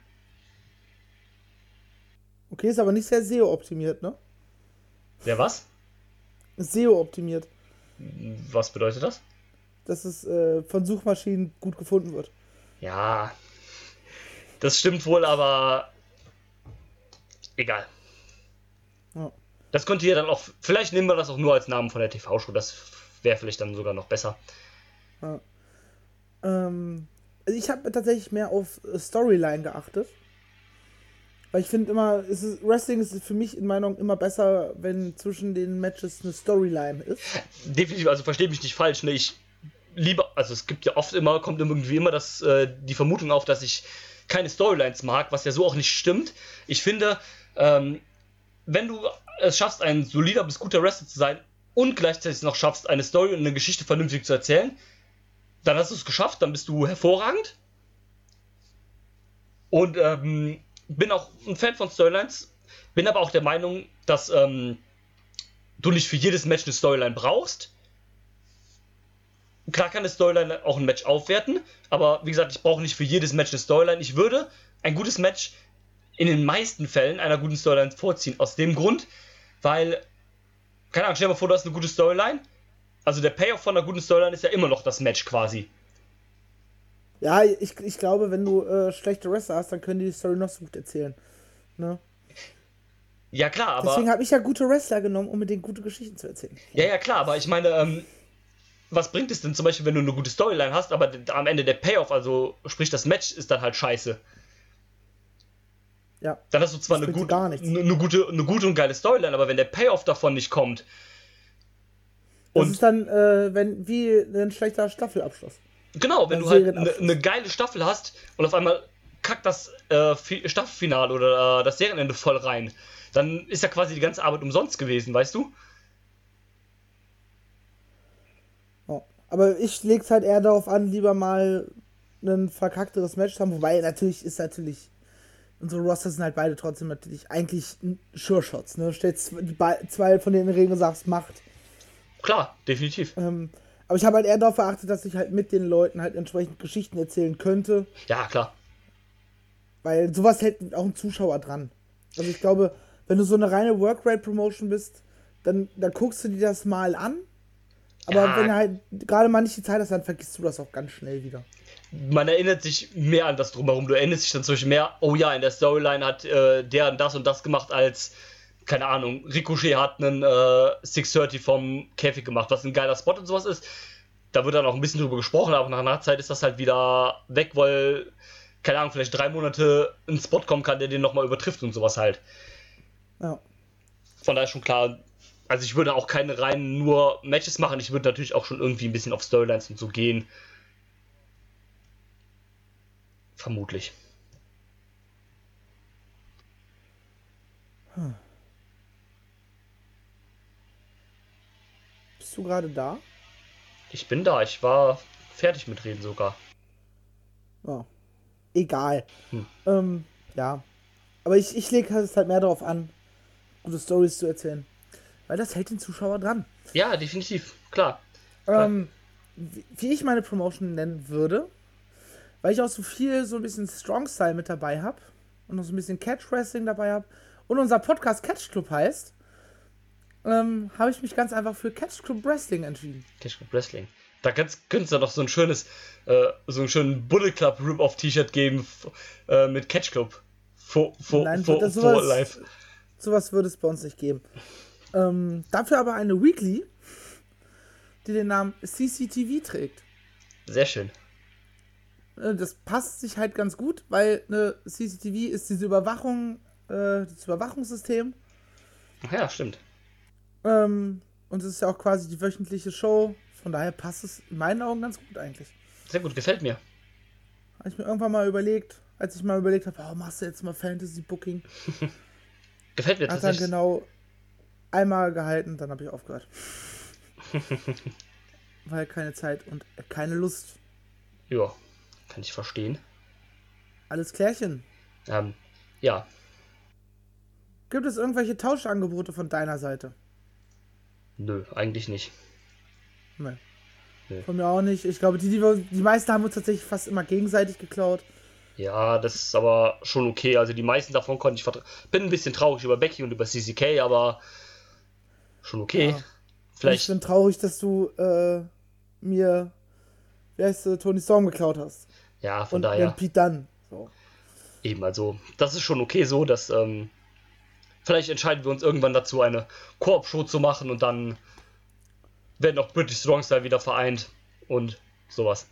okay, ist aber nicht sehr SEO-optimiert, ne? Ja, was? SEO-optimiert, Was bedeutet das? dass es äh, von Suchmaschinen gut gefunden wird. Ja, das stimmt wohl, aber egal. Ja. Das könnt ihr dann auch, vielleicht nehmen wir das auch nur als Namen von der TV-Show, das wäre vielleicht dann sogar noch besser. Ähm, also ich habe tatsächlich mehr auf Storyline geachtet. Weil ich finde immer, ist, Wrestling ist für mich in meiner Meinung immer besser, wenn zwischen den Matches eine Storyline ist. Definitiv, also versteht mich nicht falsch, ne? ich lieber, also es gibt ja oft immer, kommt irgendwie immer das, äh, die Vermutung auf, dass ich keine Storylines mag, was ja so auch nicht stimmt. Ich finde, ähm, wenn du es schaffst, ein solider bis guter Wrestler zu sein und gleichzeitig noch schaffst, eine Story und eine Geschichte vernünftig zu erzählen, dann hast du es geschafft, dann bist du hervorragend. Und ähm, bin auch ein Fan von Storylines, bin aber auch der Meinung, dass ähm, du nicht für jedes Match eine Storyline brauchst. Klar kann eine Storyline auch ein Match aufwerten, aber wie gesagt, ich brauche nicht für jedes Match eine Storyline. Ich würde ein gutes Match in den meisten Fällen einer guten Storyline vorziehen. Aus dem Grund, weil, keine Ahnung, stell dir mal vor, du hast eine gute Storyline. Also der Payoff von einer guten Storyline ist ja immer noch das Match quasi. Ja, ich, ich glaube, wenn du äh, schlechte Wrestler hast, dann können die die Story noch so gut erzählen. Ne? Ja, klar, aber. Deswegen habe ich ja gute Wrestler genommen, um mit denen gute Geschichten zu erzählen. Ja, ja, klar, aber ich meine, ähm, was bringt es denn zum Beispiel, wenn du eine gute Storyline hast, aber am Ende der Payoff, also sprich das Match, ist dann halt scheiße. Ja. Dann hast du zwar Das eine, gut, eine, eine gute, eine gute und geile Storyline, aber wenn der Payoff davon nicht kommt. Das Und ist dann, äh, wenn, wie ein schlechter Staffelabschluss. genau, wenn du halt eine, eine geile Staffel hast und auf einmal kackt das äh, Fi- Staffelfinale oder äh, das Serienende voll rein, dann ist ja quasi die ganze Arbeit umsonst gewesen, weißt du? Ja. Aber ich leg's halt eher darauf an, lieber mal ein verkackteres Match zu haben. Wobei natürlich ist natürlich. Unsere Roster sind halt beide trotzdem natürlich eigentlich Sure Shots. Ne? Stellst die Be- zwei von denen Regeln sagst, macht. Klar, definitiv. Ähm, aber ich habe halt eher darauf geachtet, dass ich halt mit den Leuten halt entsprechend Geschichten erzählen könnte. Ja, klar. Weil sowas hält auch ein Zuschauer dran. Also ich glaube, wenn du so eine reine Workrate-Promotion bist, dann, dann guckst du dir das mal an. Aber Ja. wenn du halt gerade mal nicht die Zeit hast, dann vergisst du das auch ganz schnell wieder. Man erinnert sich mehr an das drumherum. Du erinnerst dich dann zum Beispiel mehr, oh ja, in der Storyline hat äh, der das und das gemacht, als, keine Ahnung, Ricochet hat einen äh, 630 vom Käfig gemacht, was ein geiler Spot und sowas ist. Da wird dann auch ein bisschen drüber gesprochen, aber nach einer Zeit ist das halt wieder weg, weil, keine Ahnung, vielleicht drei Monate ein Spot kommen kann, der den nochmal übertrifft und sowas halt. Ja. Von daher schon klar, also ich würde auch keine reinen nur Matches machen, ich würde natürlich auch schon irgendwie ein bisschen auf Storylines und so gehen. Vermutlich. Bist du gerade da? Ich bin da, ich war fertig mit Reden sogar. Ja. Egal. Hm. Ähm, ja. Aber ich, ich lege es halt mehr darauf an, gute Stories zu erzählen. Weil das hält den Zuschauer dran. Ja, definitiv, klar. Klar. Ähm, wie, wie ich meine Promotion nennen würde, weil ich auch so viel so ein bisschen Strong Style mit dabei habe und noch so ein bisschen Catch Wrestling dabei habe und unser Podcast Catch Club heißt, ähm, habe ich mich ganz einfach für Catch Club Wrestling entschieden. Cash Club Wrestling. Da könnte es ja noch so ein schönes, äh, so einen schönen Bullet Club Rip-Off T-Shirt geben äh, mit Catch Club. Vor, vor, Nein, vor, das- sowas- live. Sowas würde es bei uns nicht geben. Ähm, dafür aber eine Weekly, die den Namen CCTV trägt. Sehr schön. Äh, Das passt sich halt ganz gut, weil eine CCTV ist diese Überwachung, äh, das Überwachungssystem. Ach ja, stimmt. Ähm, und es ist ja auch quasi die wöchentliche Show. Von daher passt es in meinen Augen ganz gut eigentlich. Sehr gut, gefällt mir. Habe ich mir irgendwann mal überlegt, als ich mal überlegt habe, oh, machst du jetzt mal Fantasy Booking? Gefällt mir Hat dann tatsächlich. genau einmal gehalten, dann habe ich aufgehört. Weil keine Zeit und keine Lust. Ja, kann ich verstehen. Alles klärchen. Ähm, ja, Gibt es irgendwelche Tauschangebote von deiner Seite? nö, eigentlich nicht. Nee. Nee. Von mir auch nicht. Ich glaube, die, die, wir, die meisten haben uns tatsächlich fast immer gegenseitig geklaut. Ja, das ist aber schon okay. Also die meisten davon konnte ich vertrauen. Bin ein bisschen traurig über Becky und über CCK, aber schon okay. Ja. Und Ich Vielleicht, bin traurig, dass du äh, mir, wie heißt du, Tony Storm geklaut hast. Ja, von Und daher. und Pete Dunne. So. Eben, also, das ist schon okay so, dass, ähm, vielleicht entscheiden wir uns irgendwann dazu, eine Koop-Show zu machen und dann werden auch British Strong Style wieder vereint und sowas.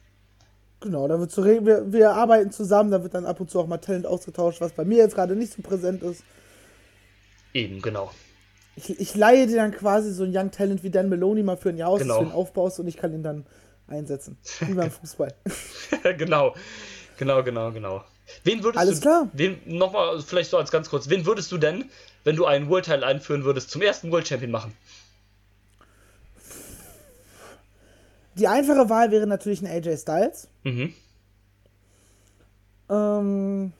Genau, da wird so re- wir, wir arbeiten zusammen, da wird dann ab und zu auch mal Talent ausgetauscht, was bei mir jetzt gerade nicht so präsent ist. Eben, genau. Ich, ich leihe dir dann quasi so ein Young Talent wie Dan Maloney mal für ein Jahr aus, Genau. dass du ihn aufbaust und ich kann ihn dann einsetzen. Wie beim Fußball. genau. Genau, genau, genau. Wen würdest Alles du, klar. Wen, nochmal, vielleicht so als ganz kurz, wen würdest du denn, wenn du einen World Title einführen würdest, zum ersten World Champion machen? Die einfache Wahl wäre natürlich ein AJ Styles. Mhm. Ähm,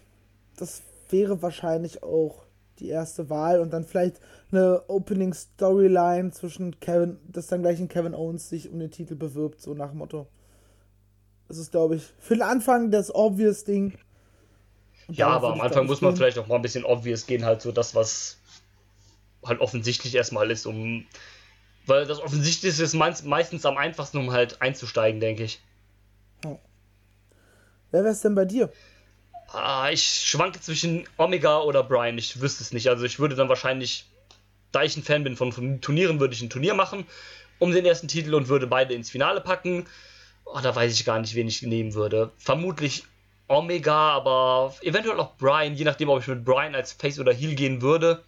das wäre wahrscheinlich auch die erste Wahl und dann vielleicht eine Opening Storyline zwischen Kevin, dass dann gleich ein Kevin Owens sich um den Titel bewirbt, so nach Motto. Das ist, glaube ich, für den Anfang das obvious Ding. Und Ja, aber am Anfang muss man vielleicht auch mal ein bisschen obvious gehen, halt so das, was halt offensichtlich erstmal ist, um. Weil das Offensichtliche ist meist, meistens am einfachsten, um halt einzusteigen, denke ich. Wer wäre es denn bei dir? Ah, ich schwanke zwischen Omega oder Brian, ich wüsste es nicht. Also ich würde dann wahrscheinlich, da ich ein Fan bin von, von Turnieren, würde ich ein Turnier machen um den ersten Titel und würde beide ins Finale packen. Oh, da weiß ich gar nicht, wen ich nehmen würde. Vermutlich Omega, aber eventuell auch Brian, je nachdem, ob ich mit Brian als Face oder Heel gehen würde.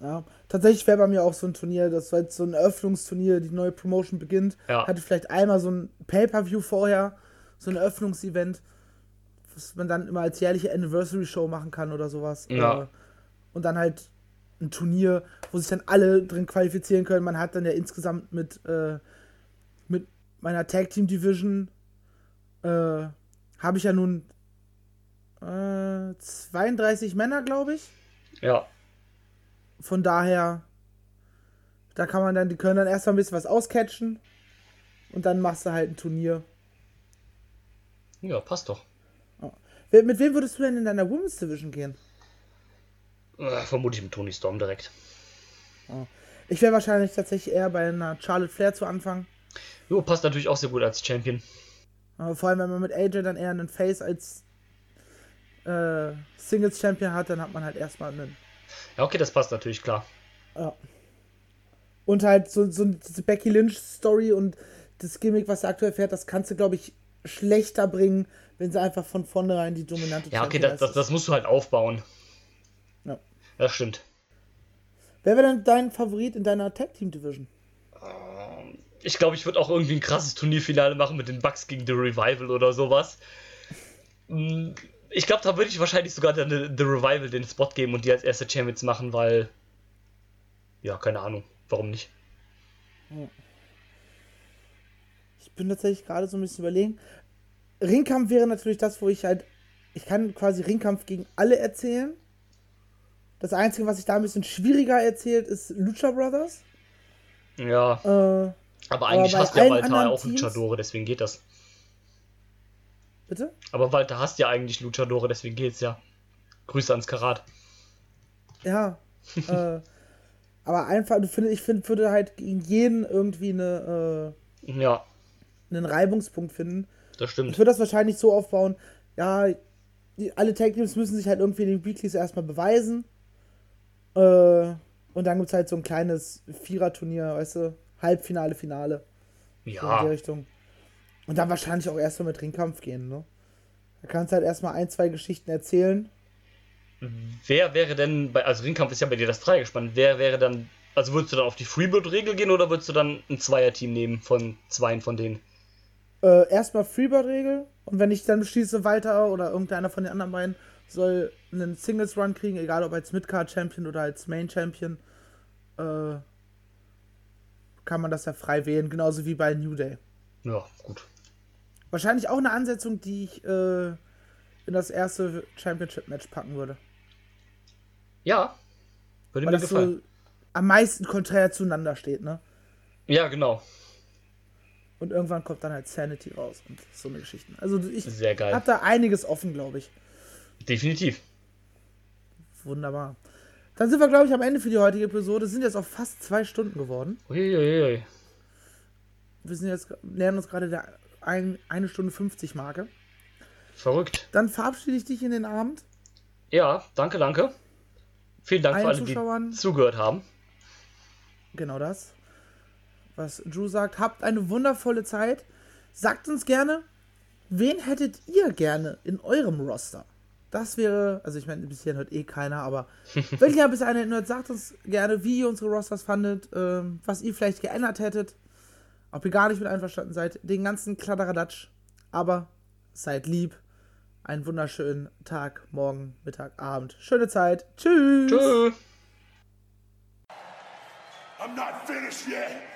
Ja, tatsächlich wäre bei mir auch so ein Turnier, das war jetzt so ein Eröffnungsturnier, die neue Promotion beginnt. Ja. Hatte vielleicht einmal so ein Pay-Per-View vorher, so ein Eröffnungsevent, was man dann immer als jährliche Anniversary-Show machen kann oder sowas. Ja. Äh, Und dann halt ein Turnier, wo sich dann alle drin qualifizieren können. Man hat dann ja insgesamt mit, äh, mit meiner Tag Team Division äh, habe ich ja nun äh, 32 Männer, glaube ich. Ja, Von daher, da kann man dann, die können dann erstmal ein bisschen was auscatchen und dann machst du halt ein Turnier. ja, passt doch. Mit wem würdest du denn in deiner Women's Division gehen? Äh, vermutlich mit Tony Storm direkt. Ich wäre wahrscheinlich tatsächlich eher bei einer Charlotte Flair zu Anfang. Jo, passt natürlich auch sehr gut als Champion. Aber vor allem, wenn man mit AJ dann eher einen Face als äh, Singles Champion hat, dann hat man halt erstmal einen. Ja, okay, das passt natürlich, klar. Ja. Und halt so, so diese Becky Lynch Story und das Gimmick, was sie aktuell fährt, das kannst du, glaube ich, schlechter bringen, wenn sie einfach von vornherein die dominante Ja, okay, das, das, das musst du halt aufbauen. Ja. Das stimmt. Wer wäre denn dein Favorit in deiner Tag Team Division? Ich glaube, ich würde auch irgendwie ein krasses Turnierfinale machen mit den Bucks gegen The Revival oder sowas. Mm, Ich glaube, da würde ich wahrscheinlich sogar der, The Revival den Spot geben und die als erste Champions machen, weil. Ja, keine Ahnung. Warum nicht? Ich bin tatsächlich gerade so ein bisschen überlegen. Ringkampf wäre natürlich das, wo ich halt. Ich kann quasi Ringkampf gegen alle erzählen. Das Einzige, was sich da ein bisschen schwieriger erzählt, ist Lucha Brothers. Ja, Äh, aber eigentlich bei hast ja allen Walter auch Teams- Luchadore, deswegen geht das. bitte? Aber Walter hast ja eigentlich Luchadore, deswegen geht's ja. Grüße ans Karat. Ja. äh, aber einfach, du find, ich finde, würde halt gegen jeden irgendwie eine, Ja, äh, einen Reibungspunkt finden. das Ich stimmt. würde das wahrscheinlich so aufbauen, ja, die, alle Tag Teams müssen sich halt irgendwie in den Weeklies erstmal beweisen. Äh, und dann gibt es halt so ein kleines Vierer-Turnier, weißt du, Halbfinale, Finale. So in die Ja, Richtung. Und dann wahrscheinlich auch erstmal mit Ringkampf gehen, ne? Da kannst du halt erstmal ein, zwei Geschichten erzählen. wer wäre denn, bei, also Ringkampf ist ja bei dir das Dreigespann, wer wäre dann, also würdest du dann auf die Freebird-Regel gehen oder würdest du dann ein Zweierteam nehmen von zweien von denen? Äh, erstmal Freebird-Regel. Und wenn ich dann beschließe, Walter oder irgendeiner von den anderen beiden soll einen Singles-Run kriegen, egal ob als Midcard-Champion oder als Main-Champion, äh, kann man das ja frei wählen, genauso wie bei New Day. Ja, gut. Wahrscheinlich auch eine Ansetzung, die ich äh, in das erste Championship-Match packen würde. Ja, würde Weil mir das gefallen. so am meisten konträr zueinander steht, ne? Ja, genau. Und irgendwann kommt dann halt Sanity raus und so eine Geschichte. Also ich Sehr geil. hab da einiges offen, glaube ich. Definitiv. Wunderbar. Dann sind wir, glaube ich, am Ende für die heutige Episode. Sind jetzt auch fast zwei Stunden geworden. Uiuiui. Wir sind jetzt, nähern uns gerade der ein, eine Stunde 50 Marke. Verrückt. Dann verabschiede ich dich in den Abend. Ja, danke, danke. Vielen Dank für Allen alle, Zuschauern. die zugehört haben. Genau das. Was Drew sagt. Habt eine wundervolle Zeit. Sagt uns gerne, wen hättet ihr gerne in eurem Roster? Das wäre, also ich meine, bis hierhin hört eh keiner, aber wenn ihr bis einer hört, sagt uns gerne, wie ihr unsere Rosters fandet, ähm, was ihr vielleicht geändert hättet. ob ihr gar nicht mit einverstanden seid, den ganzen Kladderadatsch. Aber seid lieb. Einen wunderschönen Tag, morgen, Mittag, Abend. Schöne Zeit. Tschüss. Tschö. I'm not finished yet.